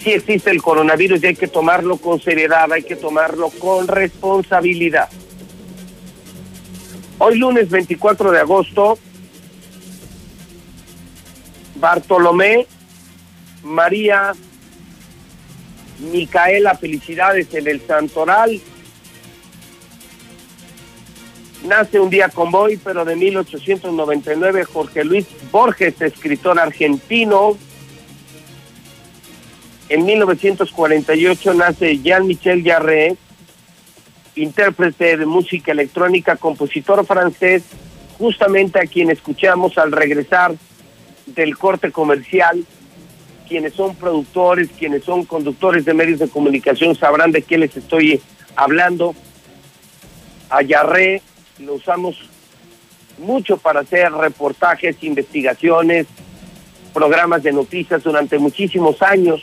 Sí existe el coronavirus y hay que tomarlo con seriedad, hay que tomarlo con responsabilidad. Hoy lunes 24 de agosto, Bartolomé María Micaela Felicidades en el Santoral. Nace un día con Boy, pero de 1899 Jorge Luis Borges, escritor argentino. En 1948 nace Jean-Michel Jarre, intérprete de música electrónica, compositor francés, justamente a quien escuchamos al regresar del corte comercial quienes son productores, quienes son conductores de medios de comunicación sabrán de qué les estoy hablando. A lo usamos mucho para hacer reportajes, investigaciones, programas de noticias durante muchísimos años.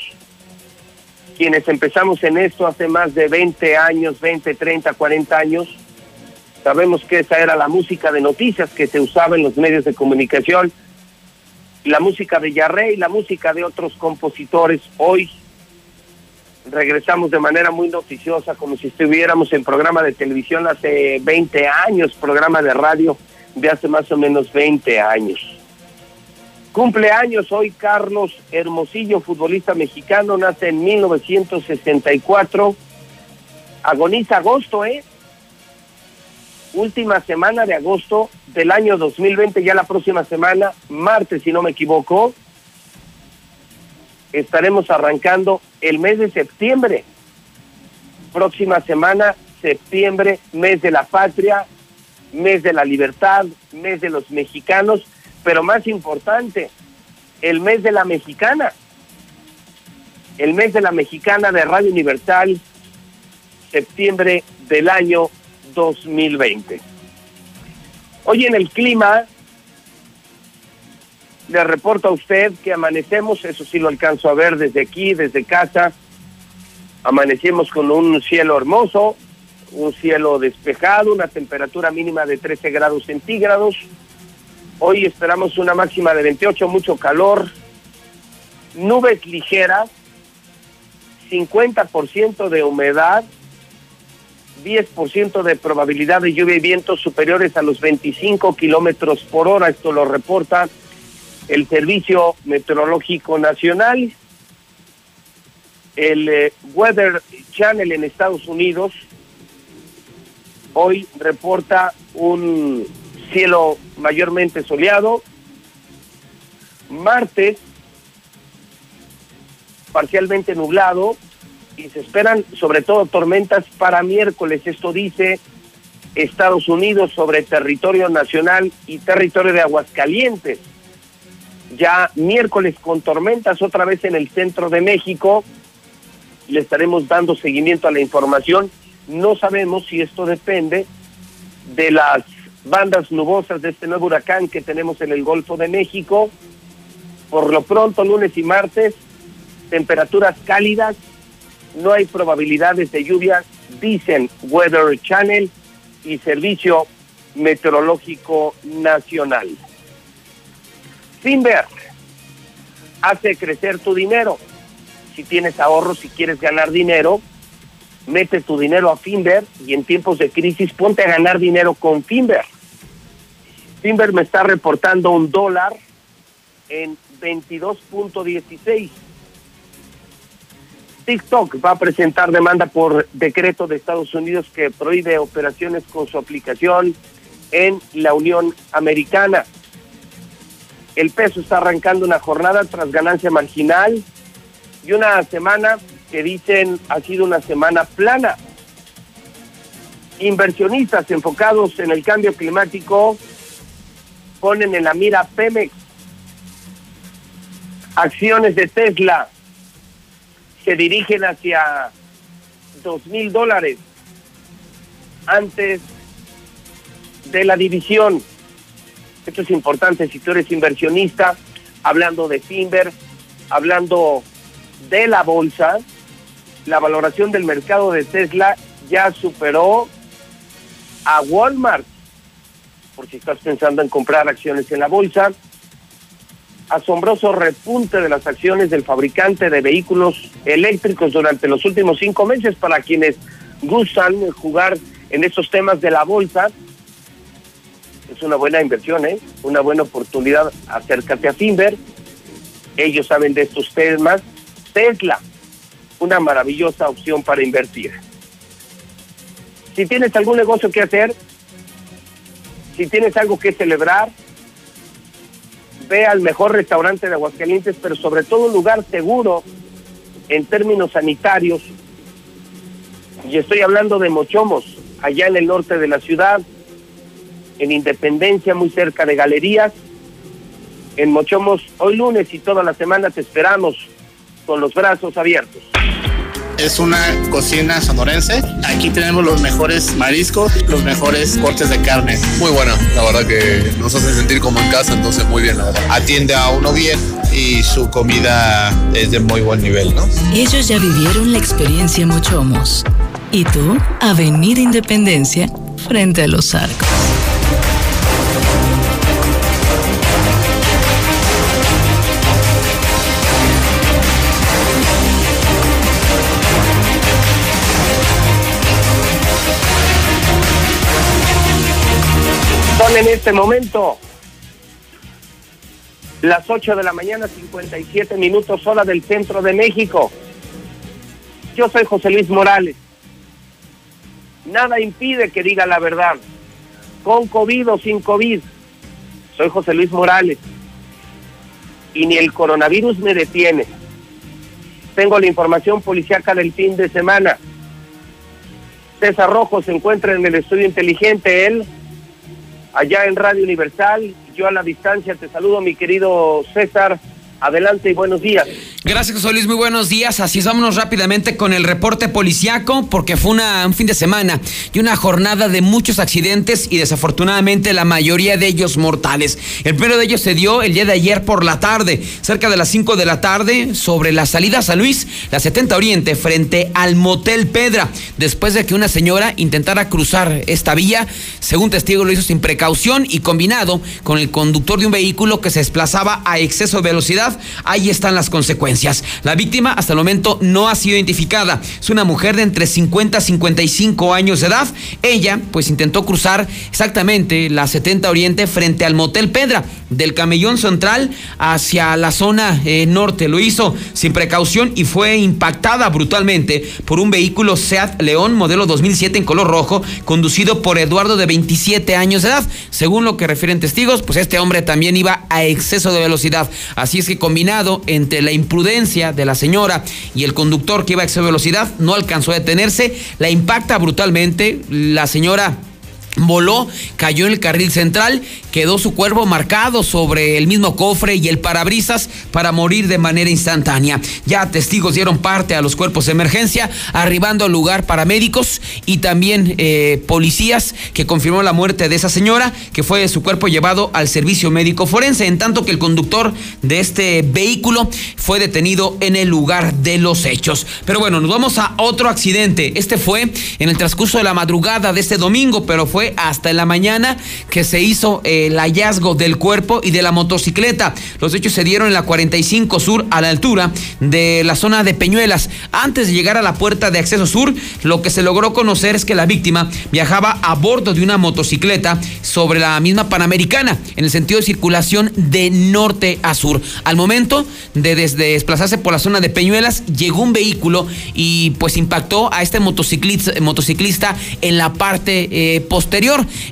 Quienes empezamos en esto hace más de 20 años, 20, 30, 40 años, sabemos que esa era la música de noticias que se usaba en los medios de comunicación la música de Yarré y la música de otros compositores. Hoy regresamos de manera muy noticiosa, como si estuviéramos en programa de televisión hace 20 años, programa de radio de hace más o menos 20 años. Cumpleaños hoy Carlos Hermosillo, futbolista mexicano, nace en 1964. Agoniza agosto, ¿eh? última semana de agosto del año 2020, ya la próxima semana, martes si no me equivoco, estaremos arrancando el mes de septiembre. Próxima semana, septiembre, mes de la patria, mes de la libertad, mes de los mexicanos, pero más importante, el mes de la mexicana. El mes de la mexicana de Radio Universal, septiembre del año 2020. Hoy en el clima, le reporto a usted que amanecemos, eso sí lo alcanzo a ver desde aquí, desde casa, amanecemos con un cielo hermoso, un cielo despejado, una temperatura mínima de 13 grados centígrados. Hoy esperamos una máxima de 28, mucho calor, nubes ligeras, 50% de humedad, 10% de probabilidad de lluvia y vientos superiores a los 25 kilómetros por hora. Esto lo reporta el Servicio Meteorológico Nacional. El eh, Weather Channel en Estados Unidos hoy reporta un cielo mayormente soleado. Martes, parcialmente nublado, y se esperan sobre todo tormentas para miércoles. Esto dice Estados Unidos sobre territorio nacional y territorio de Aguascalientes. Ya miércoles con tormentas otra vez en el centro de México. Le estaremos dando seguimiento a la información. No sabemos si esto depende de las bandas nubosas de este nuevo huracán que tenemos en el Golfo de México. Por lo pronto, lunes y martes, temperaturas cálidas, no hay probabilidades de lluvia, dicen Weather Channel y Servicio Meteorológico Nacional. Finver hace crecer tu dinero. Si tienes ahorros, si quieres ganar dinero, mete tu dinero a Finver y en tiempos de crisis ponte a ganar dinero con Finver. Timber me está reportando un dólar en 22.16. TikTok va a presentar demanda por decreto de Estados Unidos que prohíbe operaciones con su aplicación en la Unión Americana. El peso está arrancando una jornada tras ganancia marginal y una semana que dicen ha sido una semana plana. Inversionistas enfocados en el cambio climático ponen en la mira Pemex. Acciones de Tesla se dirigen hacia dos mil dólares antes de la división. Esto es importante si tú eres inversionista, hablando de Timber, hablando de la bolsa, la valoración del mercado de Tesla ya superó a Walmart. Por si estás pensando en comprar acciones en la bolsa, asombroso repunte de las acciones del fabricante de vehículos eléctricos durante los últimos cinco meses para quienes gustan jugar en estos temas de la bolsa. Es una buena inversión, ¿eh? una buena oportunidad. Acércate a Finver. Ellos saben de estos temas. Tesla, una maravillosa opción para invertir. Si tienes algún negocio que hacer, si tienes algo que celebrar, ve al mejor restaurante de Aguascalientes, pero sobre todo un lugar seguro en términos sanitarios. Y estoy hablando de Mochomos, allá en el norte de la ciudad, en Independencia, muy cerca de Galerías. En Mochomos, hoy lunes y toda la semana te esperamos con los brazos abiertos. Es una cocina sonorense. Aquí tenemos los mejores mariscos, los mejores cortes de carne. Muy buena, la verdad que nos hace sentir como en casa, entonces muy bien, la verdad. Atiende a uno bien y su comida es de muy buen nivel, ¿no? Ellos ya vivieron la experiencia Mochomos. Y tú, Avenida Independencia, frente a los arcos. En este momento las 8 de la mañana, 57 minutos hora del centro de México. Yo soy José Luis Morales. Nada impide que diga la verdad, con COVID o sin COVID. Soy José Luis Morales. Y ni el coronavirus me detiene. Tengo la información policiaca del fin de semana. César Rojo se encuentra en el estudio inteligente. Él allá en Radio Universal. Yo a la distancia te saludo, mi querido César. Adelante y buenos días. Gracias, José Luis. Muy buenos días. Así es, vámonos rápidamente con el reporte policiaco, porque fue un fin de semana y una jornada de muchos accidentes y desafortunadamente la mayoría de ellos mortales. El primero de ellos se dio el día de ayer por la tarde, cerca de las 5 de la tarde, sobre la salida a San Luis, la 70 Oriente, frente al Motel Pedra, después de que una señora intentara cruzar esta vía. Según testigo, lo hizo sin precaución y combinado con el conductor de un vehículo que se desplazaba a exceso de velocidad ahí están las consecuencias. La víctima hasta el momento no ha sido identificada. Es una mujer de entre 50 y 55 años de edad. Ella pues intentó cruzar exactamente la 70 Oriente frente al Motel Pedra del Camellón Central hacia la zona eh, norte. Lo hizo sin precaución y fue impactada brutalmente por un vehículo Seat León modelo 2007 en color rojo conducido por Eduardo de 27 años de edad. Según lo que refieren testigos, pues este hombre también iba a exceso de velocidad. Así es que combinado entre la imprudencia de la señora y el conductor que iba a exceso velocidad, no alcanzó a detenerse, la impacta brutalmente, la señora voló, cayó en el carril central, quedó su cuerpo marcado sobre el mismo cofre y el parabrisas para morir de manera instantánea. Ya testigos dieron parte a los cuerpos de emergencia, arribando al lugar paramédicos y también eh, policías que confirmó la muerte de esa señora, que fue su cuerpo llevado al servicio médico forense, en tanto que el conductor de este vehículo fue detenido en el lugar de los hechos. Pero bueno, nos vamos a otro accidente. Este fue en el transcurso de la madrugada de este domingo, pero fue hasta la mañana que se hizo eh, el hallazgo del cuerpo y de la motocicleta. Los hechos se dieron en la 45 Sur a la altura de la zona de Peñuelas. Antes de llegar a la puerta de acceso sur, lo que se logró conocer es que la víctima viajaba a bordo de una motocicleta sobre la misma Panamericana, en el sentido de circulación de norte a sur. Al momento de desplazarse por la zona de Peñuelas, llegó un vehículo y pues impactó a este motociclista, motociclista en la parte eh, posterior.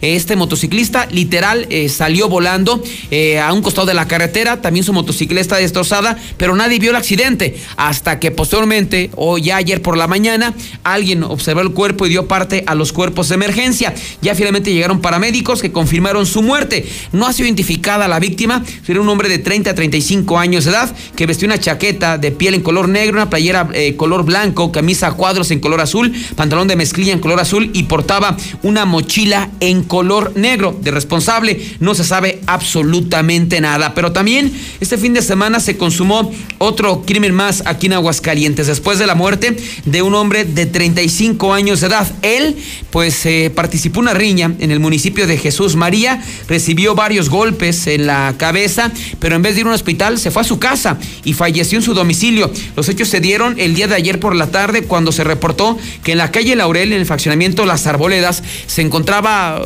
Este motociclista literal eh, salió volando eh, a un costado de la carretera, también su motocicleta destrozada, pero nadie vio el accidente hasta que posteriormente, o ya ayer por la mañana, alguien observó el cuerpo y dio parte a los cuerpos de emergencia. Ya finalmente llegaron paramédicos que confirmaron su muerte. No ha sido identificada la víctima, era un hombre de 30 a 35 años de edad que vestió una chaqueta de piel en color negro, una playera eh, color blanco, camisa a cuadros en color azul, pantalón de mezclilla en color azul y portaba una mochila en color negro. De responsable no se sabe absolutamente nada. Pero también este fin de semana se consumó otro crimen más aquí en Aguascalientes, después de la muerte de un hombre de 35 años de edad. Él, pues, eh, participó en una riña en el municipio de Jesús María, recibió varios golpes en la cabeza, pero en vez de ir a un hospital, se fue a su casa y falleció en su domicilio. Los hechos se dieron el día de ayer por la tarde cuando se reportó que en la calle Laurel, en el fraccionamiento Las Arboledas, se encontraba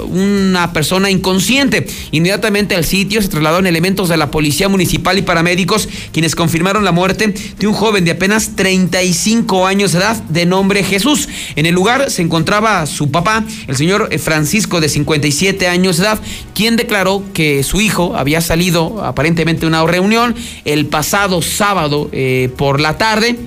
una persona inconsciente. Inmediatamente al sitio se trasladaron elementos de la policía municipal y paramédicos, quienes confirmaron la muerte de un joven de apenas 35 años de edad de nombre Jesús. En el lugar se encontraba su papá, el señor Francisco de 57 años de edad, quien declaró que su hijo había salido aparentemente a una reunión el pasado sábado eh, por la tarde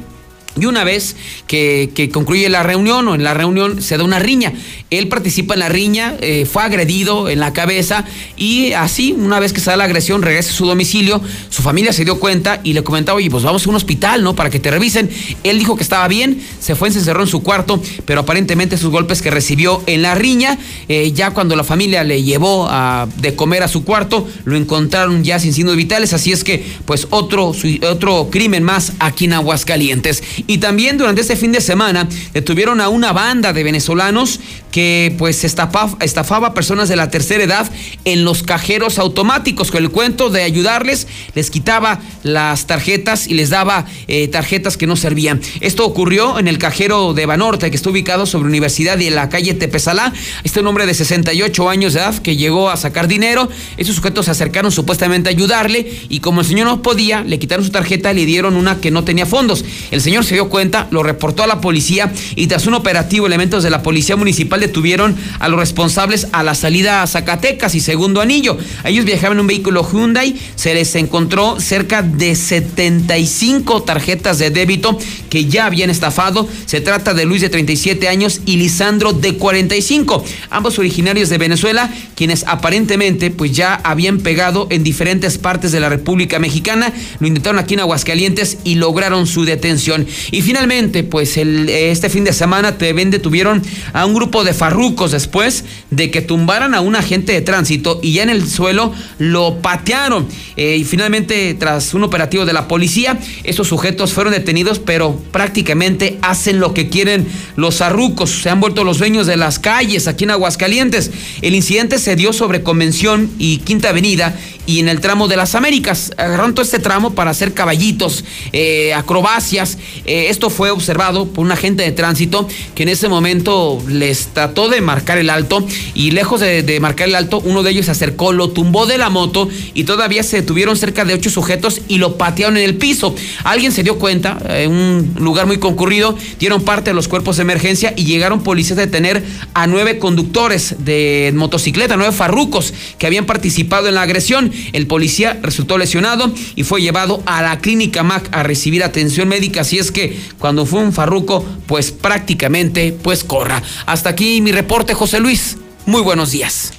y una vez que, concluye la reunión o en la reunión se da una riña. Él participa en la riña, eh, fue agredido en la cabeza y así, una vez que se da la agresión, regresa a su domicilio. Su familia se dio cuenta y le comentaba, oye, pues vamos a un hospital, ¿no? Para que te revisen. Él dijo que estaba bien, se fue, se encerró en su cuarto, pero aparentemente sus golpes que recibió en la riña, eh, ya cuando la familia le llevó a, de comer a su cuarto, lo encontraron ya sin signos vitales. Así es que, pues, otro, otro crimen más aquí en Aguascalientes. Y también durante este fin de semana detuvieron a una banda de venezolanos que pues estafaba, estafaba personas de la tercera edad en los cajeros automáticos. Con el cuento de ayudarles, les quitaba las tarjetas y les daba eh, tarjetas que no servían. Esto ocurrió en el cajero de Banorte, que está ubicado sobre Universidad y en la calle Tepezalá. Este hombre de 68 años de edad que llegó a sacar dinero. Esos sujetos se acercaron supuestamente a ayudarle y como el señor no podía, le quitaron su tarjeta y le dieron una que no tenía fondos. El señor se dio cuenta, lo reportó a la policía y tras un operativo, elementos de la policía municipal detuvieron a los responsables a la salida a Zacatecas y Segundo Anillo. Ellos viajaban en un vehículo Hyundai, se les encontró cerca de 75 tarjetas de débito que ya habían estafado. Se trata de Luis de 37 años y Lisandro de 45, ambos originarios de Venezuela, quienes aparentemente pues ya habían pegado en diferentes partes de la República Mexicana. Lo intentaron aquí en Aguascalientes y lograron su detención. Y finalmente, pues este fin de semana también detuvieron a un grupo de farrucos después de que tumbaran a un agente de tránsito y ya en el suelo lo patearon. Eh, y finalmente, tras un operativo de la policía, esos sujetos fueron detenidos, pero prácticamente hacen lo que quieren los farrucos. Se han vuelto los dueños de las calles aquí en Aguascalientes. El incidente se dio sobre Convención y Quinta Avenida y en el tramo de las Américas. Agarraron todo este tramo para hacer caballitos, eh, acrobacias. Eh, esto fue observado por un agente de tránsito que en ese momento les trató de marcar el alto y lejos de, marcar el alto, uno de ellos se acercó, lo tumbó de la moto y todavía se detuvieron cerca de ocho sujetos y lo patearon en el piso. Alguien se dio cuenta, en un lugar muy concurrido, dieron parte de los cuerpos de emergencia y llegaron policías a detener a nueve conductores de motocicleta, nueve farrucos que habían participado en la agresión. El policía resultó lesionado y fue llevado a la clínica MAC a recibir atención médica. Así es que cuando fue un farruco, pues prácticamente, pues corra. Hasta aquí mi reporte, José Luis. Muy buenos días.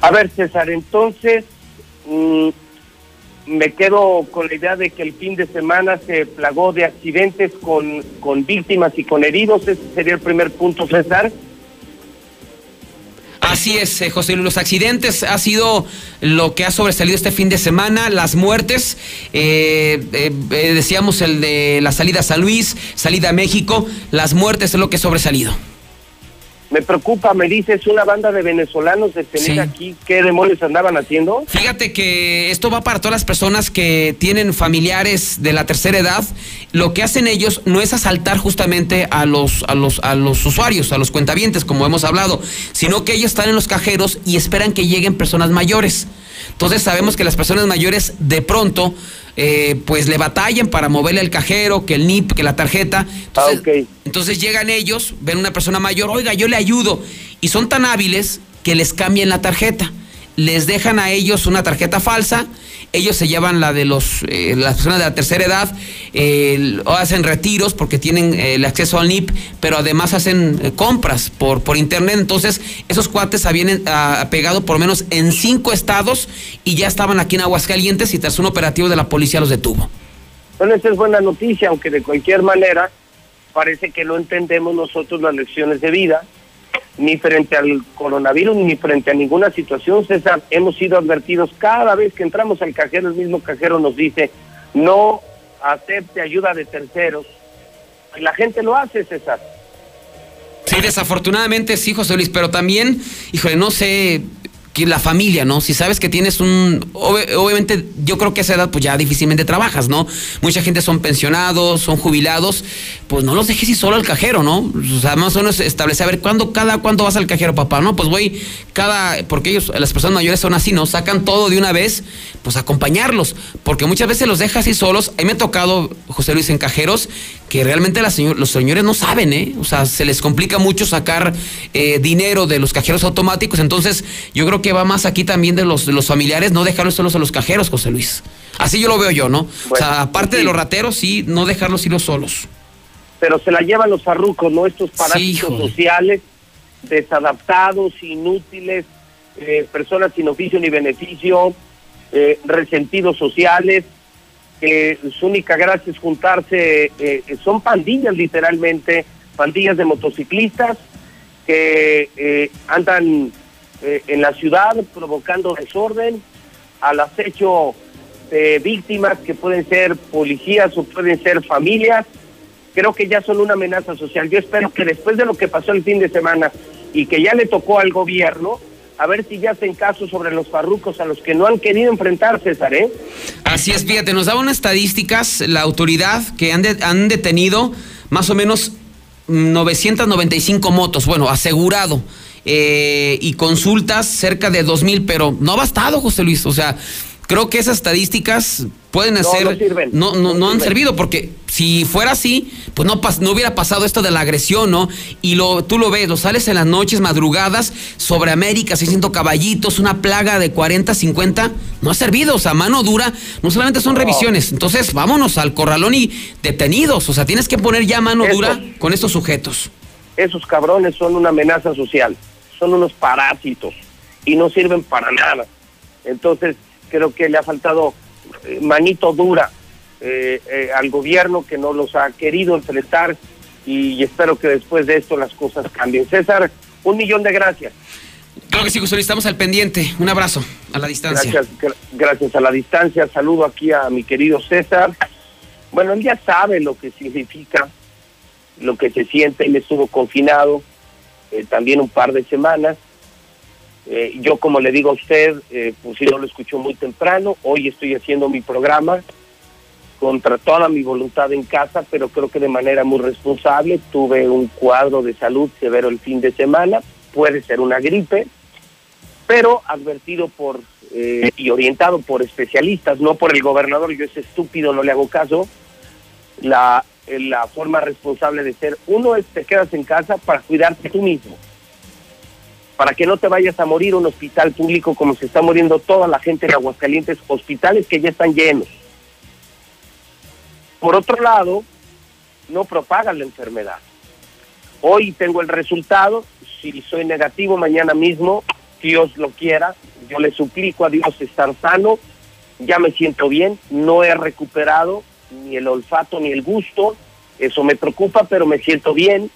A ver, César, entonces mm, me quedo con la idea de que el fin de semana se plagó de accidentes con, con víctimas y con heridos. Ese sería el primer punto, César. Así es, eh, José. Los accidentes ha sido lo que ha sobresalido este fin de semana. Las muertes, eh, eh, decíamos el de la salida a San Luis, salida a México. Las muertes es lo que ha sobresalido. Me preocupa, me dices, una banda de venezolanos detenidos aquí. ¿Qué demonios andaban haciendo? Fíjate que esto va para todas las personas que tienen familiares de la tercera edad. Lo que hacen ellos no es asaltar justamente a los, a los, a los usuarios, a los cuentavientes, como hemos hablado, sino que ellos están en los cajeros y esperan que lleguen personas mayores. Entonces sabemos que las personas mayores de pronto eh, pues le batallan para moverle el cajero, que el NIP, que la tarjeta. Entonces, entonces llegan ellos, ven una persona mayor, oiga, yo le ayudo. Y son tan hábiles que les cambian la tarjeta. Les dejan a ellos una tarjeta falsa ellos se llevan la de los eh, las personas de la tercera edad, o hacen retiros porque tienen eh, el acceso al NIP, pero además hacen eh, compras por, por internet. Entonces, esos cuates habían ah, pegado por menos en cinco estados y ya estaban aquí en Aguascalientes y tras un operativo de la policía los detuvo. Bueno, esta es buena noticia, aunque de cualquier manera parece que no entendemos nosotros las lecciones de vida ni frente al coronavirus, ni frente a ninguna situación, César, hemos sido advertidos cada vez que entramos al cajero, el mismo cajero nos dice, no acepte ayuda de terceros. Y la gente lo hace, César. Sí, desafortunadamente sí, José Luis, pero también, híjole, no sé, que la familia, ¿no? Si sabes que tienes un... obviamente yo creo que a esa edad pues ya difícilmente trabajas, ¿no? Mucha gente son pensionados, son jubilados, pues no los dejes ir solo al cajero, ¿no? O sea, más o menos establece, a ver, ¿cuándo, cada cuándo vas al cajero, papá? No, pues voy cada... Porque ellos, las personas mayores son así, ¿no? Sacan todo de una vez, pues acompañarlos, porque muchas veces los dejas así solos. A mí me ha tocado, José Luis, en cajeros, que realmente los señores no saben, ¿eh? O sea, se les complica mucho sacar eh, dinero de los cajeros automáticos, entonces yo creo que va más aquí también de los, de los familiares, no dejarlos solos a los cajeros, José Luis. Así yo lo veo yo, ¿no? o sea, aparte de los rateros, sí, no dejarlos ir solos. Pero se la llevan los farrucos, ¿no? Estos parásitos sociales, desadaptados, inútiles, eh, personas sin oficio ni beneficio, eh, resentidos sociales, que su única gracia es juntarse, eh, son pandillas literalmente, pandillas de motociclistas que andan eh, en la ciudad provocando desorden, al acecho de víctimas que pueden ser policías o pueden ser familias. Creo que ya son una amenaza social. Yo espero que después de lo que pasó el fin de semana y que ya le tocó al gobierno, a ver si ya hacen caso sobre los farrucos a los que no han querido enfrentarse, César, ¿eh? Así es, fíjate, nos daba unas estadísticas la autoridad que han, han detenido más o menos 995 motos, bueno, asegurado. Eh, y consultas cerca de 2.000, pero no ha bastado, José Luis. O sea, creo que esas estadísticas pueden ser no, no, no, han servido porque si fuera así pues no no hubiera pasado esto de la agresión no y lo tú lo ves lo sales en las noches madrugadas sobre América 600 caballitos una plaga de 40 50 no ha servido o sea mano dura no solamente son revisiones entonces vámonos al corralón y detenidos o sea tienes que poner ya mano dura con estos sujetos. Esos cabrones son una amenaza social son unos parásitos y no sirven para nada. Entonces, creo que le ha faltado eh, manito dura eh, eh, al gobierno que no los ha querido enfrentar y, espero que después de esto las cosas cambien. César, un millón de gracias. Creo que sí, José estamos al pendiente. Un abrazo a la distancia. Gracias, gracias a la distancia. Saludo aquí a mi querido César. Bueno, él ya sabe lo que significa, lo que se siente. Él estuvo confinado eh, también un par de semanas. Eh, yo, como le digo a usted, eh, pues si no lo escucho muy temprano, hoy estoy haciendo mi programa contra toda mi voluntad en casa, pero creo que de manera muy responsable. Tuve un cuadro de salud severo el fin de semana, puede ser una gripe, pero advertido por y orientado por especialistas, no por el gobernador, yo ese estúpido no le hago caso, la la forma responsable de ser. Uno es te quedas en casa para cuidarte tú mismo, para que no te vayas a morir un hospital público como se está muriendo toda la gente en Aguascalientes, hospitales que ya están llenos. Por otro lado, no propagan la enfermedad. Hoy tengo el resultado, si soy negativo mañana mismo, Dios lo quiera, yo le suplico a Dios estar sano, ya me siento bien, no he recuperado, ni el olfato ni el gusto. Eso me preocupa, pero me siento bien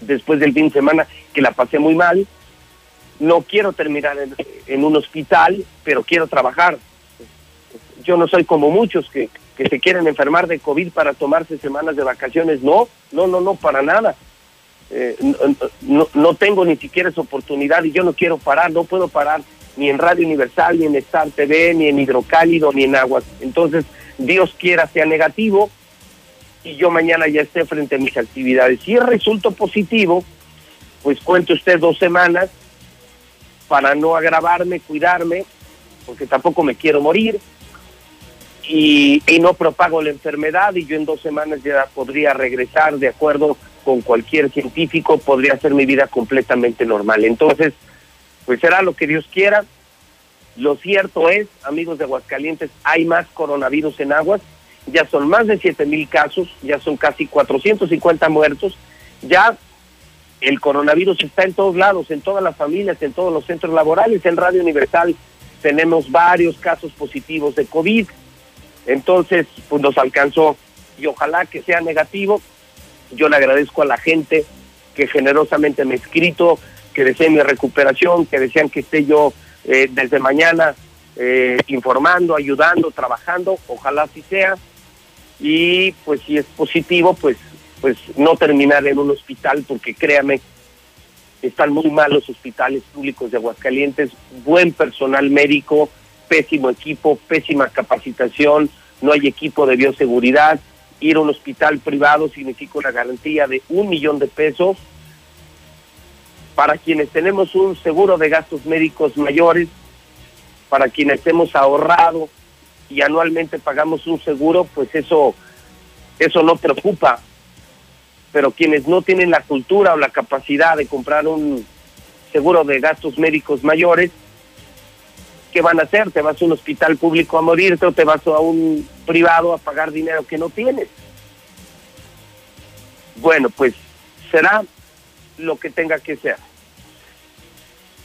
después del fin de semana que la pasé muy mal. No quiero terminar en, un hospital, pero quiero trabajar. Yo no soy como muchos que, se quieren enfermar de COVID para tomarse semanas de vacaciones. No, no, no, no, para nada. eh, no, no, tengo ni siquiera esa oportunidad y yo no quiero parar, no puedo parar ni en Radio Universal, ni en Star TV, ni en Hidrocálido, ni en Aguas. Entonces, Dios quiera sea negativo y yo mañana ya esté frente a mis actividades. Si es resulto positivo, pues cuente usted dos semanas para no agravarme, cuidarme, porque tampoco me quiero morir y, y no propago la enfermedad y yo en dos semanas ya podría regresar de acuerdo con cualquier científico, podría hacer mi vida completamente normal. Entonces, pues será lo que Dios quiera. Lo cierto es, amigos de Aguascalientes, hay más coronavirus en aguas, ya son más de siete mil casos, ya son casi 450 muertos, ya el coronavirus está en todos lados, en todas las familias, en todos los centros laborales, en Radio Universal tenemos varios casos positivos de COVID, entonces pues nos alcanzó y ojalá que sea negativo, yo le agradezco a la gente que generosamente me ha escrito, que deseen mi recuperación, que desean que esté yo eh, desde mañana eh, informando, ayudando, trabajando, ojalá así sea. Y pues si es positivo, pues, pues no terminar en un hospital, porque créame, están muy mal los hospitales públicos de Aguascalientes, buen personal médico, pésimo equipo, pésima capacitación, no hay equipo de bioseguridad, ir a un hospital privado significa una garantía de un millón de pesos. Para quienes tenemos un seguro de gastos médicos mayores, para quienes hemos ahorrado y anualmente pagamos un seguro, pues eso, eso no preocupa. Pero quienes no tienen la cultura o la capacidad de comprar un seguro de gastos médicos mayores, ¿qué van a hacer? ¿Te vas a un hospital público a morirte o te vas a un privado a pagar dinero que no tienes? Bueno, pues será lo que tenga que ser.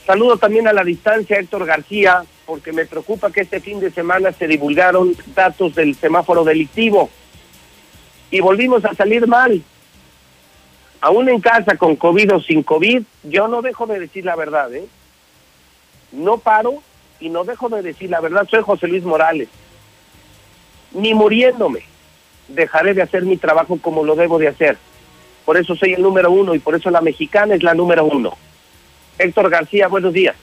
Saludo también a la distancia Héctor García, porque me preocupa que este fin de semana se divulgaron datos del semáforo delictivo y volvimos a salir mal. Aún en casa con COVID o sin COVID, yo no dejo de decir la verdad, ¿eh? No paro y no dejo de decir la verdad, soy José Luis Morales. Ni muriéndome dejaré de hacer mi trabajo como lo debo de hacer. Por eso soy el número uno y por eso la mexicana es la número uno. Héctor García, buenos días.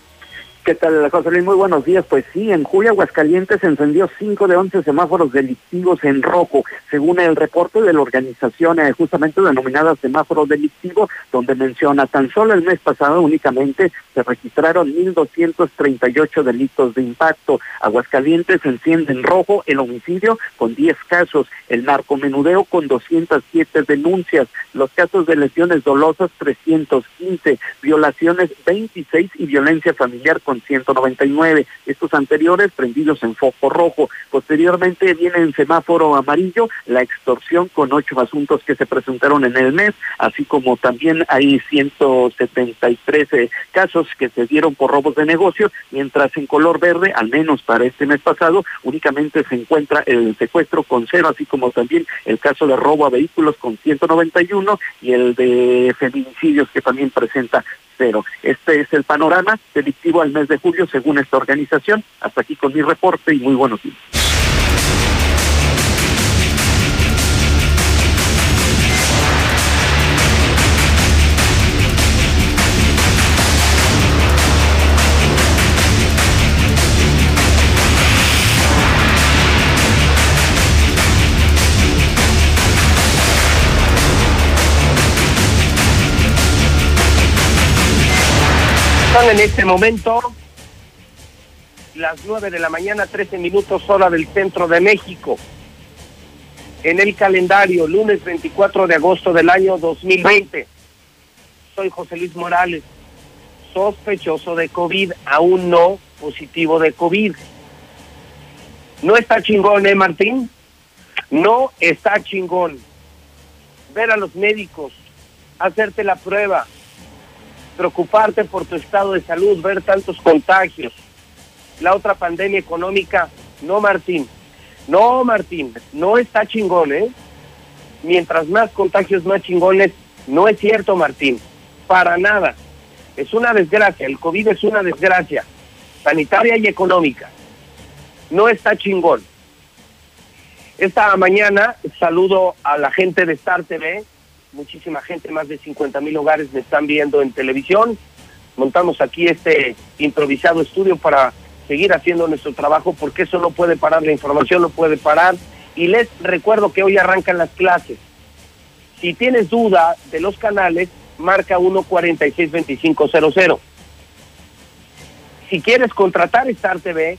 ¿Qué tal, José Luis? Muy buenos días. Pues sí, en julio Aguascalientes encendió 5 de 11 semáforos delictivos en rojo, según el reporte de la organización eh, justamente denominada semáforo delictivo, donde menciona tan solo el mes pasado únicamente se registraron 1.238 delitos de impacto. Aguascalientes enciende en rojo el homicidio con 10 casos, el narcomenudeo con 207 denuncias, los casos de lesiones dolosas 315, violaciones 26 y violencia familiar con 199. Estos anteriores prendidos en foco rojo. Posteriormente viene en semáforo amarillo la extorsión con ocho asuntos que se presentaron en el mes, así como también hay 173 eh, casos que se dieron por robos de negocios, mientras en color verde, al menos para este mes pasado, únicamente se encuentra el secuestro con cero, así como también el caso de robo a vehículos con 191 y el de feminicidios que también presenta Este es el panorama delictivo al mes de julio según esta organización. Hasta aquí con mi reporte y muy buenos días. En este momento las 9 de la mañana, 13 minutos hora del centro de México. En el calendario, lunes 24 de agosto del año 2020. Soy José Luis Morales, sospechoso de COVID, aún no positivo de COVID. ¿No está chingón, eh, Martín? No está chingón. Ver a los médicos, hacerte la prueba, preocuparte por tu estado de salud, ver tantos contagios. La otra pandemia económica, no Martín, no Martín, no está chingón, ¿eh? Mientras más contagios, más chingones, no es cierto Martín, para nada. Es una desgracia, el COVID es una desgracia, sanitaria y económica. No está chingón. Esta mañana saludo a la gente de Star TV muchísima gente, más de 50 mil hogares me están viendo en televisión. Montamos aquí este improvisado estudio para seguir haciendo nuestro trabajo porque eso no puede parar, la información no puede parar. Y les recuerdo que hoy arrancan las clases. Si tienes duda de los canales, marca 1462500. Si quieres contratar Star TV,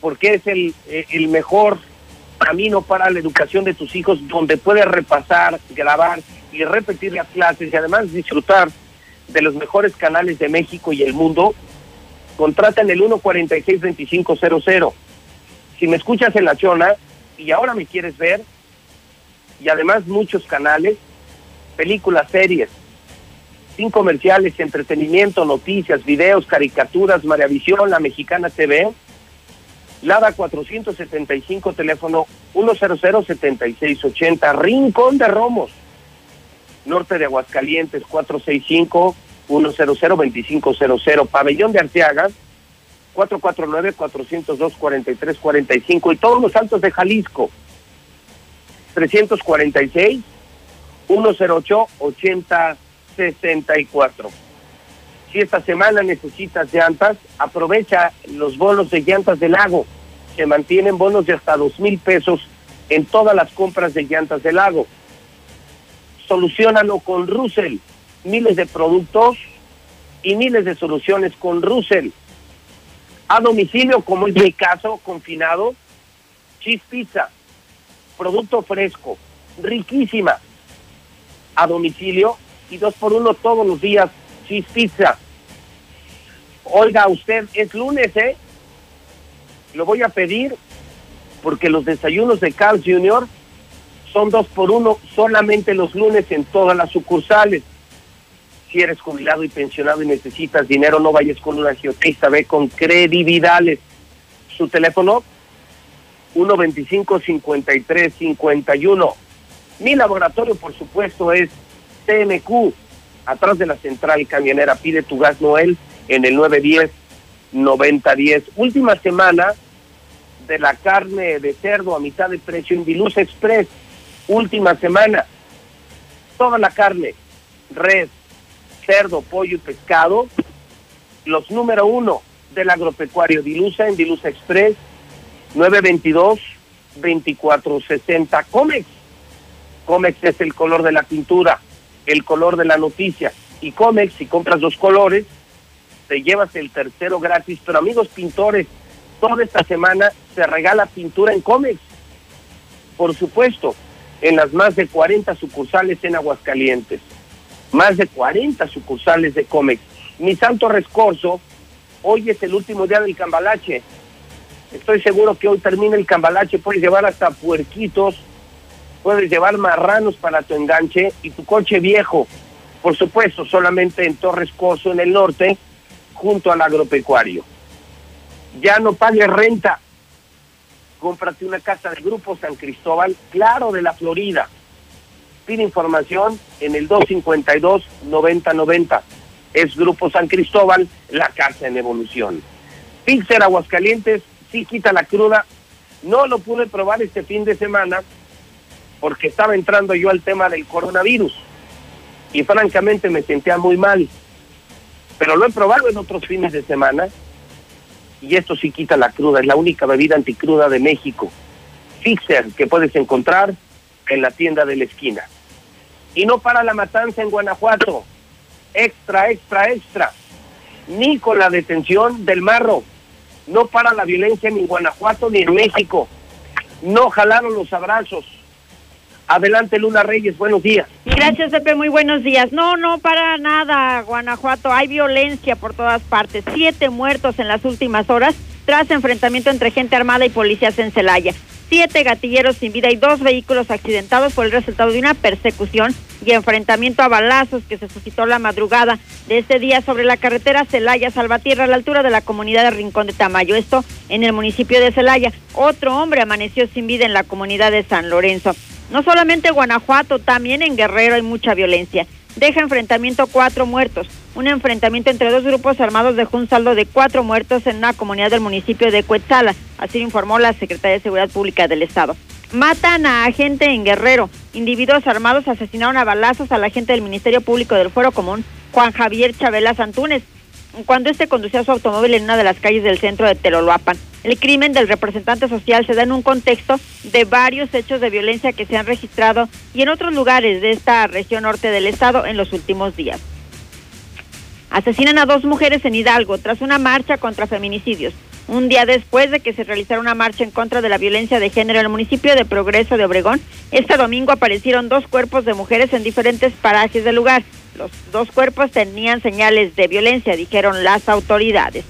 porque es el, eh, el mejor camino para la educación de tus hijos, donde puedes repasar, grabar y repetir las clases y además disfrutar de los mejores canales de México y el mundo, contrata en el 146-2500. Si me escuchas en La Chona y ahora me quieres ver, y además muchos canales, películas, series, sin comerciales, entretenimiento, noticias, videos, caricaturas, Maravisión, La Mexicana TV, Lada 475, teléfono 100-7680, Rincón de Romos, norte de Aguascalientes, 465-100-2500, Pabellón de Arteaga, 449-402-4345, y todos los santos de Jalisco, 346-108-8064. Si esta semana necesitas llantas, aprovecha los bonos de llantas del lago. Se mantienen bonos de hasta dos mil pesos en todas las compras de llantas del lago. Solucionalo con Russell. Miles de productos y miles de soluciones con Russell. A domicilio, como es mi caso, confinado, cheese pizza, producto fresco, riquísima. A domicilio y dos por uno todos los días, cheese pizza. Oiga, usted es lunes, ¿eh? Lo voy a pedir porque los desayunos de Carl Jr. son dos por uno solamente los lunes en todas las sucursales. Si eres jubilado y pensionado y necesitas dinero, no vayas con un agiotista, ve con credibilidades. Su teléfono 125-5351. Mi laboratorio, por supuesto, es CMQ, atrás de la central camionera. Pide tu gas Noel en el 910-9010. Última semana de la carne de cerdo a mitad de precio en Viluz Express. Última semana. Toda la carne, res, cerdo, pollo y pescado. Los número uno del agropecuario Dilusa en Dilusa Express. 922-2460. Comex. Comex es el color de la pintura, el color de la noticia. Y Comex, si compras dos colores, te llevas el tercero gratis. Pero amigos pintores, toda esta semana se regala pintura en Comex. Por supuesto, en las más de 40 sucursales en Aguascalientes. Más de 40 sucursales de Comex. Mi santo rescorso, hoy es el último día del cambalache. Estoy seguro que hoy termina el cambalache. Puedes llevar hasta puerquitos, puedes llevar marranos para tu enganche y tu coche viejo. Por supuesto, solamente en Torres Corso, en el norte, junto al agropecuario. Ya no pagues renta. Cómprate una casa de Grupo San Cristóbal, claro, de la Florida. Pide información en el 252-9090. Es Grupo San Cristóbal, la casa en evolución. Pixel Aguascalientes, sí quita la cruda. No lo pude probar este fin de semana porque estaba entrando yo al tema del coronavirus. Y francamente me sentía muy mal pero lo he probado en otros fines de semana y esto sí quita la cruda, es la única bebida anticruda de México. Fixer que puedes encontrar en la tienda de la esquina. Y no para la matanza en Guanajuato, extra, extra, extra. Ni con la detención del marro, no para la violencia ni en Guanajuato ni en México. No jalaron los abrazos, Adelante, Luna Reyes, buenos días. Gracias, Pepe, muy buenos días. No, no, para nada, Guanajuato. Hay violencia por todas partes. Siete muertos en las últimas horas tras enfrentamiento entre gente armada y policías en Celaya. Siete gatilleros sin vida y dos vehículos accidentados por el resultado de una persecución y enfrentamiento a balazos que se suscitó la madrugada de este día sobre la carretera Celaya-Salvatierra a la altura de la comunidad de Rincón de Tamayo. Esto en el municipio de Celaya. Otro hombre amaneció sin vida en la comunidad de San Lorenzo. No solamente en Guanajuato, también en Guerrero hay mucha violencia. Deja enfrentamiento cuatro muertos. Un enfrentamiento entre dos grupos armados dejó un saldo de cuatro muertos en una comunidad del municipio de Cuetzala. Así informó la Secretaría de Seguridad Pública del Estado. Matan a agente en Guerrero. individuos armados asesinaron a balazos al agente del Ministerio Público del Fuero Común, Juan Javier Chabela Santunes, cuando este conducía su automóvil en una de las calles del centro de Teloloapan. El crimen del representante social se da en un contexto de varios hechos de violencia que se han registrado y en otros lugares de esta región norte del estado en los últimos días. Asesinan a dos mujeres en Hidalgo tras una marcha contra feminicidios. Un día después de que se realizara una marcha en contra de la violencia de género en el municipio de Progreso de Obregón, este domingo aparecieron dos cuerpos de mujeres en diferentes parajes del lugar. Los dos cuerpos tenían señales de violencia, dijeron las autoridades.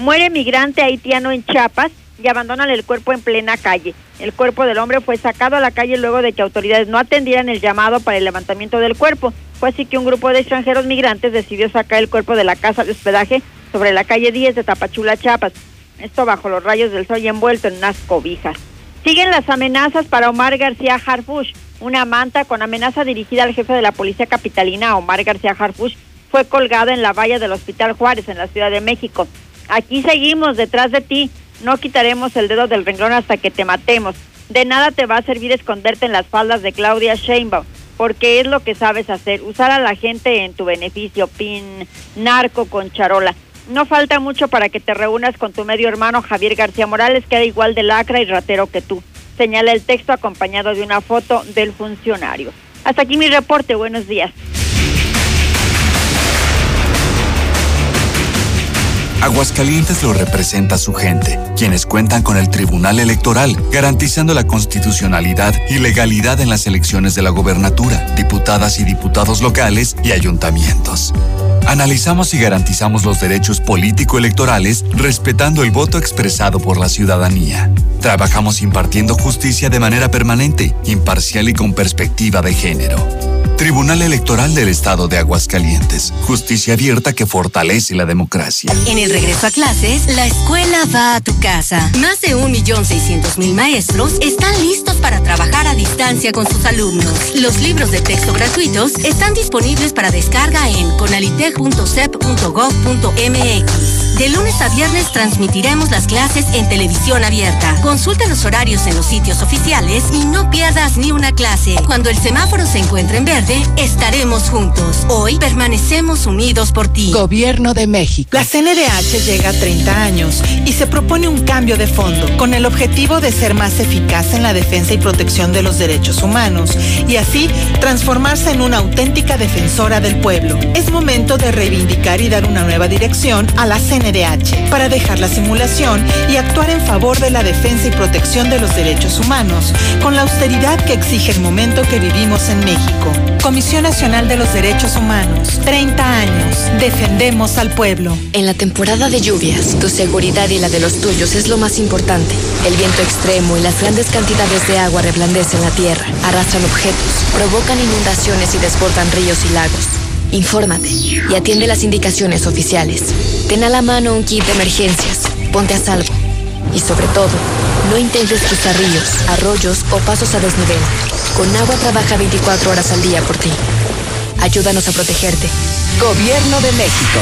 Muere migrante haitiano en Chiapas y abandonan el cuerpo en plena calle. El cuerpo del hombre fue sacado a la calle luego de que autoridades no atendieran el llamado para el levantamiento del cuerpo. Fue así que un grupo de extranjeros migrantes decidió sacar el cuerpo de la casa de hospedaje sobre la calle 10 de Tapachula, Chiapas. Esto bajo los rayos del sol y envuelto en unas cobijas. Siguen las amenazas para Omar García Harfush. Una manta con amenaza dirigida al jefe de la policía capitalina, Omar García Harfush, fue colgada en la valla del Hospital Juárez, en la Ciudad de México. Aquí seguimos detrás de ti. No quitaremos el dedo del renglón hasta que te matemos. De nada te va a servir esconderte en las faldas de Claudia Sheinbaum, porque es lo que sabes hacer, usar a la gente en tu beneficio, pin, narco con charola. No falta mucho para que te reúnas con tu medio hermano Javier García Morales, que era igual de lacra y ratero que tú. Señala el texto acompañado de una foto del funcionario. Hasta aquí mi reporte. Buenos días. Aguascalientes lo representa su gente, quienes cuentan con el Tribunal Electoral, garantizando la constitucionalidad y legalidad en las elecciones de la gobernatura, diputadas y diputados locales y ayuntamientos. Analizamos y garantizamos los derechos político-electorales respetando el voto expresado por la ciudadanía. Trabajamos impartiendo justicia de manera permanente, imparcial y con perspectiva de género. Tribunal Electoral del Estado de Aguascalientes. Justicia abierta que fortalece la democracia. En el regreso a clases, la escuela va a tu casa. Más de 1.600.000 maestros están listos para trabajar a distancia con sus alumnos. Los libros de texto gratuitos están disponibles para descarga en conalitech.cep.gov.mx. De lunes a viernes transmitiremos las clases en televisión abierta. Consulta los horarios en los sitios oficiales y no pierdas ni una clase. Cuando el semáforo se encuentre en verde, estaremos juntos. Hoy permanecemos unidos por ti. Gobierno de México. La CNDH llega a 30 años y se propone un cambio de fondo con el objetivo de ser más eficaz en la defensa y protección de los derechos humanos y así transformarse en una auténtica defensora del pueblo. Es momento de reivindicar y dar una nueva dirección a la CNDH para dejar la simulación y actuar en favor de la defensa y protección de los derechos humanos con la austeridad que exige el momento que vivimos en México. Comisión Nacional de los Derechos Humanos. 30 años. Defendemos al pueblo. En la temporada de lluvias, tu seguridad y la de los tuyos es lo más importante. El viento extremo y las grandes cantidades de agua reblandecen la tierra, arrastran objetos, provocan inundaciones y desbordan ríos y lagos. Infórmate y atiende las indicaciones oficiales. Ten a la mano un kit de emergencias. Ponte a salvo. Y sobre todo, no intentes cruzar ríos, arroyos o pasos a desnivel. Con agua trabaja 24 horas al día por ti. Ayúdanos a protegerte. Gobierno de México.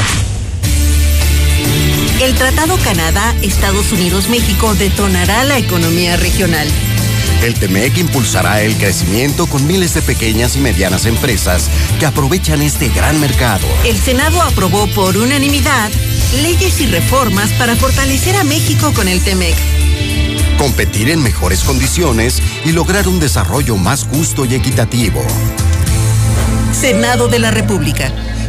El Tratado Canadá-Estados Unidos-México detonará la economía regional el TEMEC impulsará el crecimiento con miles de pequeñas y medianas empresas que aprovechan este gran mercado. El Senado aprobó por unanimidad leyes y reformas para fortalecer a México con el TEMEC. Competir en mejores condiciones y lograr un desarrollo más justo y equitativo. Senado de la República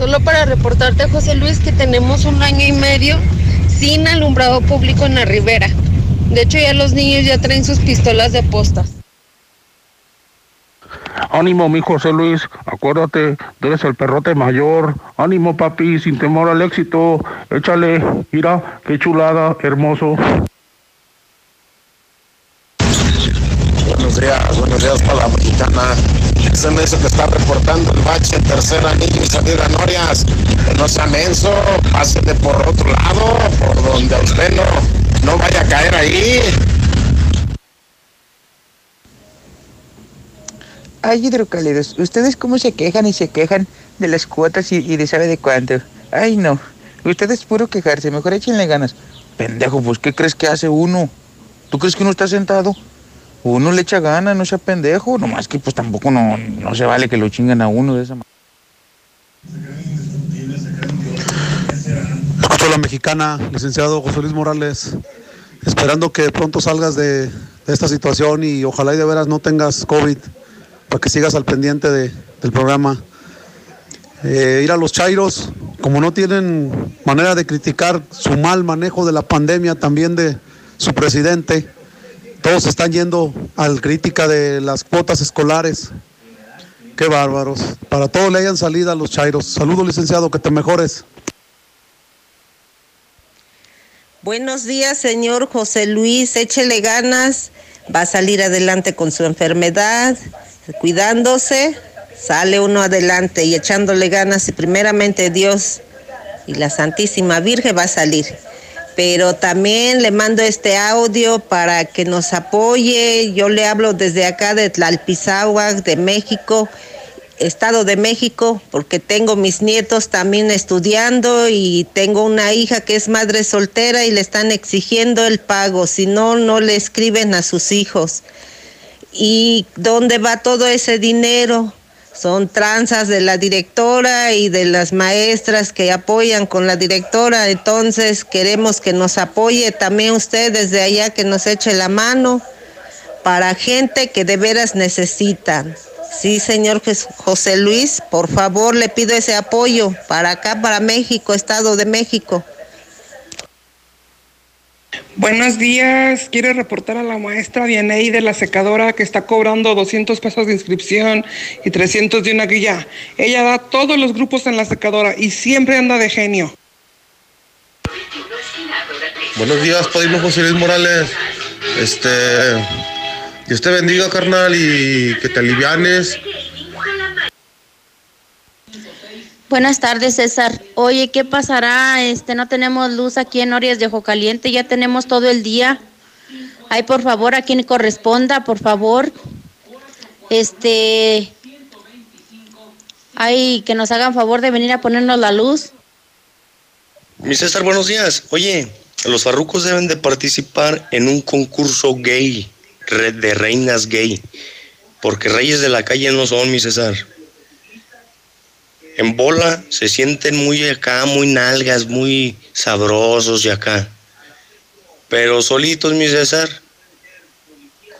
Solo para reportarte, José Luis, que tenemos un año y medio sin alumbrado público en la ribera. De hecho, ya los niños ya traen sus pistolas de postas. Ánimo, mi José Luis, acuérdate, eres el perrote mayor. Ánimo, papi, sin temor al éxito. Échale, mira, qué chulada, hermoso. días, buenos días para la mexicana. Ese me que está reportando el bache, tercer anillo y salida Norias. No sea menso, pásele por otro lado, por donde usted no, no vaya a caer ahí. Ay, hidrocálidos, ¿ustedes cómo se quejan y se quejan de las cuotas y, y de sabe de cuánto? Ay, no. Ustedes puro quejarse, mejor échenle ganas. Pendejo, pues, ¿qué crees que hace uno? ¿Tú crees que uno está sentado? Uno le echa ganas, no sea pendejo. Nomás que, pues, tampoco no, no se vale que lo chingan a uno de esa manera. Escucho a la mexicana, licenciado José Luis Morales, esperando que pronto salgas de, de esta situación y ojalá y de veras no tengas COVID para que sigas al pendiente de- del programa. Eh, ir a los Chairos, como no tienen manera de criticar su mal manejo de la pandemia, también de su presidente, todos están yendo al crítica de las cuotas escolares. Qué bárbaros. Para todos le hayan salido a los Chairos. Saludos, licenciado, que te mejores. Buenos días, señor José Luis. Échele ganas. Va a salir adelante con su enfermedad, cuidándose. Sale uno adelante y echándole ganas. Y primeramente Dios y la Santísima Virgen va a salir. Pero también le mando este audio para que nos apoye. Yo le hablo desde acá de Tlalpizahuac, de México. Estado de México, porque tengo mis nietos también estudiando y tengo una hija que es madre soltera y le están exigiendo el pago, si no, no le escriben a sus hijos. ¿Y dónde va todo ese dinero? Son tranzas de la directora y de las maestras que apoyan con la directora, entonces queremos que nos apoye también usted desde allá, que nos eche la mano para gente que de veras necesita. Sí, señor José Luis, por favor le pido ese apoyo para acá, para México, Estado de México. Buenos días, quiero reportar a la maestra Dianey de la secadora que está cobrando 200 pesos de inscripción y 300 de una guía. Ella da todos los grupos en la secadora y siempre anda de genio. Buenos días, Padrino José Luis Morales. Este. Dios te bendiga, carnal, y que te alivianes. Buenas tardes, César. Oye, ¿qué pasará? Este, no tenemos luz aquí en Orias de Ojo Caliente, ya tenemos todo el día. Ay, por favor, a quien corresponda, por favor. Este, ay, que nos hagan favor de venir a ponernos la luz. Mi César, buenos días. Oye, los farrucos deben de participar en un concurso gay, red de reinas gay, porque reyes de la calle no son, mi César. En bola se sienten muy acá, muy nalgas, muy sabrosos y acá. Pero solitos, mi César,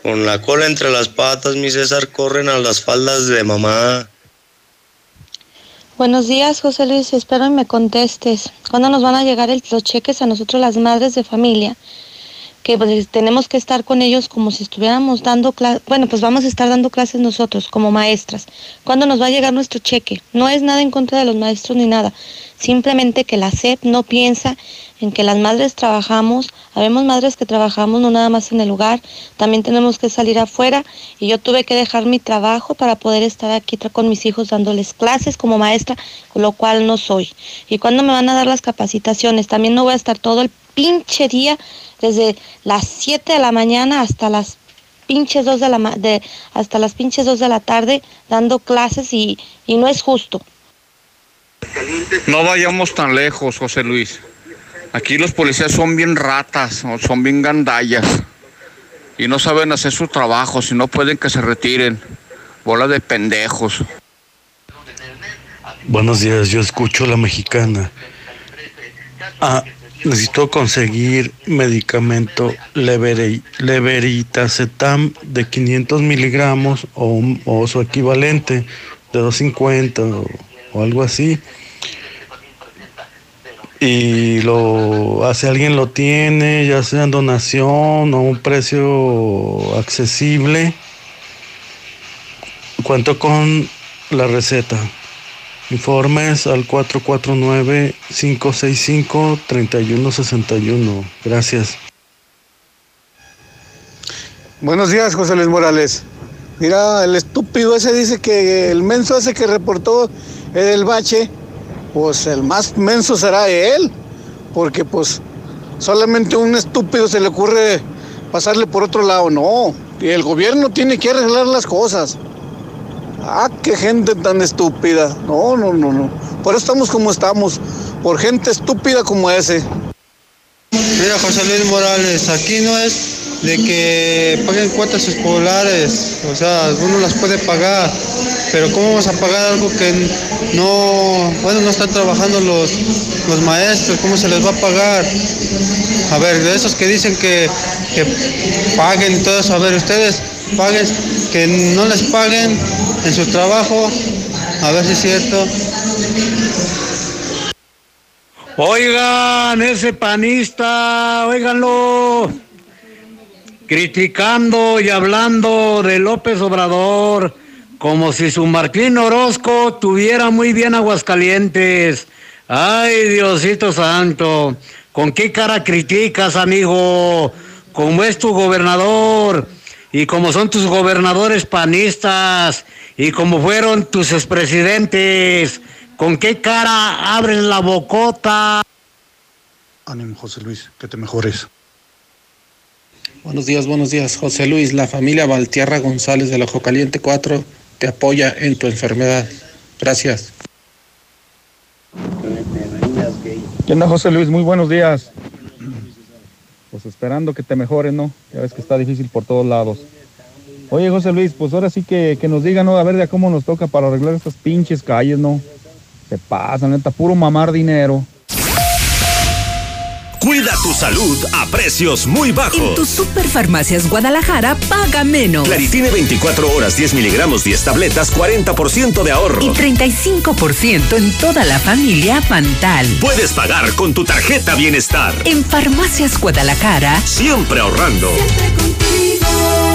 con la cola entre las patas, mi César, corren a las faldas de mamá. Buenos días, José Luis. Espero y me contestes. ¿Cuándo nos van a llegar los cheques a nosotros, las madres de familia? Que pues, tenemos que estar con ellos como si estuviéramos dando clases. Bueno, pues vamos a estar dando clases nosotros como maestras. ¿Cuándo nos va a llegar nuestro cheque? No es nada en contra de los maestros ni nada. Simplemente que la SEP no piensa en que las madres trabajamos. Habemos madres que trabajamos no nada más en el lugar. También tenemos que salir afuera. Y yo tuve que dejar mi trabajo para poder estar aquí con mis hijos dándoles clases como maestra, lo cual no soy. ¿Y cuándo me van a dar las capacitaciones? También no voy a estar todo el pinche día desde las 7 de la mañana hasta las pinches 2 de la ma- de, hasta las pinches 2 de la tarde dando clases y, y no es justo. No vayamos tan lejos, José Luis. Aquí los policías son bien ratas, o son bien gandallas. Y no saben hacer su trabajo, si no pueden que se retiren. Bola de pendejos. Buenos días, yo escucho la mexicana. Ah, necesito conseguir medicamento leveri- leveritacetam de 500 miligramos o, o su equivalente de 250 o, o algo así. Y lo hace alguien lo tiene, ya sea en donación o un precio accesible. Cuento con la receta. Informes al 449-565-3161. Gracias. Buenos días, José Luis Morales. Mira, el estúpido ese dice que el menso ese que reportó el bache, pues el más menso será él, porque pues solamente a un estúpido se le ocurre pasarle por otro lado, no. El gobierno tiene que arreglar las cosas. Ah, qué gente tan estúpida. No, no, no, no. Por eso estamos como estamos, por gente estúpida como ese. Mira, José Luis Morales, aquí no es de que paguen cuotas escolares, o sea, uno las puede pagar, pero ¿cómo vamos a pagar algo que no, bueno, no están trabajando los, los maestros? ¿Cómo se les va a pagar? A ver, de esos que dicen que, que paguen y todo eso, a ver, ustedes paguen, que no les paguen en su trabajo, a ver si es cierto. Oigan, ese panista, oiganlo, criticando y hablando de López Obrador, como si su Martín Orozco tuviera muy bien Aguascalientes. Ay, Diosito Santo, ¿con qué cara criticas, amigo? Como es tu gobernador y como son tus gobernadores panistas y como fueron tus expresidentes. ¿Con qué cara abren la bocota? Ánimo, José Luis, que te mejores. Buenos días, buenos días, José Luis. La familia Valtierra González del Ojo Caliente 4 te apoya en tu enfermedad. Gracias. ¿Qué onda, José Luis? Muy buenos días. Pues esperando que te mejores, ¿no? Ya ves que está difícil por todos lados. Oye, José Luis, pues ahora sí que, que nos digan, ¿no? A ver de cómo nos toca para arreglar estas pinches calles, ¿no? Se pasa, neta, puro mamar dinero. Cuida tu salud a precios muy bajos. En tus Superfarmacias Guadalajara paga menos. Claritine 24 horas, 10 miligramos, 10 tabletas, 40% de ahorro. Y 35% en toda la familia Pantal. Puedes pagar con tu tarjeta Bienestar. En Farmacias Guadalajara. Siempre ahorrando. En Home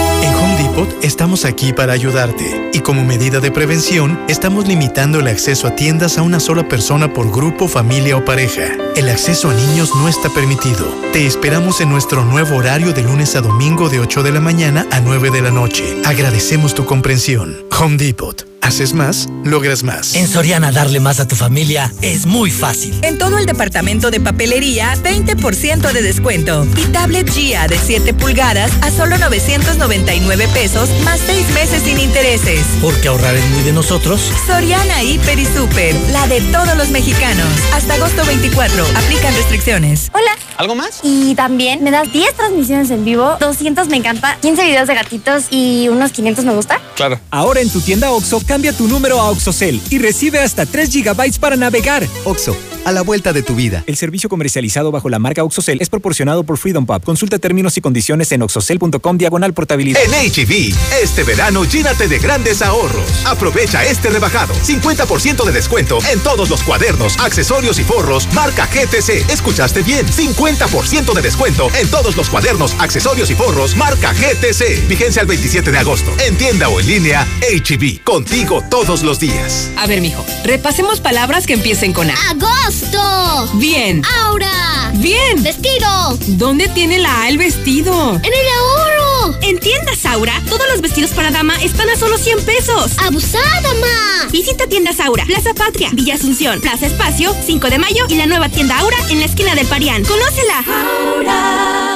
Depot estamos aquí para ayudarte y como medida de prevención estamos limitando el acceso a tiendas a una sola persona por grupo, familia o pareja. El acceso a niños no está permitido. Te esperamos en nuestro nuevo horario de lunes a domingo de 8 de la mañana a 9 de la noche. Agradecemos tu comprensión. Home Depot. Haces más, logras más. En Soriana darle más a tu familia es muy fácil. En todo el departamento de papelería, 20% de descuento. Y tablet Gia de 7 pulgadas a solo 999 pesos más 6 meses sin intereses. Porque ahorrar es muy de nosotros. Soriana Hiper y Super, la de todos los mexicanos. Hasta agosto 24, aplican restricciones. Hola. ¿Algo más? Y también me das 10 transmisiones en vivo, 200 me encanta, 15 videos de gatitos y unos 500 me gusta. Claro. Ahora en tu tienda Oxo, cambia tu número a OxoCell y recibe hasta 3 GB para navegar. Oxo, a la vuelta de tu vida. El servicio comercializado bajo la marca OxoCell es proporcionado por Freedom Pub. Consulta términos y condiciones en oxocell.com diagonal portabilidad. En HB, este verano llénate de grandes ahorros. Aprovecha este rebajado. 50% de descuento en todos los cuadernos, accesorios y forros marca GTC. ¿Escuchaste bien? 50% de descuento en todos los cuadernos, accesorios y forros marca GTC. Vigencia el 27 de agosto. En tienda o en línea, HB. Contigo todos los días. A ver, mijo, repasemos palabras que empiecen con A. ¡Agosto! Bien. ¡Aura! Bien. ¡Vestido! ¿Dónde tiene la A el vestido? ¡En el ahorro! En tiendas Aura, todos los vestidos para dama están a solo 100 pesos. ¡Abusada, ma! Visita tiendas Aura, Plaza Patria, Villa Asunción, Plaza Espacio, 5 de Mayo y la nueva tienda Aura en la esquina del Parián. ¡Conócela! Aura,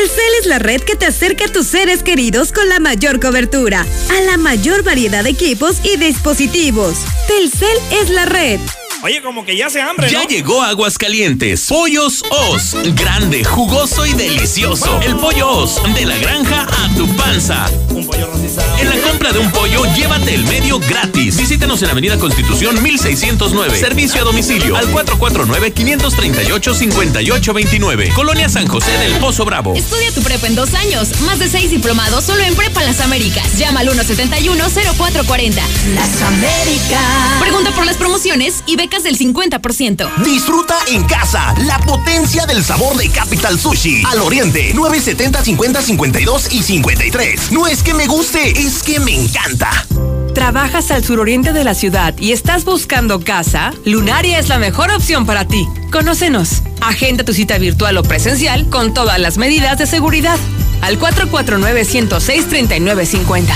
Telcel es la red que te acerca a tus seres queridos con la mayor cobertura, a la mayor variedad de equipos y dispositivos. Telcel es la red. Oye, como que ya se hambre, Ya ¿no? llegó Aguascalientes. Pollos Os. Grande, jugoso y delicioso. El pollo Os. De la granja a tu panza. Un pollo. En la compra de un pollo, llévate el medio gratis. Visítanos en Avenida Constitución 1609. Servicio a domicilio al 449-538-5829. Colonia San José del Pozo Bravo. Estudia tu prepa en dos años. Más de seis diplomados solo en Prepa Las Américas. Llama al 171-0440. Las Américas. Pregunta por las promociones y becas del 50%. Disfruta en casa la potencia del sabor de Capital Sushi. Al Oriente, 970 50 52 y 53. No es que me guste, es que me encanta. ¿Trabajas al suroriente de la ciudad y estás buscando casa? Lunaria es la mejor opción para ti. Conócenos. Agenda tu cita virtual o presencial con todas las medidas de seguridad. Al 449-106-3950.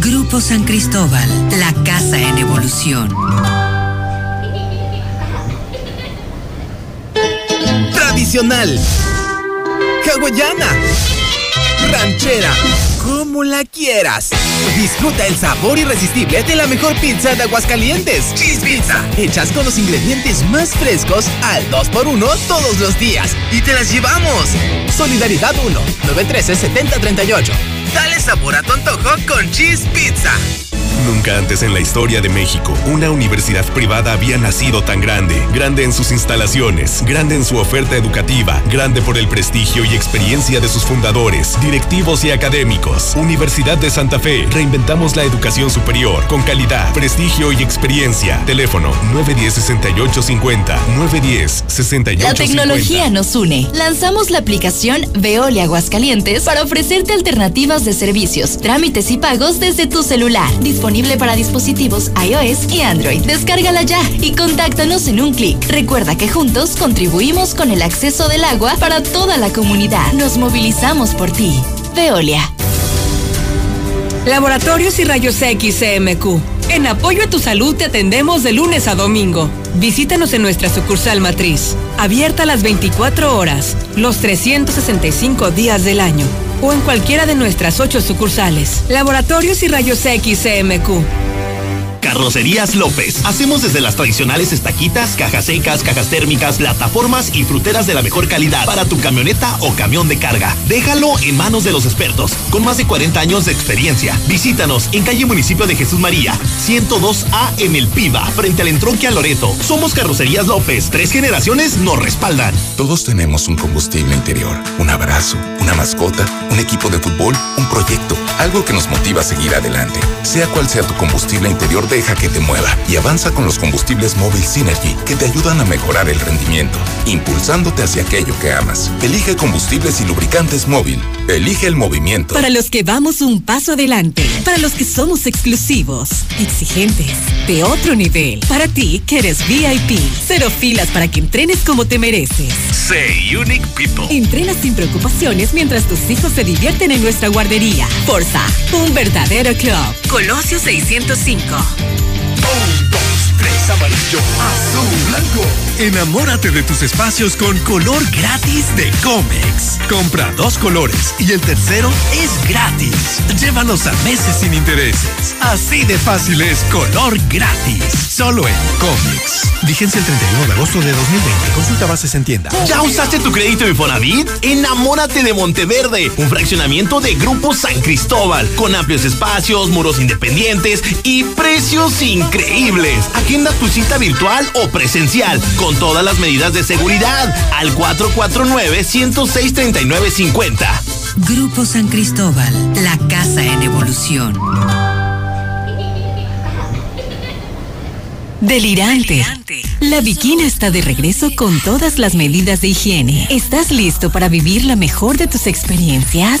Grupo San Cristóbal, la casa en evolución. Tradicional. Hawaiana. Ranchera. Como la quieras. Disfruta el sabor irresistible de la mejor pizza de Aguascalientes. Cheese Pizza. Hechas con los ingredientes más frescos al 2x1 todos los días. Y te las llevamos. Solidaridad 1. 913-7038. Dale sabor a tu antojo con Cheese Pizza. Nunca antes en la historia de México una universidad privada había nacido tan grande. Grande en sus instalaciones, grande en su oferta educativa, grande por el prestigio y experiencia de sus fundadores, directivos y académicos. Universidad de Santa Fe. Reinventamos la educación superior con calidad, prestigio y experiencia. Teléfono 910-6850. 910-6850. La tecnología nos une. Lanzamos la aplicación Veolia Aguascalientes para ofrecerte alternativas de servicios, trámites y pagos desde tu celular. Disponible para dispositivos iOS y Android. Descárgala ya y contáctanos en un clic. Recuerda que juntos contribuimos con el acceso del agua para toda la comunidad. Nos movilizamos por ti. Veolia. Laboratorios y Rayos X CMQ. En apoyo a tu salud te atendemos de lunes a domingo. Visítanos en nuestra sucursal matriz, abierta las 24 horas, los 365 días del año, o en cualquiera de nuestras ocho sucursales. Laboratorios y Rayos X CMQ. Carrocerías López. Hacemos desde las tradicionales estaquitas, cajas secas, cajas térmicas, plataformas y fruteras de la mejor calidad para tu camioneta o camión de carga. Déjalo en manos de los expertos, con más de 40 años de experiencia. Visítanos en calle Municipio de Jesús María, 102A en El Piba, frente al entronque a Loreto. Somos Carrocerías López. Tres generaciones nos respaldan. Todos tenemos un combustible interior, un abrazo, una mascota, un equipo de fútbol, un proyecto, algo que nos motiva a seguir adelante. Sea cual sea tu combustible interior, deja que te mueva y avanza con los combustibles móvil Synergy que te ayudan a mejorar el rendimiento, impulsándote hacia aquello que amas. Elige combustibles y lubricantes móvil. Elige el movimiento. Para los que vamos un paso adelante, para los que somos exclusivos, exigentes, de otro nivel, para ti que eres VIP, cero filas para que entrenes como te mereces. Say Unique People. Entrena sin preocupaciones mientras tus hijos se divierten en nuestra guardería. Forza, un verdadero club. Colosio 605. Tres amarillo, azul, blanco. Enamórate de tus espacios con color gratis de Comex. Compra dos colores y el tercero es gratis. Llévalos a meses sin intereses. Así de fácil es color gratis. Solo en Comex. Vigencia el 31 de agosto de 2020. Consulta bases en tienda. ¿Ya usaste tu crédito Infonavit? Enamórate de Monteverde, un fraccionamiento de Grupo San Cristóbal, con amplios espacios, muros independientes y precios increíbles. Agenda tu cita virtual o presencial, con todas las medidas de seguridad, al 449-106-3950. Grupo San Cristóbal, la casa en evolución. Delirante. La Bikina está de regreso con todas las medidas de higiene. ¿Estás listo para vivir la mejor de tus experiencias?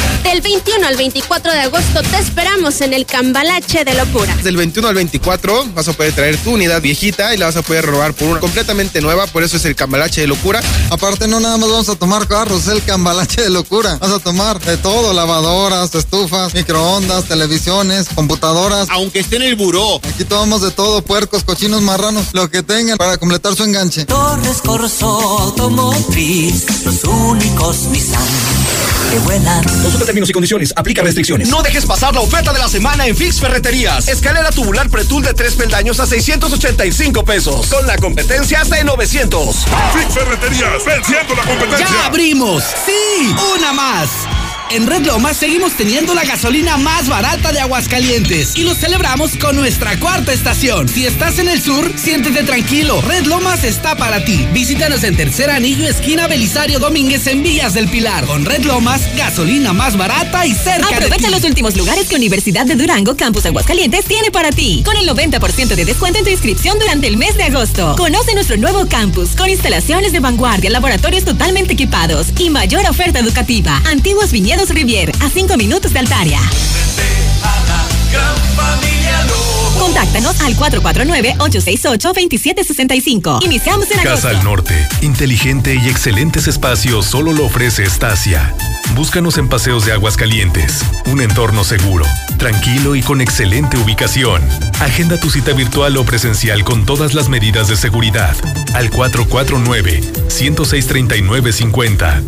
Del 21 al 24 de agosto te esperamos en el Cambalache de Locura. Del 21 al 24 vas a poder traer tu unidad viejita y la vas a poder robar por una completamente nueva, por eso es el Cambalache de Locura. Aparte no nada más vamos a tomar carros, es el Cambalache de Locura. Vas a tomar de todo, lavadoras, estufas, microondas, televisiones, computadoras. Aunque esté en el buró. Aquí tomamos de todo, puercos, cochinos, marranos, lo que tengan para completar su enganche. Torres Corso Automotriz, los únicos Nissan. Buena. Consulta términos y condiciones. Aplica restricciones. No dejes pasar la oferta de la semana en Fix Ferreterías. Escalera tubular pretul de tres peldaños a 685 pesos. Con la competencia hasta en 900. Fix Ferreterías, venciendo la competencia. ¡Ya abrimos! ¡Sí! ¡Una más! En Red Lomas seguimos teniendo la gasolina más barata de Aguascalientes y lo celebramos con nuestra cuarta estación. Si estás en el sur, siéntete tranquilo. Red Lomas está para ti. Visítanos en Tercer Anillo, esquina Belisario Domínguez en Villas del Pilar. Con Red Lomas, gasolina más barata y cerca Aprovecha de ti. los últimos lugares que Universidad de Durango Campus Aguascalientes tiene para ti. Con el 90% de descuento en tu inscripción durante el mes de agosto. Conoce nuestro nuevo campus con instalaciones de vanguardia, laboratorios totalmente equipados y mayor oferta educativa. Antiguos viñedos Rivier, a 5 minutos de Altaria. Contáctanos al 449-868-2765. Iniciamos en agosto. Casa al Norte, inteligente y excelentes espacios solo lo ofrece Estacia. Búscanos en Paseos de Aguas Calientes, un entorno seguro, tranquilo y con excelente ubicación. Agenda tu cita virtual o presencial con todas las medidas de seguridad al 449 106 3950.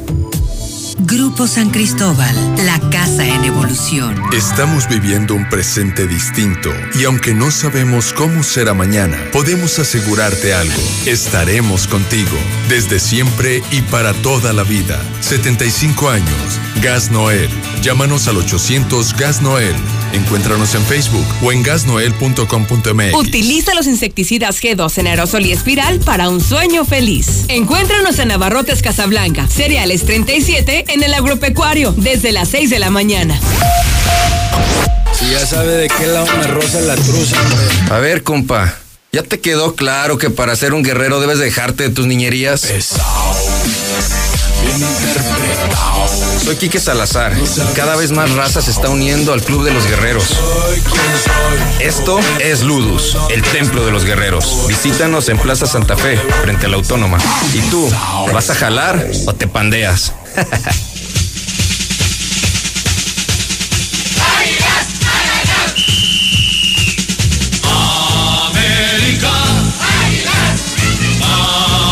Grupo San Cristóbal, la casa en evolución. Estamos viviendo un presente distinto y aunque no sabemos cómo será mañana, podemos asegurarte algo. Estaremos contigo desde siempre y para toda la vida. 75 años. Gas Noel. Llámanos al 800 Gas Noel. Encuéntranos en Facebook o en gasnoel.com.mx. Utiliza los insecticidas G2 en aerosol y espiral para un sueño feliz. Encuéntranos en Navarrotes Casablanca, cereales 37 en el agropecuario, desde las 6 de la mañana. Si ya sabe de qué lado me rosa la truza, A ver, compa, ¿ya te quedó claro que para ser un guerrero debes dejarte de tus niñerías? Soy Quique Salazar y cada vez más raza se está uniendo al Club de los Guerreros. Esto es Ludus, el templo de los guerreros. Visítanos en Plaza Santa Fe, frente a la Autónoma. ¿Y tú, vas a jalar o te pandeas?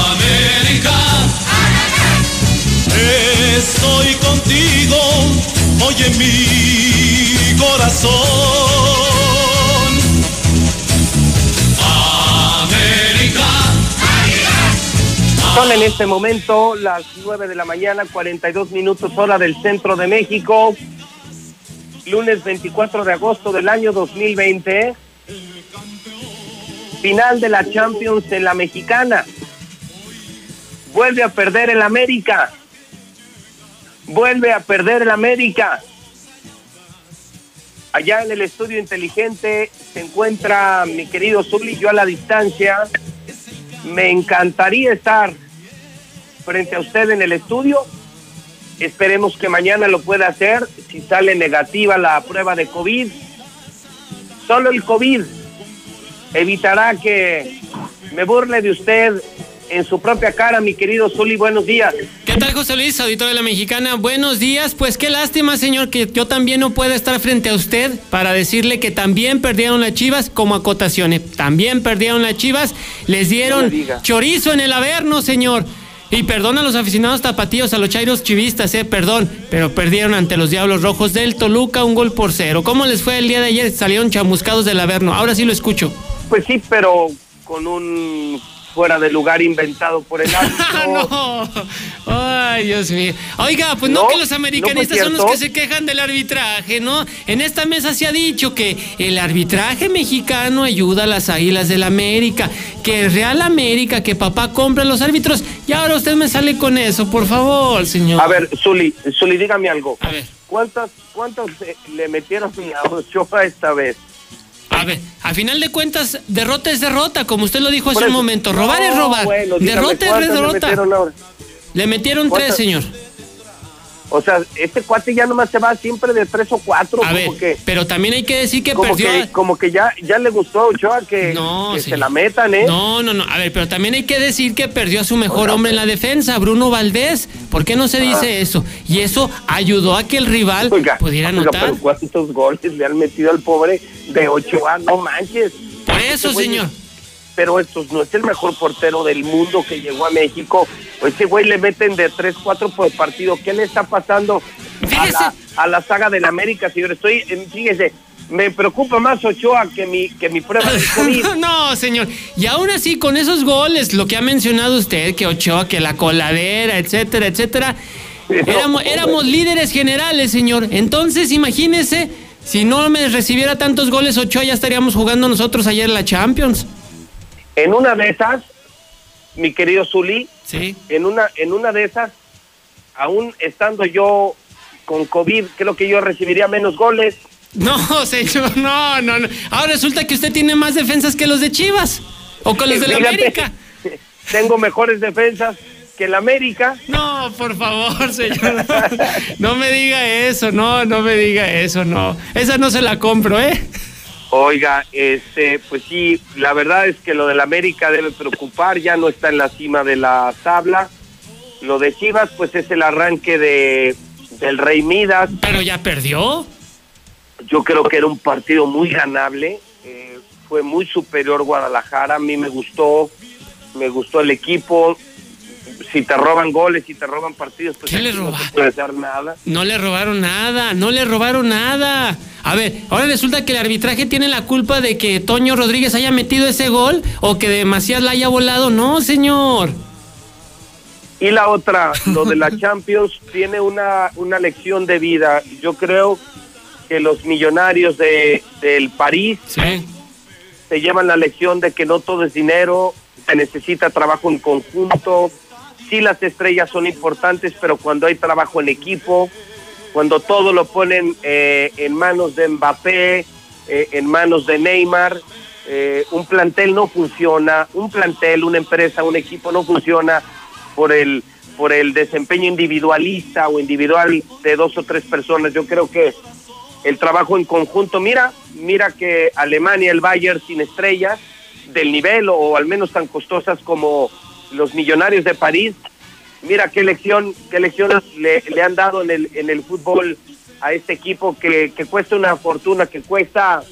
América. Estoy contigo, oye mi corazón. Son en este momento las 9 de la mañana, 42 minutos hora del centro de México. Lunes 24 de agosto del año 2020. Final de la Champions en la mexicana. Vuelve a perder el América. Vuelve a perder el América. Allá en el estudio inteligente se encuentra mi querido Zuli, yo a la distancia. Me encantaría estar frente a usted en el estudio. Esperemos que mañana lo pueda hacer si sale negativa la prueba de COVID. Solo el COVID evitará que me burle de usted en su propia cara, mi querido Zuli. Buenos días. ¿Qué tal, José Luis, auditor de la Mexicana? Buenos días. Pues qué lástima, señor, que yo también no pueda estar frente a usted para decirle que también perdieron las chivas como acotaciones. También perdieron las chivas. Les dieron No chorizo en el averno, señor. Y perdón a los aficionados tapatíos, a los chairos chivistas, eh, perdón, pero perdieron ante los Diablos Rojos del Toluca un gol por cero. ¿Cómo les fue el día de ayer? Salieron chamuscados del Averno. Ahora sí lo escucho. Pues sí, pero con un fuera de lugar inventado por el árbitro. no. Ay, Dios mío. Oiga, pues no, No, que los ¿no americanistas son los que se quejan del arbitraje, ¿no? En esta mesa se ha dicho que el arbitraje mexicano ayuda a las águilas del América, que el Real América, que papá compra los árbitros. Y ahora usted me sale con eso, por favor, señor. A ver, Zuli, Zuli, dígame algo. A ver. ¿Cuántas, cuántas le metieron a Ochoa esta vez? A ver, a final de cuentas, derrota es derrota, como usted lo dijo hace un momento. Robar No, es robar. bueno, derrota es ¿cuántas le derrota. metieron ahora? Le metieron tres, señor. O sea, este cuate ya nomás se va siempre de tres o cuatro. A como ver, que, pero también hay que decir que como perdió. que, como que ya, ya le gustó a Ochoa que, No, que se la metan, ¿eh? No, no, no. A ver, pero también hay que decir que perdió a su mejor hombre en la defensa, Bruno Valdés. ¿Por qué no se dice eso? Y eso ayudó a que el rival pudiera Oiga, anotar. pero ¿cuántos goles le han metido al pobre de Ochoa? No manches. Por eso, güey- señor. Pero estos no es el mejor portero del mundo que llegó a México. Ese güey le meten de 3, 4 por partido. ¿Qué le está pasando a la, a la saga del América, señor? Estoy, eh, fíjese, me preocupa más Ochoa que mi, que mi prueba de COVID. no, señor. Y aún así, con esos goles, lo que ha mencionado usted, que Ochoa, que la coladera, etcétera, etcétera, éramos, éramos líderes generales, señor. Entonces, imagínese, si no me recibiera tantos goles Ochoa, ya estaríamos jugando nosotros ayer la Champions. En una de esas, mi querido Zuli, Sí. en una, en una de esas, aún estando yo con COVID, creo que yo recibiría menos goles. No, señor, no, no, no. Ahora resulta que usted tiene más defensas que los de Chivas o con los de la América. Tengo mejores defensas que el América. No, por favor, señor. No me diga eso, no, no me diga eso, no. Esa no se la compro, ¿eh? Oiga, este, pues sí, la verdad es que lo del América debe preocupar, ya no está en la cima de la tabla. Lo de Chivas, pues es el arranque de del Rey Midas. Pero ya perdió. Yo creo que era un partido muy ganable. eh, fue muy superior Guadalajara. A mí me gustó, me gustó el equipo. Si te roban goles, si te roban partidos, pues ¿Qué le no nada. No le robaron nada, no le robaron nada. A ver, ahora resulta que el arbitraje tiene la culpa de que Toño Rodríguez haya metido ese gol o que demasiado la haya volado. No, señor. Y la otra, lo de la Champions, tiene una, una lección de vida. Yo creo que los millonarios de, del París se llevan la lección de que no todo es dinero, se necesita trabajo en conjunto. Sí, las estrellas son importantes, pero cuando hay trabajo en equipo, cuando todo lo ponen eh, en manos de Mbappé, eh, en manos de Neymar, eh, un plantel no funciona, un plantel, una empresa, un equipo no funciona por el por el desempeño individualista o individual de dos o tres personas. Yo creo que el trabajo en conjunto, mira, mira que Alemania, el Bayern sin estrellas del nivel o al menos tan costosas como los millonarios de París, mira qué lección, qué lecciones le, le han dado en el, en el fútbol a este equipo que, que cuesta una fortuna, que cuesta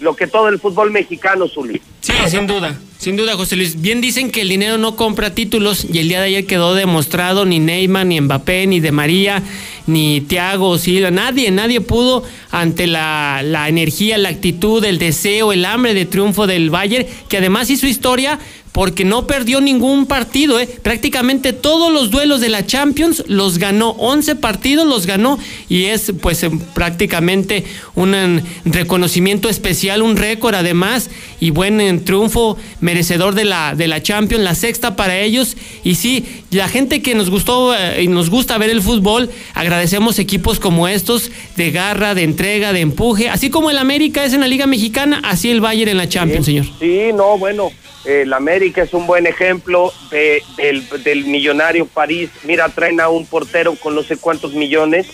lo que todo el fútbol mexicano, Zuli. Sí, sin duda, sin duda, José Luis. Bien dicen que el dinero no compra títulos y el día de ayer quedó demostrado ni Neymar, ni Mbappé, ni De María, ni Thiago Silva, nadie, nadie pudo ante la, energía, la actitud, el deseo, el hambre de triunfo del Bayern, que además hizo historia porque no perdió ningún partido, ¿eh? prácticamente todos los duelos de la Champions los ganó, 11 partidos los ganó y es pues prácticamente un em, reconocimiento especial, un récord además y buen em, triunfo merecedor de la, de la Champions, la sexta para ellos y sí, la gente que nos gustó eh, y nos gusta ver el fútbol, agradecemos equipos como estos de garra, de entrega, de empuje, así como el América es en la Liga Mexicana, así el Bayern en la Champions, señor. Sí, no, bueno, el América es un buen ejemplo de- del, del millonario París. Mira, traen a un portero con no sé cuántos millones.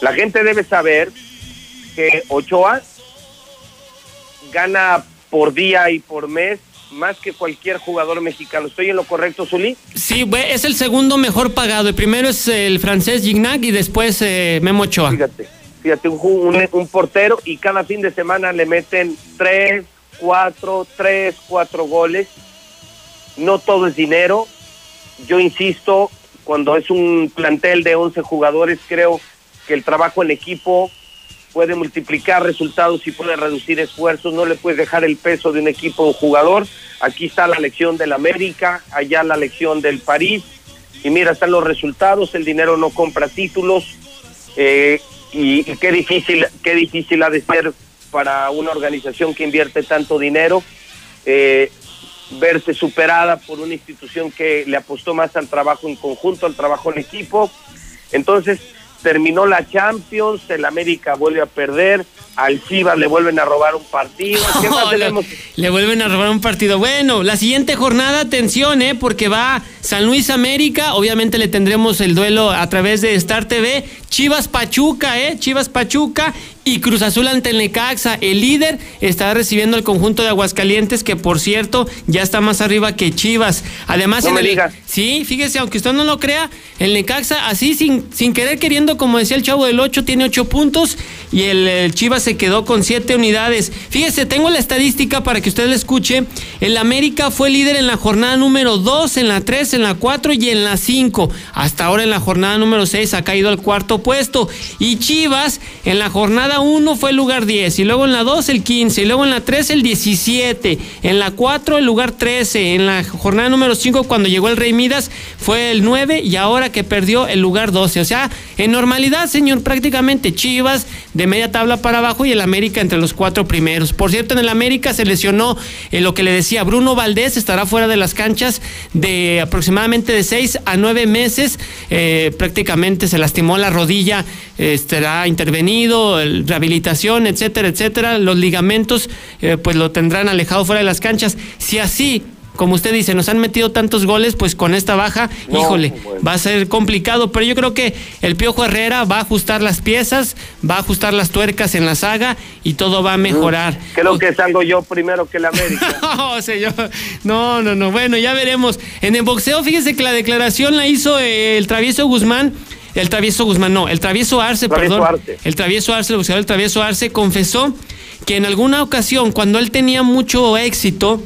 La gente debe saber que Ochoa gana por día y por mes más que cualquier jugador mexicano. ¿Estoy en lo correcto, Zulí? Sí, es el segundo mejor pagado. El primero es el francés Gignac y después eh, Memo Ochoa. Fíjate, fíjate, un, un, un portero y cada fin de semana le meten tres, cuatro, tres, cuatro goles. No todo es dinero. Yo insisto, cuando es un plantel de 11 jugadores, creo que el trabajo en equipo puede multiplicar resultados y puede reducir esfuerzos, no le puedes dejar el peso de un equipo o un jugador. Aquí está la lección del América, allá la lección del París, y mira, están los resultados, el dinero no compra títulos, eh, y, y qué difícil, qué difícil ha de ser para una organización que invierte tanto dinero, eh, verse superada por una institución que le apostó más al trabajo en conjunto, al trabajo en equipo. Entonces, terminó la Champions, el América vuelve a perder, al Chivas le vuelven a robar un partido. ¿Qué más le, tenemos? le vuelven a robar un partido. Bueno, la siguiente jornada, atención, ¿eh? porque va San Luis América. Obviamente le tendremos el duelo a través de Star TV. Chivas Pachuca, ¿eh? Chivas Pachuca y Cruz Azul ante el Necaxa. El líder está recibiendo el conjunto de Aguascalientes, que por cierto ya está más arriba que Chivas. Además, No en me el- digas. sí, fíjese, aunque usted no lo crea, el Necaxa, así sin, sin querer queriendo, como decía el chavo del 8, tiene 8 puntos y el, el Chivas se quedó con 7 unidades. Fíjese, tengo la estadística para que usted la escuche. El América fue líder en la jornada número 2, en la 3, en la 4 y en la 5. Hasta ahora en la jornada número 6 ha caído al cuarto puesto. Y Chivas en la jornada 1 fue el lugar 10, y luego en la 2 el 15, y luego en la 3 el 17, en la 4 el lugar 13, en la jornada número 5 cuando llegó el Rey Midas fue el 9 y ahora que perdió el lugar 12. O sea, en normalidad, señor, prácticamente Chivas de media tabla para abajo y el América entre los cuatro primeros. Por cierto, en el América se lesionó eh, lo que le decía Bruno Valdés, estará fuera de las canchas de aproximadamente de 6 a 9 meses. Eh, prácticamente se lastimó la rodilla, eh, estará intervenido, rehabilitación, etcétera, etcétera. Los ligamentos, pues lo tendrán alejado fuera de las canchas. Si así. Como usted dice, nos han metido tantos goles, pues con esta baja, No, híjole, bueno. va a ser complicado, pero yo creo que el Piojo Herrera va a ajustar las piezas, va a ajustar las tuercas en la saga y todo va a mejorar. Creo que salgo yo primero que el América. No, señor. No, no, no. Bueno, ya veremos. En el boxeo, fíjese que la declaración la hizo el travieso Guzmán. El travieso Guzmán, no, el travieso Arce, Travieso perdón. Arce. El travieso Arce, el boxeador, el travieso Arce, confesó que en alguna ocasión, cuando él tenía mucho éxito,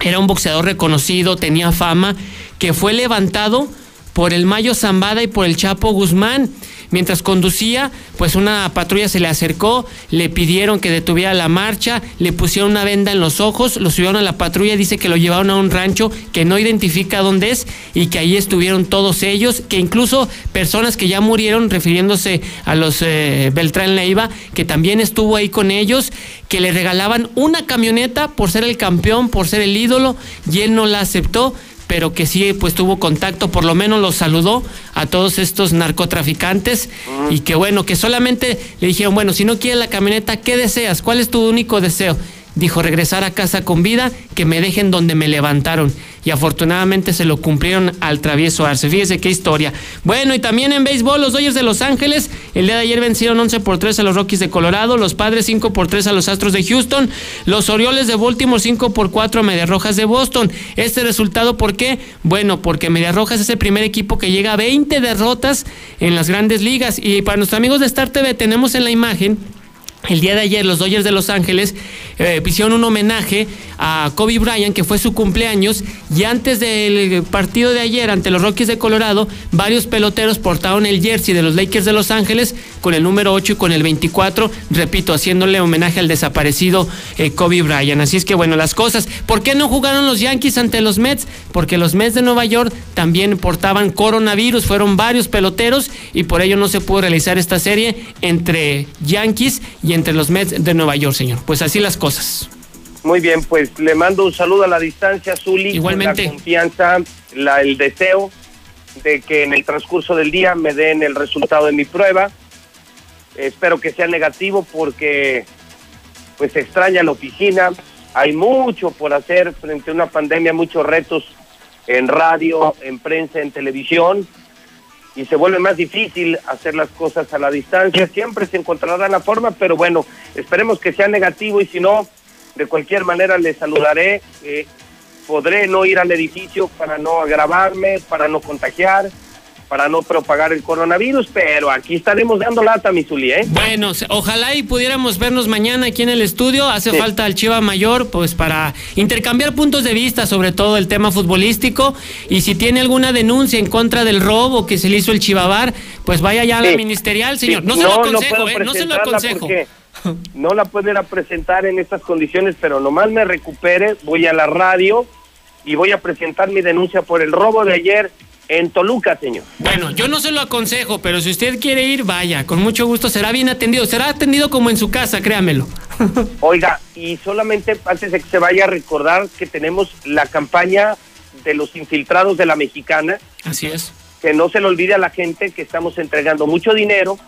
era un boxeador reconocido, tenía fama, que fue levantado por el Mayo Zambada y por el Chapo Guzmán. Mientras conducía, pues una patrulla se le acercó, le pidieron que detuviera la marcha, le pusieron una venda en los ojos, lo subieron a la patrulla, dice que lo llevaron a un rancho que no identifica dónde es y que ahí estuvieron todos ellos, que incluso personas que ya murieron, refiriéndose a los eh, Beltrán Leiva, que también estuvo ahí con ellos, que le regalaban una camioneta por ser el campeón, por ser el ídolo, y él no la aceptó pero que sí pues tuvo contacto, por lo menos los saludó a todos estos narcotraficantes y que bueno, que solamente le dijeron, bueno, si no quieres la camioneta, ¿qué deseas? ¿Cuál es tu único deseo? Dijo, regresar a casa con vida, que me dejen donde me levantaron. Y afortunadamente se lo cumplieron al travieso Arce. Fíjese qué historia. Bueno, y también en béisbol, los Dodgers de Los Ángeles, el día de ayer vencieron 11 por 3 a los Rockies de Colorado, los Padres 5 por 3 a los Astros de Houston, los Orioles de Baltimore 5 por 4 a Medias Rojas de Boston. Este resultado, ¿por qué? Bueno, porque Medias Rojas es el primer equipo que llega a 20 derrotas en las grandes ligas. Y para nuestros amigos de Star TV tenemos en la imagen el día de ayer los Dodgers de Los Ángeles eh, hicieron un homenaje a Kobe Bryant, que fue su cumpleaños, y antes del partido de ayer ante los Rockies de Colorado, varios peloteros portaron el jersey de los Lakers de Los Ángeles con el número 8 y con el 24, repito, haciéndole homenaje al desaparecido eh, Kobe Bryant. Así es que bueno, las cosas. ¿Por qué no jugaron los Yankees ante los Mets? Porque los Mets de Nueva York también portaban coronavirus, fueron varios peloteros y por ello no se pudo realizar esta serie entre Yankees y entre los Mets de Nueva York, señor. Pues así las cosas. Muy bien, pues le mando un saludo a la distancia, Zuli. Igualmente. La confianza, la, el deseo de que en el transcurso del día me den el resultado de mi prueba. Espero que sea negativo porque pues se extraña la oficina. Hay mucho por hacer frente a una pandemia, muchos retos en radio, en prensa, en televisión. Y se vuelve más difícil hacer las cosas a la distancia. Siempre se encontrará la forma, pero bueno, esperemos que sea negativo y si no, de cualquier manera le saludaré. eh, podré no ir al edificio para no agravarme, para no contagiar. Para no propagar el coronavirus, pero aquí estaremos dando lata, mi Zuli, ¿eh? Bueno, ojalá y pudiéramos vernos mañana aquí en el estudio. Hace Sí. falta al Chiva Mayor, pues para intercambiar puntos de vista sobre todo el tema futbolístico. Y si tiene alguna denuncia en contra del robo que se le hizo el Chivabar, pues vaya ya a la Sí. ministerial, señor. Sí, No se lo aconsejo, puedo ¿eh? No se lo aconsejo. No la puedo ir a presentar en estas condiciones, pero nomás me recupere, voy a la radio y voy a presentar mi denuncia por el robo de ayer en Toluca, señor. Bueno, yo no se lo aconsejo, pero si usted quiere ir, vaya, con mucho gusto será bien atendido. Será atendido como en su casa, créamelo. Oiga, y solamente antes de que se vaya a recordar que tenemos la campaña de los infiltrados de la mexicana, Así es. que no se le olvide a la gente que estamos entregando mucho dinero,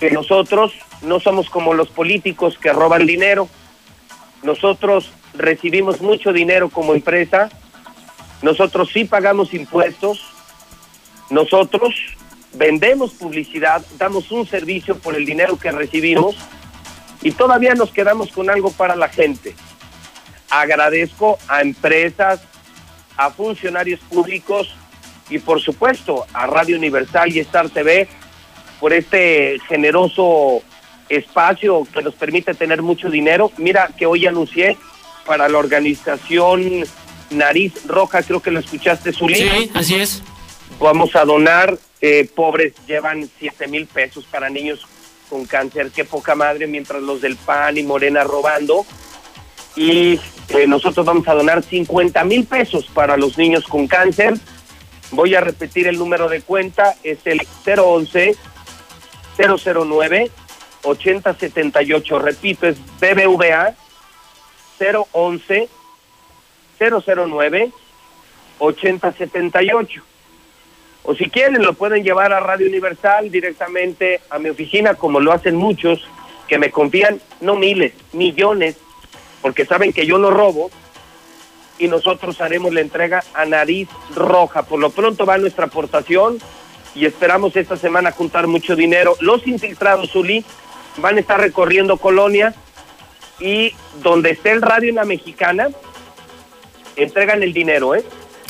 que nosotros no somos como los políticos que roban dinero, nosotros recibimos mucho dinero como empresa, nosotros sí pagamos impuestos, nosotros vendemos publicidad, damos un servicio por el dinero que recibimos y todavía nos quedamos con algo para la gente. Agradezco a empresas, a funcionarios públicos y por supuesto a Radio Universal y Star TV por este generoso espacio que nos permite tener mucho dinero. Mira que hoy anuncié para la organización Nariz Roja, creo que lo escuchaste, Zuli. Sí, así es. Vamos a donar, eh, pobres llevan 7 mil pesos para niños con cáncer, qué poca madre, mientras los del PAN y Morena robando. Y eh, nosotros vamos a donar 50 mil pesos para los niños con cáncer. Voy a repetir el número de cuenta, es el 011 009 8078. Repito, es BBVA 011 009 8078. O si quieren, lo pueden llevar a Radio Universal directamente a mi oficina, como lo hacen muchos que me confían, no miles, millones, porque saben que yo no robo y nosotros haremos la entrega a nariz roja. Por lo pronto va nuestra aportación y esperamos esta semana juntar mucho dinero. Los infiltrados, Zuli, van a estar recorriendo colonias y donde esté el radio en la mexicana, entregan el dinero, ¿eh?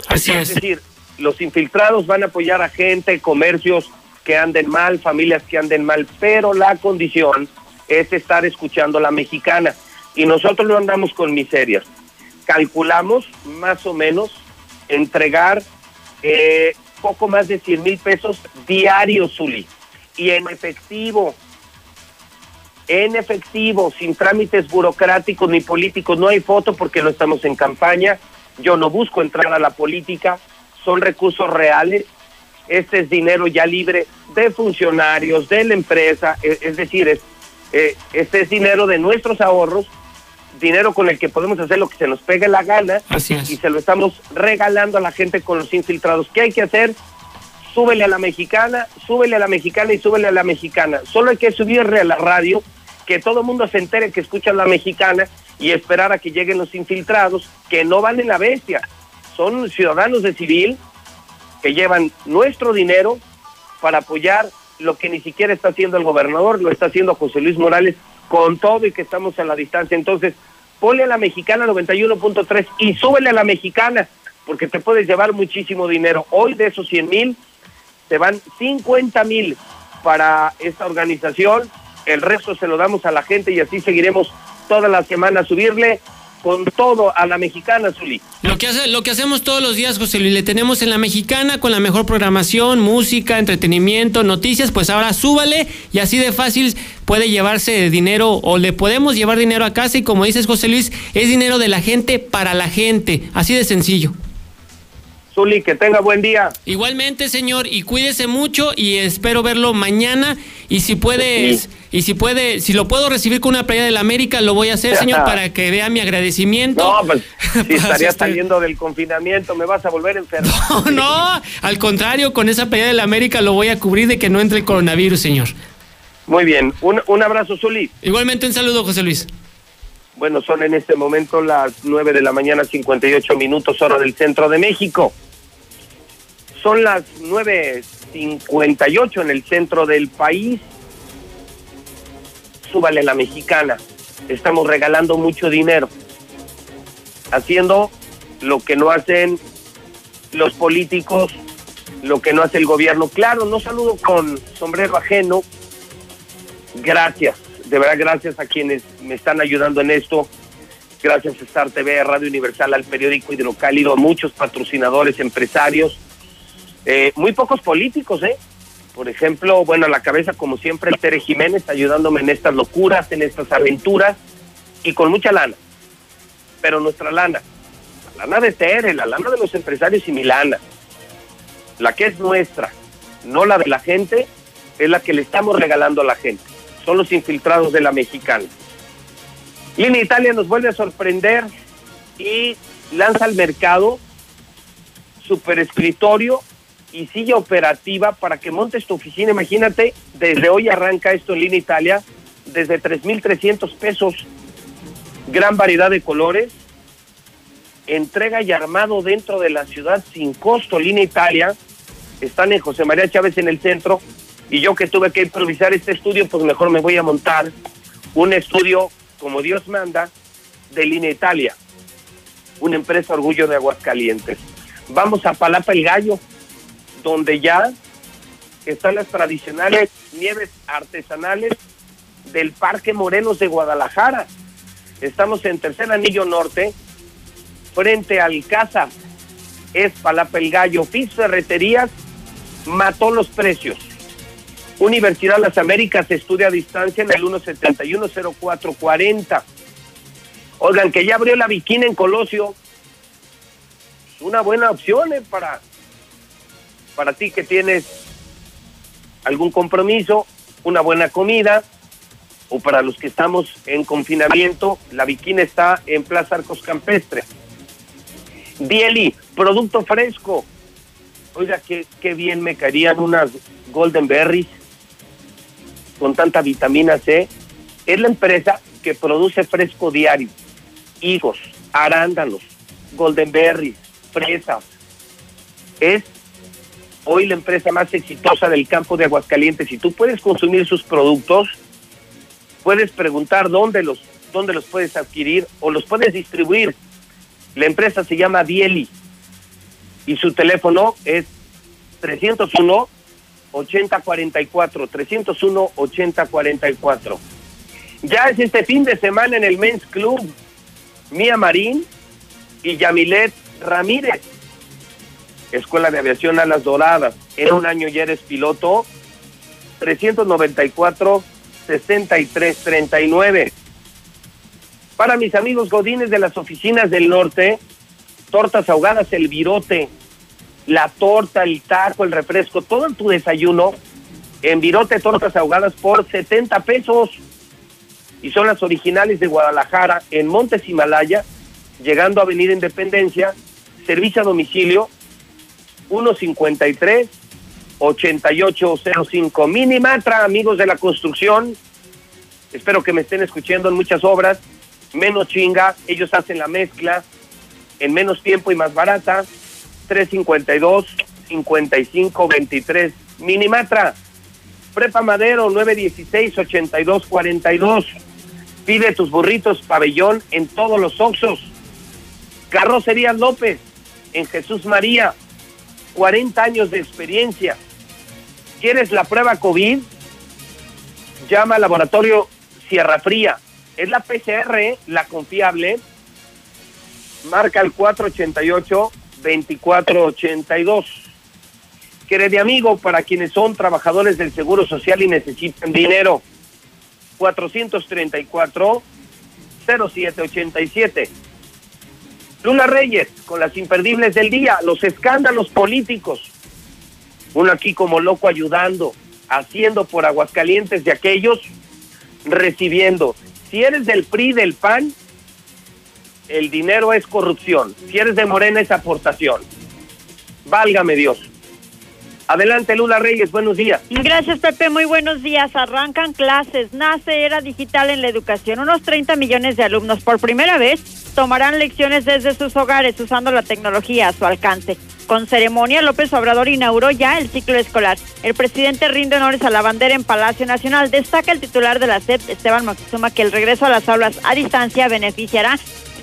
Así es. decir, los infiltrados van a apoyar a gente, comercios que anden mal, familias que anden mal, pero la condición es estar escuchando la mexicana. Y nosotros no andamos con miserias. Calculamos más o menos entregar eh, poco más de 100 mil pesos diarios, Zuli. Y en efectivo, en efectivo, sin trámites burocráticos ni políticos. No hay foto porque no estamos en campaña. Yo no busco entrar a la política. Son recursos reales. Este es dinero ya libre de funcionarios, de la empresa. Es, es decir, es, eh, este es dinero de nuestros ahorros, dinero con el que podemos hacer lo que se nos pegue la gana. Así es. Y se lo estamos regalando a la gente con los infiltrados. ¿Qué hay que hacer? súbele a la mexicana, súbele a la mexicana y súbele a la mexicana. Solo hay que subirle a la radio, que todo el mundo se entere que escucha la mexicana y esperar a que lleguen los infiltrados, que no valen la bestia. Son ciudadanos de civil que llevan nuestro dinero para apoyar lo que ni siquiera está haciendo el gobernador, lo está haciendo José Luis Morales con todo y que estamos a la distancia. Entonces, ponle a la mexicana 91.3 y súbele a la mexicana, porque te puedes llevar muchísimo dinero. Hoy de esos 100 mil, se van 50 mil para esta organización, el resto se lo damos a la gente y así seguiremos toda la semana subirle con todo a la mexicana, Zuli. Lo que, hace, lo que hacemos todos los días, José Luis, le tenemos en la mexicana con la mejor programación, música, entretenimiento, noticias, pues ahora súbale y así de fácil puede llevarse dinero o le podemos llevar dinero a casa y como dices José Luis, es dinero de la gente para la gente, así de sencillo. Zuli, que tenga buen día. Igualmente, señor, y cuídese mucho y espero verlo mañana y si puedes Sí. y si puede, si lo puedo recibir con una playa de la América, lo voy a hacer, señor, para que vea mi agradecimiento. No, pues si estaría estar- saliendo del confinamiento, me vas a volver enfermo. No, no, al contrario, con esa playa de la América lo voy a cubrir de que no entre el coronavirus, señor. Muy bien, un, un abrazo, Zuli. Igualmente un saludo, José Luis. Bueno, son en este momento las 9 de la mañana, 58 minutos, hora del centro de México. Son las 9.58 en el centro del país. Súbale la mexicana. Estamos regalando mucho dinero. Haciendo lo que no hacen los políticos lo que no hace el gobierno. Claro, no saludo con sombrero ajeno. Gracias, de verdad gracias a quienes me están ayudando en esto. Gracias a Star TV, Radio Universal, al periódico Hidrocálido, a muchos patrocinadores, empresarios, eh, muy pocos políticos, ¿eh? Por ejemplo, bueno, a la cabeza, como siempre, el Tere Jiménez ayudándome en estas locuras, en estas aventuras y con mucha lana. Pero nuestra lana, la lana de Tere, la lana de los empresarios y mi lana, la que es nuestra, no la de la gente, es la que le estamos regalando a la gente. Son los infiltrados de la mexicana. Y Italia nos vuelve a sorprender y lanza al mercado super escritorio y silla operativa para que montes tu oficina. Imagínate, desde hoy arranca esto en Línea Italia, desde 3.300 pesos, gran variedad de colores, entrega y armado dentro de la ciudad sin costo. Línea Italia, están en José María Chávez en el centro, y yo que tuve que improvisar este estudio, pues mejor me voy a montar un estudio como Dios manda de Línea Italia, una empresa orgullo de Aguascalientes. Vamos a Palapa el Gallo, donde ya están las tradicionales nieves artesanales del Parque Morelos de Guadalajara. Estamos en Tercer Anillo Norte, frente al Casa. Es Palapa el Gallo. Ferreterías mató los precios. Universidad Las Américas estudia a distancia en el 1710440. Oigan, que ya abrió la bikini en Colosio. Una buena opción ¿eh? para para ti que tienes algún compromiso, una buena comida, o para los que estamos en confinamiento, la bikini está en Plaza Arcos Campestre. Dieli, producto fresco. Oiga, qué, qué bien me caerían unas Golden Berries con tanta vitamina C. Es la empresa que produce fresco diario. Higos, arándanos, Golden Berries, fresas. Es hoy la empresa más exitosa del campo de Aguascalientes y tú puedes consumir sus productos, puedes preguntar dónde los, dónde los puedes adquirir o los puedes distribuir. La empresa se llama Dieli y su teléfono es 301 8044 301 8044. Ya es este fin de semana en el Men's Club Mía Marín y Yamilet Ramírez Escuela de Aviación Alas Doradas. En un año ya eres piloto. 394 63 39. Para mis amigos godines de las oficinas del norte, tortas ahogadas, el virote, la torta, el taco, el refresco, todo en tu desayuno, en virote, tortas ahogadas por 70 pesos. Y son las originales de Guadalajara, en Montes Himalaya, llegando a Avenida Independencia, servicio a domicilio 153 8805. Minimatra, amigos de la construcción. Espero que me estén escuchando en muchas obras. Menos chinga, ellos hacen la mezcla en menos tiempo y más barata. 352 5523. Minimatra. Prepa Madero 916 8242. Pide tus burritos pabellón en todos los Oxos. Carrocería López en Jesús María 40 años de experiencia. ¿Quieres la prueba COVID? Llama al laboratorio Sierra Fría. Es la PCR, ¿eh? la confiable. Marca el 488-2482. de amigo para quienes son trabajadores del Seguro Social y necesitan dinero. 434-0787. Luna Reyes, con las imperdibles del día, los escándalos políticos. Uno aquí como loco ayudando, haciendo por Aguascalientes de aquellos, recibiendo. Si eres del PRI, del PAN, el dinero es corrupción. Si eres de Morena es aportación. Válgame Dios. Adelante, Lula Reyes, buenos días. Gracias, Pepe, muy buenos días. Arrancan clases, nace era digital en la educación. Unos 30 millones de alumnos por primera vez tomarán lecciones desde sus hogares usando la tecnología a su alcance. Con ceremonia, López Obrador inauguró ya el ciclo escolar. El presidente rinde honores a la bandera en Palacio Nacional. Destaca el titular de la SEP, Esteban Moctezuma, que el regreso a las aulas a distancia beneficiará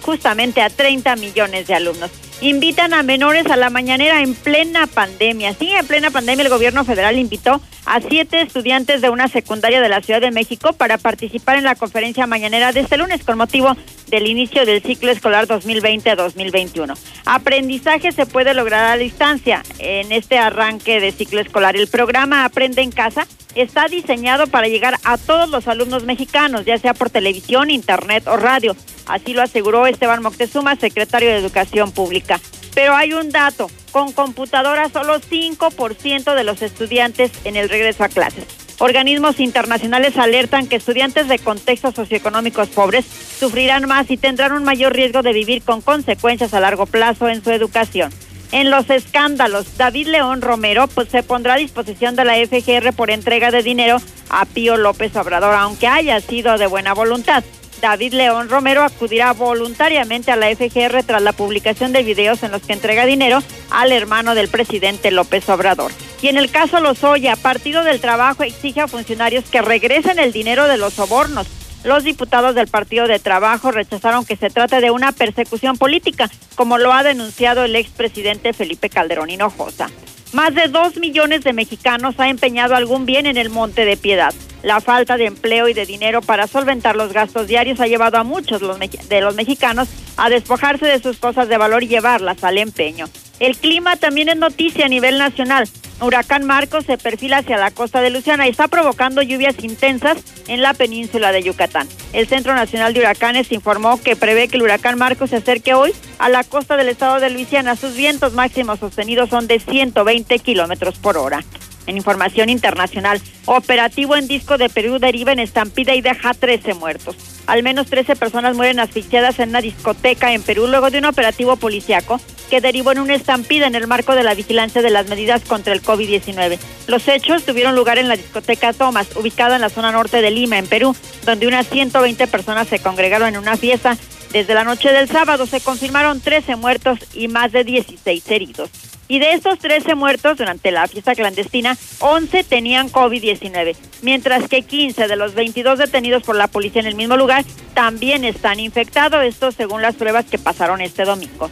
justamente a 30 millones de alumnos. invitan a menores a la mañanera en plena pandemia. Sí, en plena pandemia el gobierno federal invitó a siete estudiantes de una secundaria de la Ciudad de México para participar en la conferencia mañanera de este lunes con motivo del inicio del ciclo escolar 2020-2021. Aprendizaje se puede lograr a distancia en este arranque de ciclo escolar. El programa Aprende en Casa está diseñado para llegar a todos los alumnos mexicanos, ya sea por televisión, internet o radio. Así lo aseguró Esteban Moctezuma, secretario de Educación Pública. Pero hay un dato, con computadoras solo 5% de los estudiantes en el regreso a clases. Organismos internacionales alertan que estudiantes de contextos socioeconómicos pobres sufrirán más y tendrán un mayor riesgo de vivir con consecuencias a largo plazo en su educación. En los escándalos, David León Romero pues, se pondrá a disposición de la FGR por entrega de dinero a Pío López Obrador, aunque haya sido de buena voluntad. David León Romero acudirá voluntariamente a la FGR tras la publicación de videos en los que entrega dinero al hermano del presidente López Obrador. Y en el caso Lozoya, Partido del Trabajo exige a funcionarios que regresen el dinero de los sobornos. Los diputados del Partido de Trabajo rechazaron que se trate de una persecución política, como lo ha denunciado el expresidente Felipe Calderón Hinojosa. Más de dos millones de mexicanos ha empeñado algún bien en el Monte de Piedad. La falta de empleo y de dinero para solventar los gastos diarios ha llevado a muchos de los mexicanos a despojarse de sus cosas de valor y llevarlas al empeño. El clima también es noticia a nivel nacional. Huracán Marcos se perfila hacia la costa de Luciana y está provocando lluvias intensas en la península de Yucatán. El Centro Nacional de Huracanes informó que prevé que el huracán Marcos se acerque hoy a la costa del estado de Luisiana. Sus vientos máximos sostenidos son de 120 kilómetros por hora. En información internacional, operativo en disco de Perú deriva en estampida y deja 13 muertos. Al menos 13 personas mueren asfixiadas en una discoteca en Perú luego de un operativo policiaco que derivó en una estampida en el marco de la vigilancia de las medidas contra el COVID-19. Los hechos tuvieron lugar en la discoteca Thomas, ubicada en la zona norte de Lima, en Perú, donde unas 120 personas se congregaron en una fiesta. Desde la noche del sábado se confirmaron 13 muertos y más de 16 heridos. Y de estos 13 muertos durante la fiesta clandestina, 11 tenían COVID-19, mientras que 15 de los 22 detenidos por la policía en el mismo lugar también están infectados, esto según las pruebas que pasaron este domingo.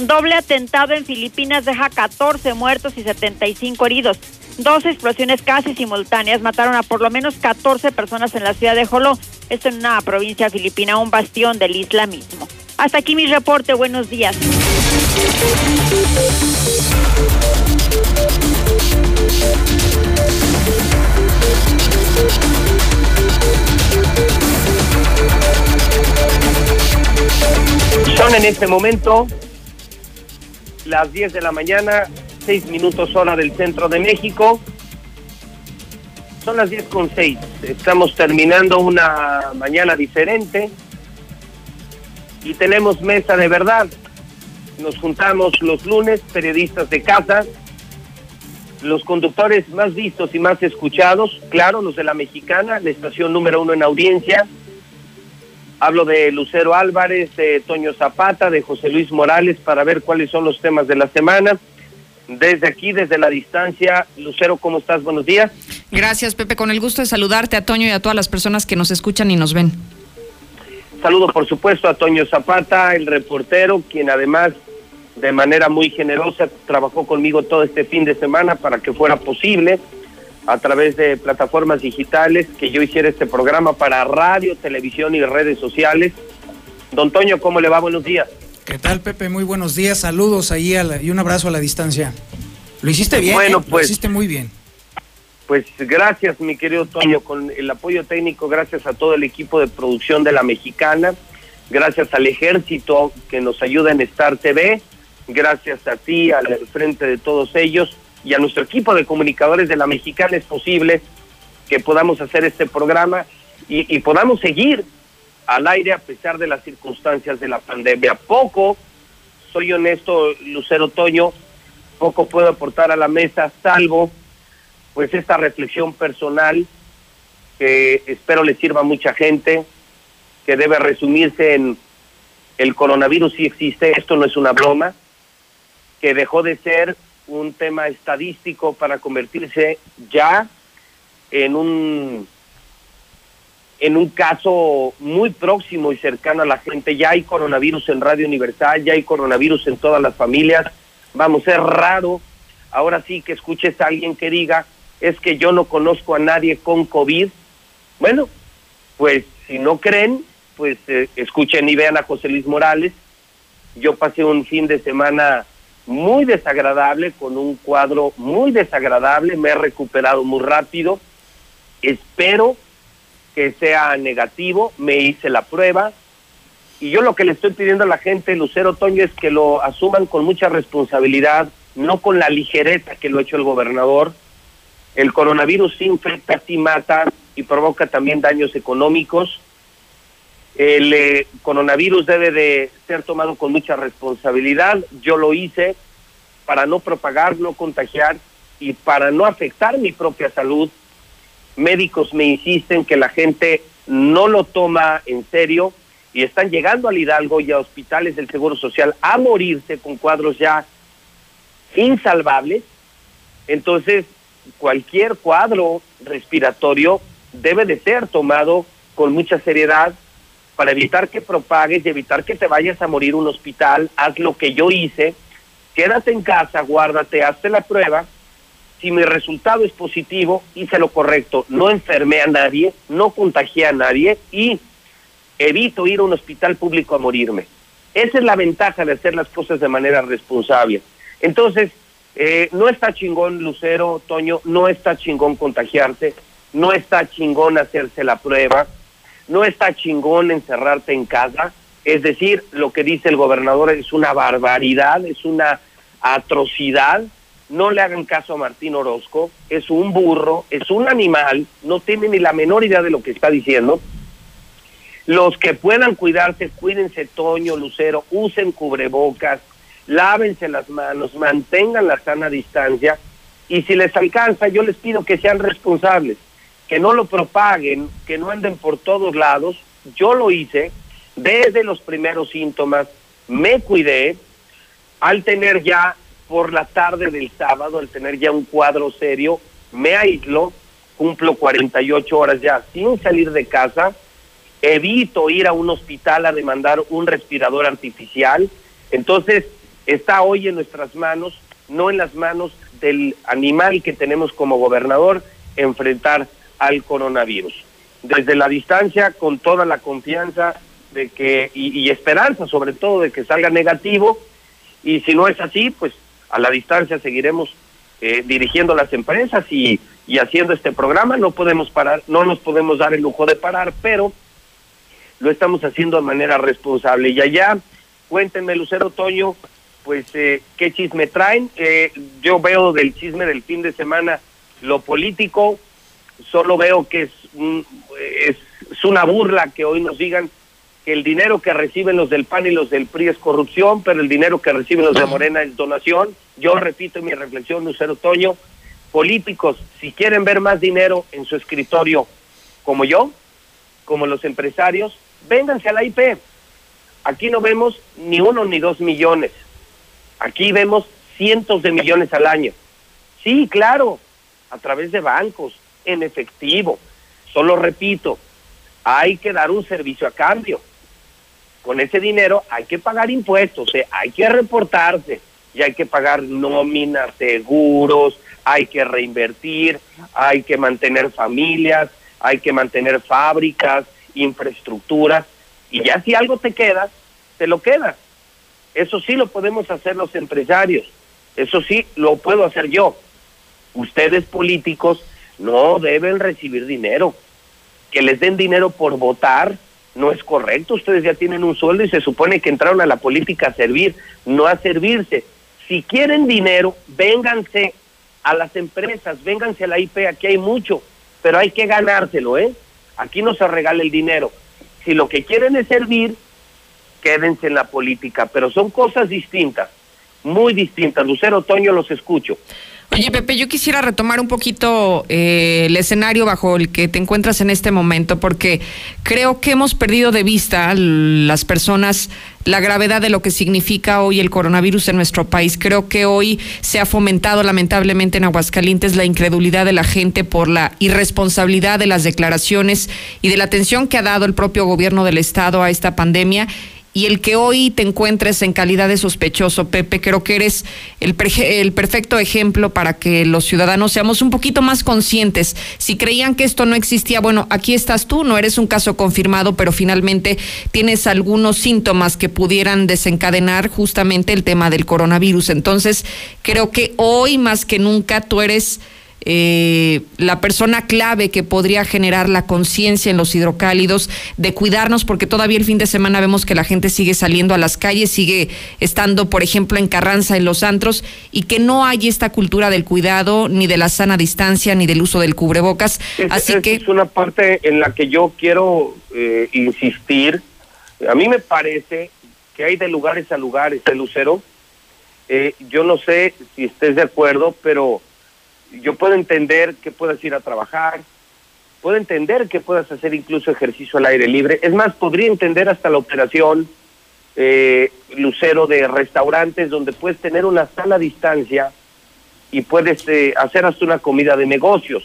Doble atentado en Filipinas deja 14 muertos y 75 heridos. Dos explosiones casi simultáneas mataron a por lo menos 14 personas en la ciudad de Joló, esto en una provincia filipina, un bastión del islamismo. Hasta aquí mi reporte, buenos días. Son en este momento las 10 de la mañana, 6 minutos hora del centro de México. Son las 10 con 6. Estamos terminando una mañana diferente y tenemos mesa de verdad. Nos juntamos los lunes, periodistas de casa, los conductores más vistos y más escuchados, claro, los de la mexicana, la estación número uno en audiencia. Hablo de Lucero Álvarez, de Toño Zapata, de José Luis Morales para ver cuáles son los temas de la semana. Desde aquí, desde la distancia, Lucero, ¿cómo estás? Buenos días. Gracias, Pepe. Con el gusto de saludarte a Toño y a todas las personas que nos escuchan y nos ven. Saludo, por supuesto, a Toño Zapata, el reportero, quien además de manera muy generosa trabajó conmigo todo este fin de semana para que fuera posible a través de plataformas digitales que yo hiciera este programa para radio, televisión y redes sociales. Don Toño, ¿cómo le va? Buenos días. ¿Qué tal, Pepe? Muy buenos días. Saludos ahí y un abrazo a la distancia. Lo hiciste bien. Bueno, ¿eh? pues. Lo hiciste muy bien. Pues gracias, mi querido Toño, con el apoyo técnico, gracias a todo el equipo de producción de La Mexicana, gracias al ejército que nos ayuda en Star TV, gracias a ti, al frente de todos ellos y a nuestro equipo de comunicadores de La Mexicana es posible que podamos hacer este programa y, y podamos seguir al aire a pesar de las circunstancias de la pandemia. Poco, soy honesto, Lucero Toño, poco puedo aportar a la mesa, salvo pues esta reflexión personal que espero le sirva a mucha gente, que debe resumirse en el coronavirus sí existe, esto no es una broma, que dejó de ser un tema estadístico para convertirse ya en un en un caso muy próximo y cercano a la gente. Ya hay coronavirus en Radio Universal, ya hay coronavirus en todas las familias. Vamos, es raro. Ahora sí que escuches a alguien que diga, es que yo no conozco a nadie con COVID. Bueno, pues si no creen, pues eh, escuchen y vean a José Luis Morales. Yo pasé un fin de semana muy desagradable, con un cuadro muy desagradable, me he recuperado muy rápido. Espero que sea negativo, me hice la prueba. Y yo lo que le estoy pidiendo a la gente, Lucero Toño, es que lo asuman con mucha responsabilidad, no con la ligereza que lo ha hecho el gobernador. El coronavirus infecta, sí mata y provoca también daños económicos. El eh, coronavirus debe de ser tomado con mucha responsabilidad. Yo lo hice para no propagar, no contagiar y para no afectar mi propia salud. Médicos me insisten que la gente no lo toma en serio y están llegando al Hidalgo y a hospitales del Seguro Social a morirse con cuadros ya insalvables. Entonces, cualquier cuadro respiratorio debe de ser tomado con mucha seriedad para evitar que propagues y evitar que te vayas a morir un hospital, haz lo que yo hice, quédate en casa, guárdate, hazte la prueba. Si mi resultado es positivo, hice lo correcto, no enfermé a nadie, no contagié a nadie y evito ir a un hospital público a morirme. Esa es la ventaja de hacer las cosas de manera responsable. Entonces, eh, no está chingón, Lucero, Toño, no está chingón contagiarse, no está chingón hacerse la prueba, no está chingón encerrarte en casa. Es decir, lo que dice el gobernador es una barbaridad, es una atrocidad. No le hagan caso a Martín Orozco, es un burro, es un animal, no tiene ni la menor idea de lo que está diciendo. Los que puedan cuidarse, cuídense, Toño, Lucero, usen cubrebocas, lávense las manos, mantengan la sana distancia y si les alcanza, yo les pido que sean responsables que no lo propaguen, que no anden por todos lados. Yo lo hice desde los primeros síntomas, me cuidé, al tener ya por la tarde del sábado, al tener ya un cuadro serio, me aíslo, cumplo 48 horas ya sin salir de casa, evito ir a un hospital a demandar un respirador artificial, entonces está hoy en nuestras manos, no en las manos del animal que tenemos como gobernador, enfrentar al coronavirus. Desde la distancia, con toda la confianza de que, y, esperanza sobre todo de que salga negativo, y si no es así, pues a la distancia seguiremos eh, dirigiendo las empresas y, y haciendo este programa. No podemos parar, no nos podemos dar el lujo de parar, pero lo estamos haciendo de manera responsable. Y allá, cuéntenme, Lucero Toño, pues eh, qué chisme traen. Eh, yo veo del chisme del fin de semana lo político, solo veo que es, es, una burla que hoy nos digan que el dinero que reciben los del PAN y los del PRI es corrupción, pero el dinero que reciben los de Morena es donación. Yo repito mi reflexión, Lucero Toño, políticos, si quieren ver más dinero en su escritorio, como yo, como los empresarios, vénganse a la IP. Aquí no vemos ni uno ni dos millones. Aquí vemos cientos de millones al año. Sí, claro, a través de bancos, en efectivo. Solo repito, hay que dar un servicio a cambio. Con ese dinero hay que pagar impuestos, hay que reportarse y hay que pagar nóminas, seguros, hay que reinvertir, hay que mantener familias, hay que mantener fábricas, infraestructuras y ya si algo te queda, te lo queda. Eso sí lo podemos hacer los empresarios, eso sí lo puedo hacer yo. Ustedes políticos no deben recibir dinero. Que les den dinero por votar no es correcto. Ustedes ya tienen un sueldo y se supone que entraron a la política a servir, no a servirse. Si quieren dinero, vénganse a las empresas, vénganse a la IP, aquí hay mucho, pero hay que ganárselo, ¿eh? Aquí no se regala el dinero. Si lo que quieren es servir, quédense en la política, pero son cosas distintas, muy distintas. Lucero Toño, los escucho. Oye, Pepe, yo quisiera retomar un poquito eh, el escenario bajo el que te encuentras en este momento, porque creo que hemos perdido de vista las personas la gravedad de lo que significa hoy el coronavirus en nuestro país. Creo que hoy se ha fomentado lamentablemente en Aguascalientes la incredulidad de la gente por la irresponsabilidad de las declaraciones y de la atención que ha dado el propio gobierno del Estado a esta pandemia y el que hoy te encuentres en calidad de sospechoso, Pepe, creo que eres el, el, perfecto ejemplo para que los ciudadanos seamos un poquito más conscientes. Si creían que esto no existía, bueno, aquí estás tú, no eres un caso confirmado, pero finalmente tienes algunos síntomas que pudieran desencadenar justamente el tema del coronavirus. Entonces, creo que hoy más que nunca tú eres eh, la persona clave que podría generar la conciencia en los hidrocálidos de cuidarnos, porque todavía el fin de semana vemos que la gente sigue saliendo a las calles, sigue estando, por ejemplo, en Carranza, en los antros, y que no hay esta cultura del cuidado, ni de la sana distancia, ni del uso del cubrebocas. Así que. Es una parte en la que yo quiero eh, insistir. A mí me parece que hay de lugares a lugares, el Lucero. Eh, yo no sé si estés de acuerdo, pero yo puedo entender que puedas ir a trabajar, puedo entender que puedas hacer incluso ejercicio al aire libre. Es más, podría entender hasta la operación eh, Lucero de restaurantes donde puedes tener una sala distancia y puedes eh, hacer hasta una comida de negocios.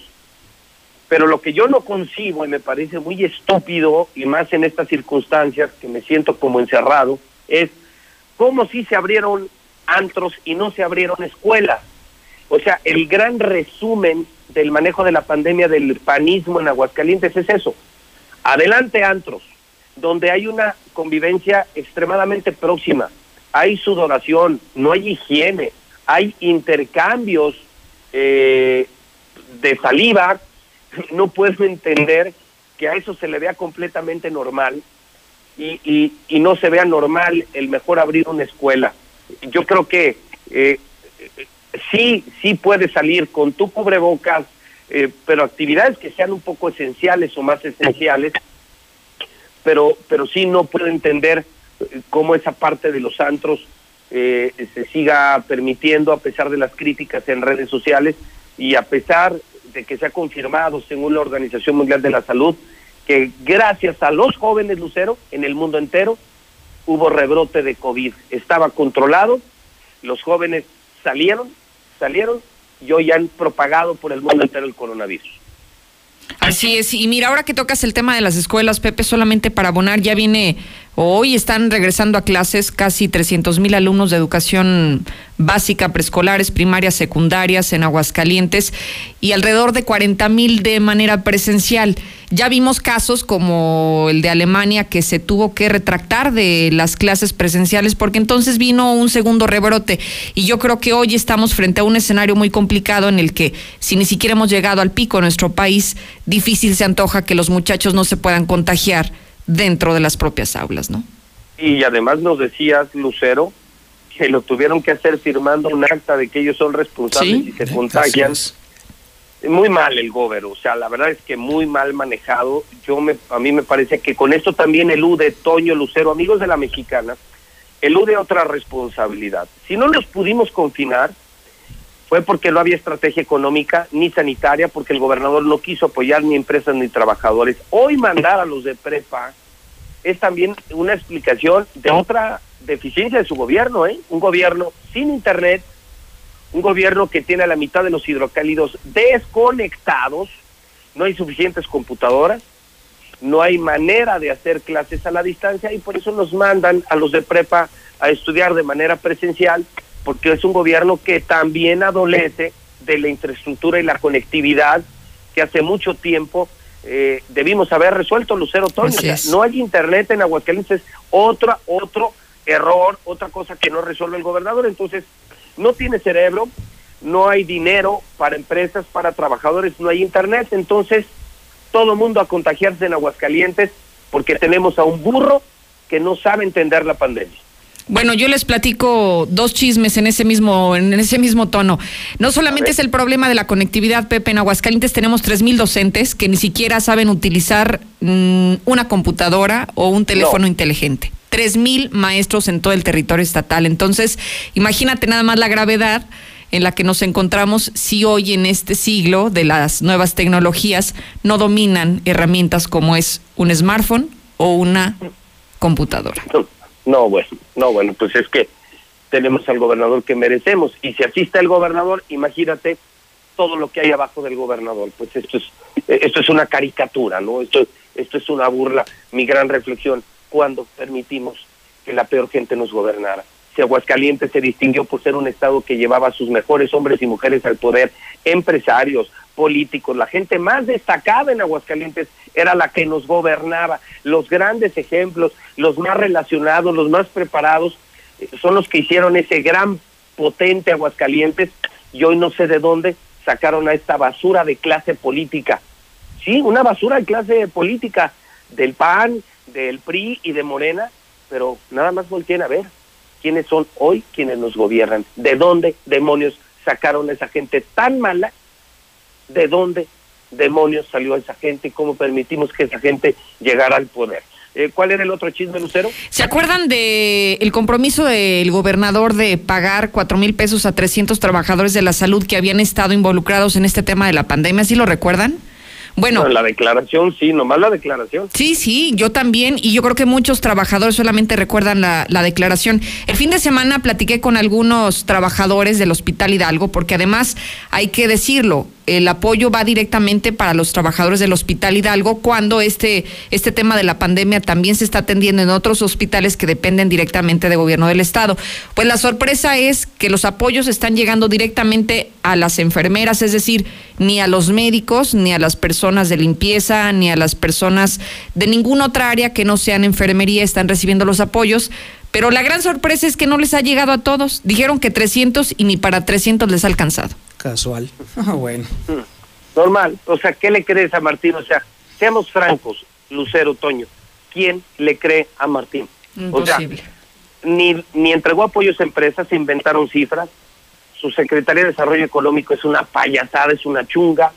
Pero lo que yo no concibo y me parece muy estúpido, y más en estas circunstancias que me siento como encerrado, es cómo si se abrieron antros y no se abrieron escuelas. O sea, el gran resumen del manejo de la pandemia del panismo en Aguascalientes es eso. Adelante antros, donde hay una convivencia extremadamente próxima, hay sudoración, no hay higiene, hay intercambios eh, de saliva, no puedo entender que a eso se le vea completamente normal y, y, y no se vea normal el mejor abrir una escuela. Yo creo que eh, sí, sí puedes salir con tu cubrebocas, eh, pero actividades que sean un poco esenciales o más esenciales, pero, pero sí no puedo entender eh, cómo esa parte de los antros eh, se siga permitiendo a pesar de las críticas en redes sociales y a pesar de que se ha confirmado, según la Organización Mundial de la Salud, que gracias a los jóvenes Lucero en el mundo entero hubo rebrote de COVID. Estaba controlado, los jóvenes salieron, salieron y hoy han propagado por el mundo entero el coronavirus. Así es, y mira, ahora que tocas el tema de las escuelas, Pepe, solamente para abonar, ya viene Hoy están regresando a clases casi 300 mil alumnos de educación básica, preescolares, primarias, secundarias en Aguascalientes y alrededor de 40 mil de manera presencial. Ya vimos casos como el de Alemania que se tuvo que retractar de las clases presenciales porque entonces vino un segundo rebrote y yo creo que hoy estamos frente a un escenario muy complicado en el que si ni siquiera hemos llegado al pico en nuestro país, difícil se antoja que los muchachos no se puedan contagiar dentro de las propias aulas, ¿no? Y además nos decías, Lucero, que lo tuvieron que hacer firmando un acta de que ellos son responsables y se contagian. Muy mal el gobierno, o sea, la verdad es que muy mal manejado. Yo me, a mí me parece que con esto también elude Toño Lucero, amigos de la Mexicana, elude otra responsabilidad. Si no los pudimos confinar, fue porque no había estrategia económica ni sanitaria, porque el gobernador no quiso apoyar ni empresas ni trabajadores. Hoy mandar a los de prepa es también una explicación de otra deficiencia de su gobierno, ¿eh? Un gobierno sin internet, un gobierno que tiene a la mitad de los hidrocálidos desconectados, no hay suficientes computadoras, no hay manera de hacer clases a la distancia y por eso nos mandan a los de prepa a estudiar de manera presencial porque es un gobierno que también adolece de la infraestructura y la conectividad que hace mucho tiempo eh, debimos haber resuelto, Lucero Toño. no hay internet en Aguascalientes, otra, otro error, otra cosa que no resuelve el gobernador. Entonces, no tiene cerebro, no hay dinero para empresas, para trabajadores, no hay internet. Entonces, todo el mundo a contagiarse en Aguascalientes porque tenemos a un burro que no sabe entender la pandemia. Bueno, yo les platico dos chismes en ese mismo, en ese mismo tono. No solamente es el problema de la conectividad, Pepe, en Aguascalientes tenemos tres mil docentes que ni siquiera saben utilizar mm, una computadora o un teléfono inteligente. Tres mil maestros en todo el territorio estatal. Entonces, imagínate nada más la gravedad en la que nos encontramos si hoy en este siglo de las nuevas tecnologías no dominan herramientas como es un smartphone o una computadora. No, bueno, no, bueno, pues es que tenemos al gobernador que merecemos y si así está el gobernador, imagínate todo lo que hay abajo del gobernador. Pues esto es esto es una caricatura, ¿no? Esto esto es una burla. Mi gran reflexión, cuando permitimos que la peor gente nos gobernara? Si Aguascalientes se distinguió por ser un estado que llevaba a sus mejores hombres y mujeres al poder, empresarios, políticos, la gente más destacada en Aguascalientes era la que nos gobernaba. Los grandes ejemplos, los más relacionados, los más preparados, eh, son los que hicieron ese gran potente Aguascalientes y hoy no sé de dónde sacaron a esta basura de clase política. Sí, una basura de clase política del PAN, del PRI y de Morena, pero nada más volteen a ver quiénes son hoy quienes nos gobiernan, de dónde demonios sacaron a esa gente tan mala, de dónde demonios salió esa gente cómo permitimos que esa gente llegara al poder. Eh, ¿Cuál era el otro chisme, Lucero? ¿Se acuerdan de compromiso del gobernador de pagar cuatro mil pesos a 300 trabajadores de la salud que habían estado involucrados en este tema de la pandemia? ¿Sí lo recuerdan? Bueno. la declaración, sí, nomás la declaración. Sí, sí, yo también, y yo creo que muchos trabajadores solamente recuerdan la, la, declaración. El fin de semana platiqué con algunos trabajadores del Hospital Hidalgo, porque además hay que decirlo, el apoyo va directamente para los trabajadores del Hospital Hidalgo cuando este, este tema de la pandemia también se está atendiendo en otros hospitales que dependen directamente del gobierno del Estado. Pues la sorpresa es que los apoyos están llegando directamente a las enfermeras, es decir, ni a los médicos, ni a las personas de limpieza, ni a las personas de ninguna otra área que no sean enfermería están recibiendo los apoyos. Pero la gran sorpresa es que no les ha llegado a todos. Dijeron que 300 y ni para 300 les ha alcanzado. Casual. Ah, bueno. Normal. O sea, ¿qué le crees a Martín? O sea, seamos francos, Lucero Toño. ¿Quién le cree a Martín? Imposible. O sea, ni, ni entregó apoyos a empresas, se inventaron cifras. Su Secretaría de Desarrollo Económico es una payasada, es una chunga.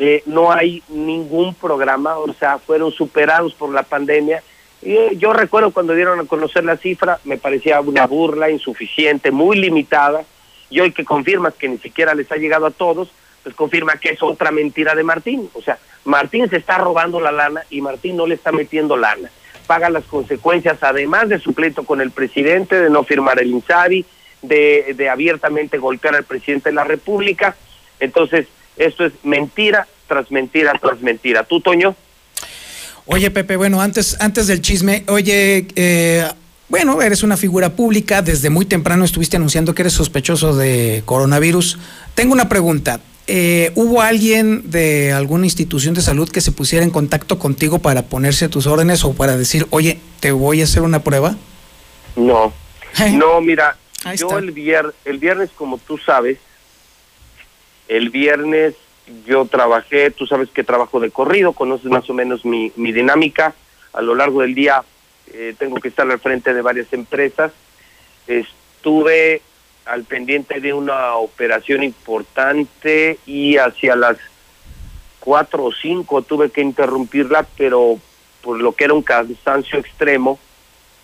Eh, no hay ningún programa, o sea, fueron superados por la pandemia. Y, eh, yo recuerdo cuando dieron a conocer la cifra, me parecía una burla insuficiente, muy limitada y hoy que confirmas que ni siquiera les ha llegado a todos, pues confirma que es otra mentira de Martín. O sea, Martín se está robando la lana y Martín no le está metiendo lana. Paga las consecuencias, además de su pleito con el presidente, de no firmar el INSABI, de, de abiertamente golpear al presidente de la República. Entonces, esto es mentira tras mentira tras mentira. ¿Tú, Toño? Oye, Pepe, bueno, antes, antes del chisme, oye, eh, bueno, eres una figura pública, desde muy temprano estuviste anunciando que eres sospechoso de coronavirus. Tengo una pregunta. Eh, ¿Hubo alguien de alguna institución de salud que se pusiera en contacto contigo para ponerse a tus órdenes o para decir, oye, te voy a hacer una prueba? No, no, mira, yo el, vier, el viernes, como tú sabes, el viernes yo trabajé, tú sabes que trabajo de corrido, conoces más o menos mi, mi dinámica, a lo largo del día eh, tengo que estar al frente de varias empresas. Estuve al pendiente de una operación importante y hacia las cuatro o cinco tuve que interrumpirla, pero por lo que era un cansancio extremo,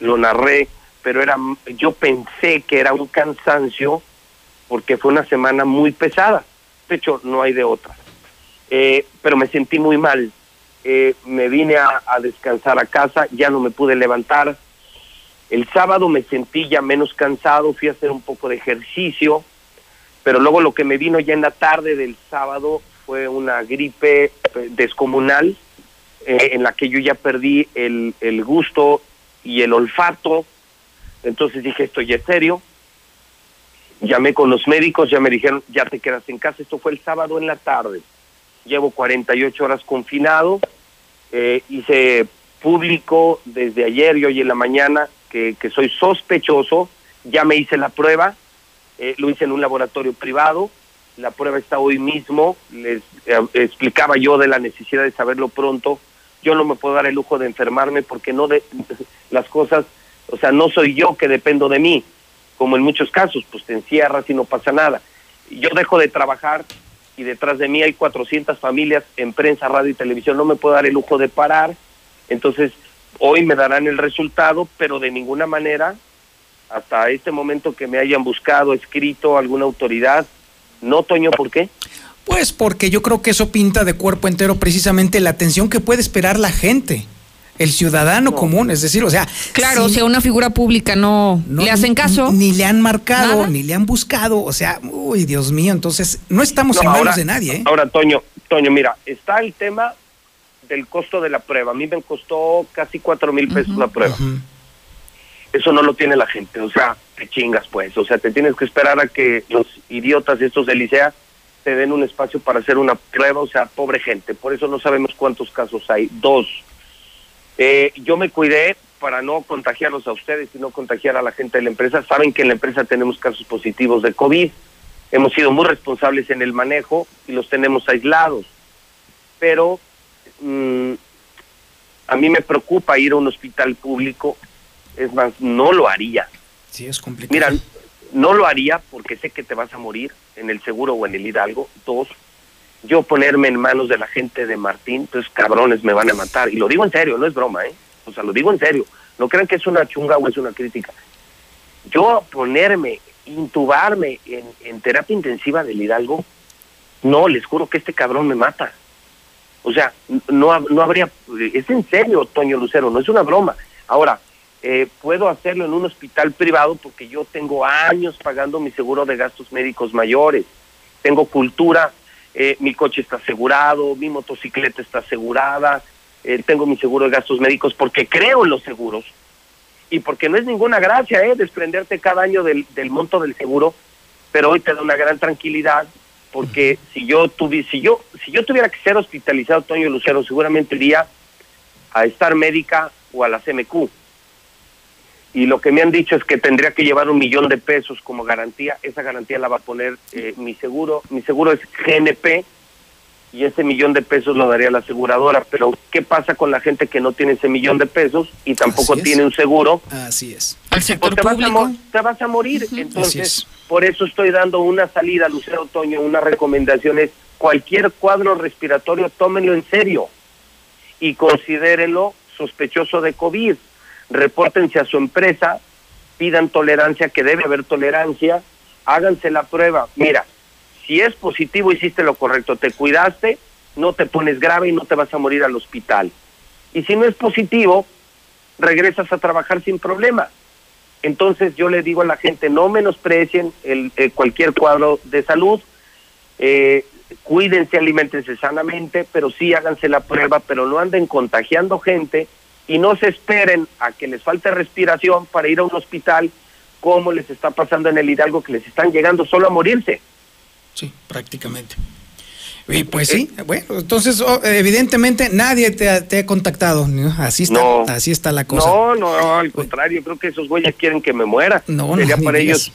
lo narré, pero era yo pensé que era un cansancio porque fue una semana muy pesada. De hecho, no hay de otra. Eh, pero me sentí muy mal, eh, me vine a, descansar a casa, ya no me pude levantar. El sábado me sentí ya menos cansado, fui a hacer un poco de ejercicio, pero luego lo que me vino ya en la tarde del sábado fue una gripe eh, descomunal en la que yo ya perdí el, el gusto y el olfato. Entonces dije, esto ya es serio. Llamé con los médicos, ya me dijeron, ya te quedas en casa. Esto fue el sábado en la tarde. Llevo 48 horas confinado eh, hice público desde ayer y hoy en la mañana que, que soy sospechoso, ya me hice la prueba, eh, lo hice en un laboratorio privado, la prueba está hoy mismo, les eh, explicaba yo de la necesidad de saberlo pronto, yo no me puedo dar el lujo de enfermarme porque no de las cosas, o sea, no soy yo que dependo de mí, como en muchos casos, pues te encierras y no pasa nada. Yo dejo de trabajar y detrás de mí hay 400 familias en prensa, radio y televisión, no me puedo dar el lujo de parar, entonces hoy me darán el resultado, pero de ninguna manera hasta este momento que me hayan buscado, escrito alguna autoridad. No, Toño, ¿por qué? Pues porque yo creo que eso pinta de cuerpo entero precisamente la atención que puede esperar la gente, el ciudadano común, es decir, o sea, Claro, si a una figura pública no, le hacen caso. Ni le han marcado, Nada. ni le han buscado, o sea, uy, Dios mío, entonces no estamos No, en manos ahora- de nadie, ¿eh? Ahora, Toño, Toño, mira, está el tema del costo de la prueba. A mí me costó casi cuatro mil pesos la prueba. Eso no lo tiene la gente, o sea, te chingas pues, o sea, te tienes que esperar a que los idiotas estos de Licea te den un espacio para hacer una prueba, o sea, pobre gente, por eso no sabemos cuántos casos hay. Dos, eh, yo me cuidé para no contagiarlos a ustedes y no contagiar a la gente de la empresa. Saben que en la empresa tenemos casos positivos de COVID, hemos sido muy responsables en el manejo y los tenemos aislados, pero mm, a mí me preocupa ir a un hospital público, es más, no lo haría. Sí, es complicado. Mira, no lo haría porque sé que te vas a morir en el seguro o en el Hidalgo. Dos, yo ponerme en manos de la gente de Martín, pues cabrones me van a matar. Y lo digo en serio, no es broma, ¿eh? O sea, lo digo en serio. No crean que es una chunga o es una crítica. Yo ponerme, intubarme en, terapia intensiva del Hidalgo, no, les juro que este cabrón me mata. O sea, no, no habría, es en serio, Toño Lucero, no es una broma. Ahora, eh, puedo hacerlo en un hospital privado porque yo tengo años pagando mi seguro de gastos médicos mayores. Tengo cultura, eh, mi coche está asegurado, mi motocicleta está asegurada, eh, tengo mi seguro de gastos médicos porque creo en los seguros. Y porque no es ninguna gracia eh, desprenderte cada año del, del monto del seguro, pero hoy te da una gran tranquilidad porque si yo tuvi, si yo si yo tuviera que ser hospitalizado Toño Lucero seguramente iría a estar médica o a la CMQ y lo que me han dicho es que tendría que llevar un millón de pesos como garantía esa garantía la va a poner eh, mi seguro mi seguro es GNP y ese millón de pesos lo daría la aseguradora pero qué pasa con la gente que no tiene ese millón de pesos y tampoco Así es. tiene un seguro Así es. Al pues sector te vas, a te vas a morir. Entonces, es. por eso estoy dando una salida, Lucero Otoño, una recomendación es cualquier cuadro respiratorio, tómenlo en serio y considérenlo sospechoso de COVID. Repórtense a su empresa, pidan tolerancia, que debe haber tolerancia, háganse la prueba. Mira, si es positivo, hiciste lo correcto, te cuidaste, no te pones grave y no te vas a morir al hospital. Y si no es positivo, regresas a trabajar sin problema. Entonces yo le digo a la gente, no menosprecien el, eh, cualquier cuadro de salud, eh, cuídense, alimentense sanamente, pero sí háganse la prueba, pero no anden contagiando gente y no se esperen a que les falte respiración para ir a un hospital como les está pasando en el Hidalgo, que les están llegando solo a morirse. Sí, prácticamente. Y pues sí, bueno, entonces oh, evidentemente nadie te ha, te ha contactado, ¿no? así está, No. así está la cosa. No, no, no, al contrario, creo que esos güeyes quieren que me muera. No, no, Sería ni para ellos,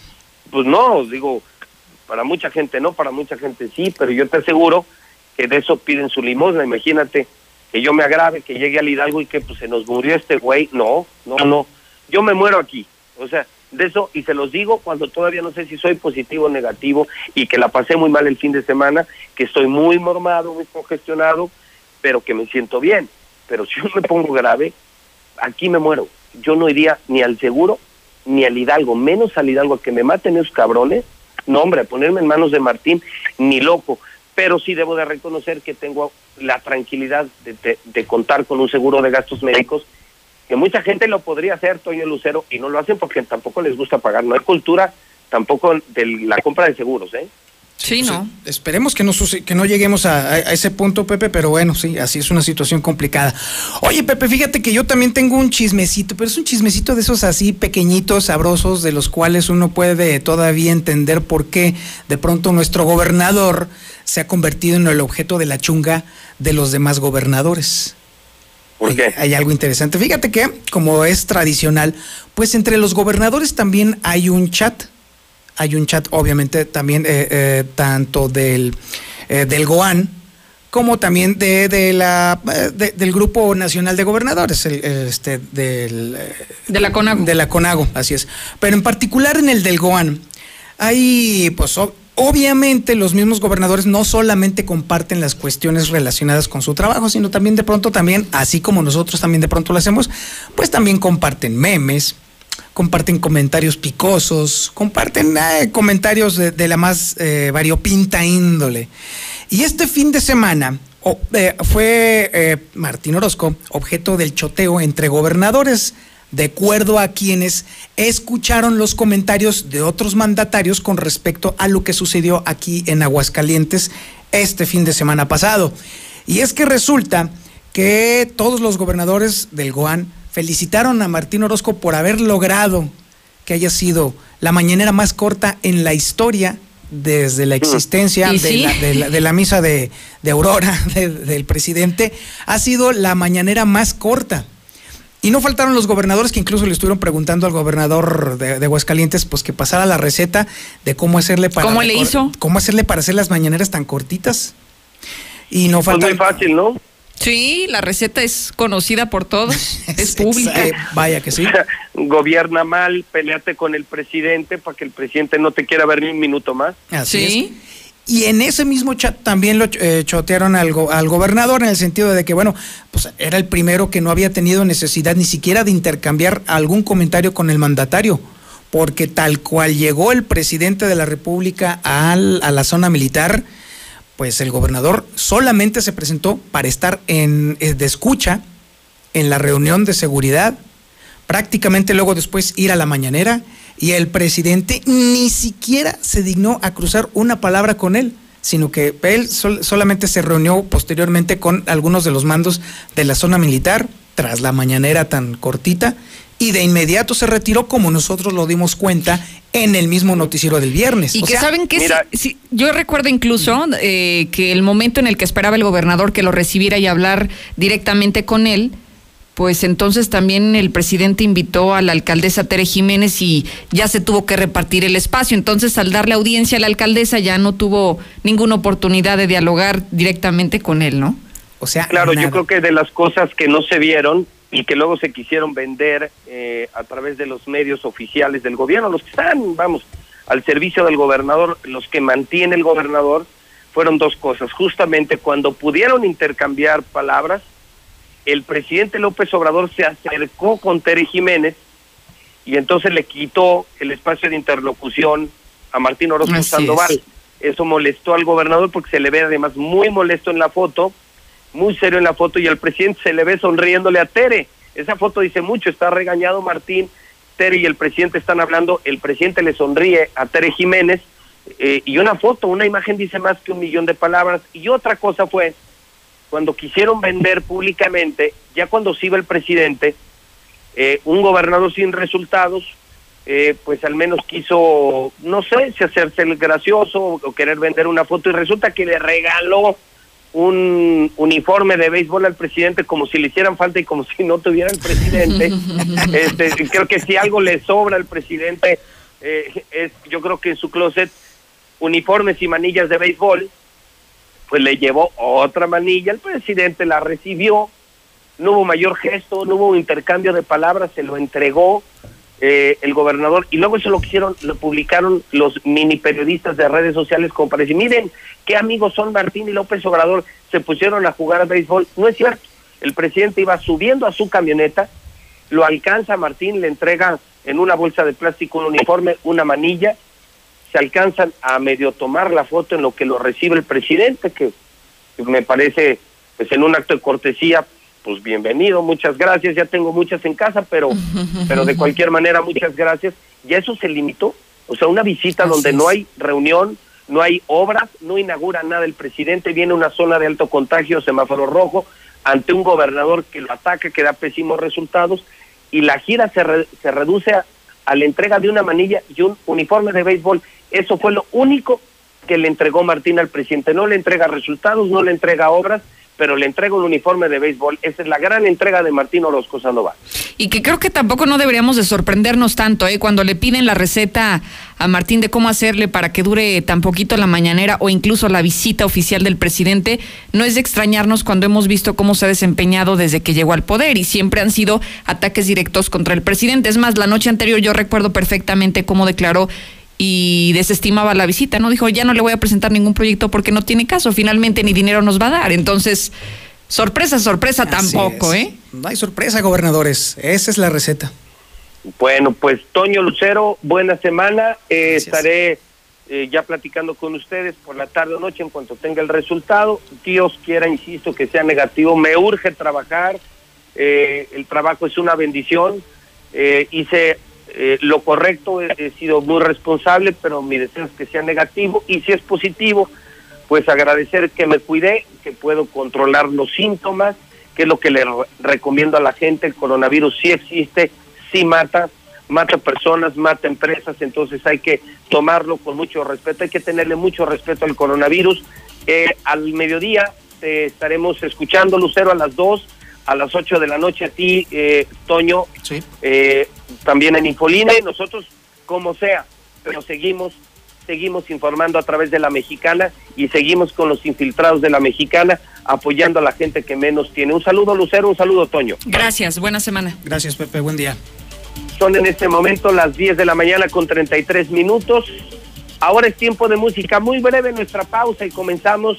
pues no, digo, para mucha gente no, para mucha gente sí, pero yo te aseguro que de eso piden su limosna. Imagínate que yo me agrave, que llegue al Hidalgo y que pues se nos murió este güey. No, no, no. Yo me muero aquí. O sea, de eso, y se los digo cuando todavía no sé si soy positivo o negativo y que la pasé muy mal el fin de semana, que estoy muy mormado, muy congestionado, pero que me siento bien. Pero si yo me pongo grave, aquí me muero. Yo no iría ni al seguro ni al Hidalgo, menos al Hidalgo, a que me maten esos cabrones. No, hombre, ponerme en manos de Martín, ni loco. Pero sí debo de reconocer que tengo la tranquilidad de, de- de contar con un seguro de gastos médicos, que mucha gente lo podría hacer, Toño Lucero, y no lo hacen porque tampoco les gusta pagar. No hay cultura tampoco de la compra de seguros, ¿eh? Sí, ¿no? Esperemos que no, que no lleguemos a, a- a ese punto, Pepe, pero bueno, sí, así es una situación complicada. Oye, Pepe, fíjate que yo también tengo un chismecito, pero es un chismecito de esos así pequeñitos, sabrosos, de los cuales uno puede todavía entender por qué de pronto nuestro gobernador se ha convertido en el objeto de la chunga de los demás gobernadores. ¿Por qué? Hay algo interesante. Fíjate que, como es tradicional, pues entre los gobernadores también hay un chat. Hay un chat, obviamente, también eh, eh, tanto del, eh, del GOAN como también de, de la, eh, de- del Grupo Nacional de Gobernadores, el, este, del, eh, De la CONAGO. de la CONAGO, así es. Pero en particular en el del GOAN, hay, pues, obviamente los mismos gobernadores no solamente comparten las cuestiones relacionadas con su trabajo, sino también de pronto también, así como nosotros también de pronto lo hacemos, pues también comparten memes, comparten comentarios picosos, comparten eh, comentarios de, la más eh, variopinta índole. Y este fin de semana eh, fue Martín Orozco objeto del choteo entre gobernadores, de acuerdo a quienes escucharon los comentarios de otros mandatarios con respecto a lo que sucedió aquí en Aguascalientes este fin de semana pasado. Y es que resulta que todos los gobernadores del GOAN felicitaron a Martín Orozco por haber logrado que haya sido la mañanera más corta en la historia desde la existencia ¿Y de, sí? la, de la- de la misa de, de Aurora de- del presidente, ha sido la mañanera más corta. Y no faltaron los gobernadores que incluso le estuvieron preguntando al gobernador de, de Aguascalientes pues que pasara la receta de cómo hacerle para ¿Cómo le hizo? cómo hacerle para hacer las mañaneras tan cortitas. Y no Pues falta muy fácil, ¿no? Sí, la receta es conocida por todos, es pública. Eh, vaya que sí. Gobierna mal, peleate con el presidente para que el presidente no te quiera ver ni un minuto más. Así es. Y en ese mismo chat también lo eh, chotearon al, go- al gobernador en el sentido de que, bueno, pues era el primero que no había tenido necesidad ni siquiera de intercambiar algún comentario con el mandatario, porque tal cual llegó el presidente de la República al- a la zona militar, pues el gobernador solamente se presentó para estar en, eh, de escucha en la reunión de seguridad, prácticamente luego después ir a la mañanera y el presidente ni siquiera se dignó a cruzar una palabra con él, sino que él sol- solamente se reunió posteriormente con algunos de los mandos de la zona militar tras la mañanera tan cortita y de inmediato se retiró como nosotros lo dimos cuenta en el mismo noticiero del viernes. Y O que sea, saben que sí- sí, yo recuerdo incluso eh, que el momento en el que esperaba el gobernador que lo recibiera y hablar directamente con él, pues entonces también el presidente invitó a la alcaldesa Tere Jiménez y ya se tuvo que repartir el espacio. Entonces, al darle audiencia a la alcaldesa, ya no tuvo ninguna oportunidad de dialogar directamente con él, ¿no? O sea, Claro, nada. yo creo que de las cosas que no se vieron y que luego se quisieron vender eh, a través de los medios oficiales del gobierno, los que están, vamos, al servicio del gobernador, los que mantiene el gobernador, fueron dos cosas. Justamente cuando pudieron intercambiar palabras, el presidente López Obrador se acercó con Tere Jiménez y entonces le quitó el espacio de interlocución a Martín Orozco Así Sandoval. es. Eso molestó al gobernador porque se le ve además muy molesto en la foto, muy serio en la foto y al presidente se le ve sonriéndole a Tere. Esa foto dice mucho, está regañado Martín, Tere y el presidente están hablando, el presidente le sonríe a Tere Jiménez eh, y una foto, una imagen dice más que un millón de palabras y otra cosa fue cuando quisieron vender públicamente, ya cuando se iba el presidente, eh, un gobernador sin resultados, eh, pues al menos quiso, no sé, si hacerse el gracioso o querer vender una foto y resulta que le regaló un uniforme de béisbol al presidente como si le hicieran falta y como si no tuviera el presidente. este, creo que si algo le sobra al presidente, eh, es, yo creo que en su closet uniformes y manillas de béisbol, pues le llevó otra manilla, el presidente la recibió, no hubo mayor gesto, no hubo intercambio de palabras, se lo entregó eh, el gobernador y luego eso lo hicieron, lo publicaron los mini periodistas de redes sociales como para miren qué amigos son Martín y López Obrador, se pusieron a jugar al béisbol, no es cierto, el presidente iba subiendo a su camioneta, lo alcanza Martín, le entrega en una bolsa de plástico un uniforme, una manilla, se alcanzan a medio tomar la foto en lo que lo recibe el presidente, que me parece, pues en un acto de cortesía, pues bienvenido, muchas gracias, ya tengo muchas en casa, pero, pero de cualquier manera, muchas gracias. Ya eso se limitó, o sea, una visita donde no hay reunión, no hay obras, no inaugura nada el presidente, viene a una zona de alto contagio, semáforo rojo, ante un gobernador que lo ataca, que da pésimos resultados, y la gira se, re- se reduce a, a la entrega de una manilla y un uniforme de béisbol. Eso fue lo único que le entregó Martín al presidente. No le entrega resultados, no le entrega obras, pero le entrega un uniforme de béisbol. Esa es la gran entrega de Martín Orozco Sandoval. Y que creo que tampoco no deberíamos de sorprendernos tanto, ¿eh? Cuando le piden la receta a Martín de cómo hacerle para que dure tan poquito la mañanera o incluso la visita oficial del presidente, no es de extrañarnos cuando hemos visto cómo se ha desempeñado desde que llegó al poder y siempre han sido ataques directos contra el presidente. Es más, la noche anterior yo recuerdo perfectamente cómo declaró y desestimaba la visita, ¿no? Dijo, ya no le voy a presentar ningún proyecto porque no tiene caso, finalmente ni dinero nos va a dar. Entonces, sorpresa, sorpresa Así tampoco, es. ¿eh? No hay sorpresa, gobernadores. Esa es la receta. Bueno, pues Toño Lucero, buena semana. Eh, estaré eh, ya platicando con ustedes por la tarde o noche en cuanto tenga el resultado. Dios quiera, insisto, que sea negativo. Me urge trabajar. Eh, el trabajo es una bendición. Eh, hice eh, lo correcto, he, he sido muy responsable, pero mi deseo es que sea negativo. Y si es positivo, pues agradecer que me cuidé, que puedo controlar los síntomas, que es lo que le re- recomiendo a la gente. El coronavirus sí existe, sí mata, mata personas, mata empresas, entonces hay que tomarlo con mucho respeto, hay que tenerle mucho respeto al coronavirus. Eh, al mediodía te estaremos escuchando, Lucero, a las 2, a las 8 de la noche a ti, eh, Toño, eh, también en Infolina y nosotros, como sea, pero seguimos seguimos informando a través de la mexicana y seguimos con los infiltrados de la mexicana apoyando a la gente que menos tiene. Un saludo Lucero, un saludo Toño. Gracias, buena semana. Gracias, Pepe, buen día. Son en este momento las 10 de la mañana con 33 minutos. Ahora es tiempo de música. Muy breve nuestra pausa y comenzamos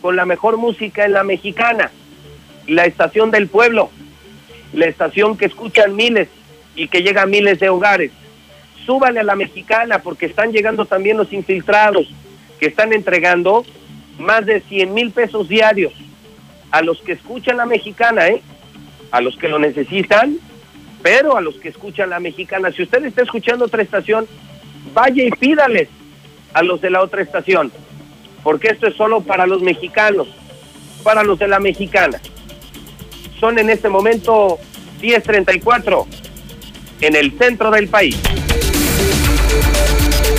con la mejor música en la mexicana. La estación del pueblo. La estación que escuchan miles y que llega a miles de hogares. Súbale a la mexicana porque están llegando también los infiltrados que están entregando más de 100 mil pesos diarios a los que escuchan la mexicana, ¿eh? A los que lo necesitan, pero a los que escuchan la mexicana. Si usted está escuchando otra estación, vaya y pídales a los de la otra estación, porque esto es solo para los mexicanos, para los de la mexicana. Son en este momento 10.34 en el centro del país.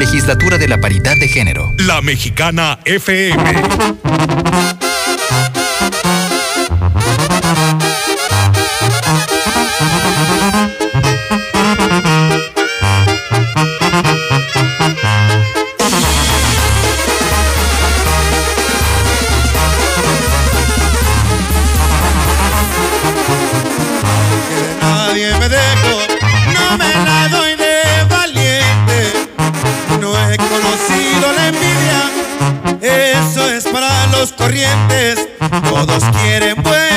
Legislatura de la Paridad de Género. La Mexicana FM. Corrientes. Todos quieren buena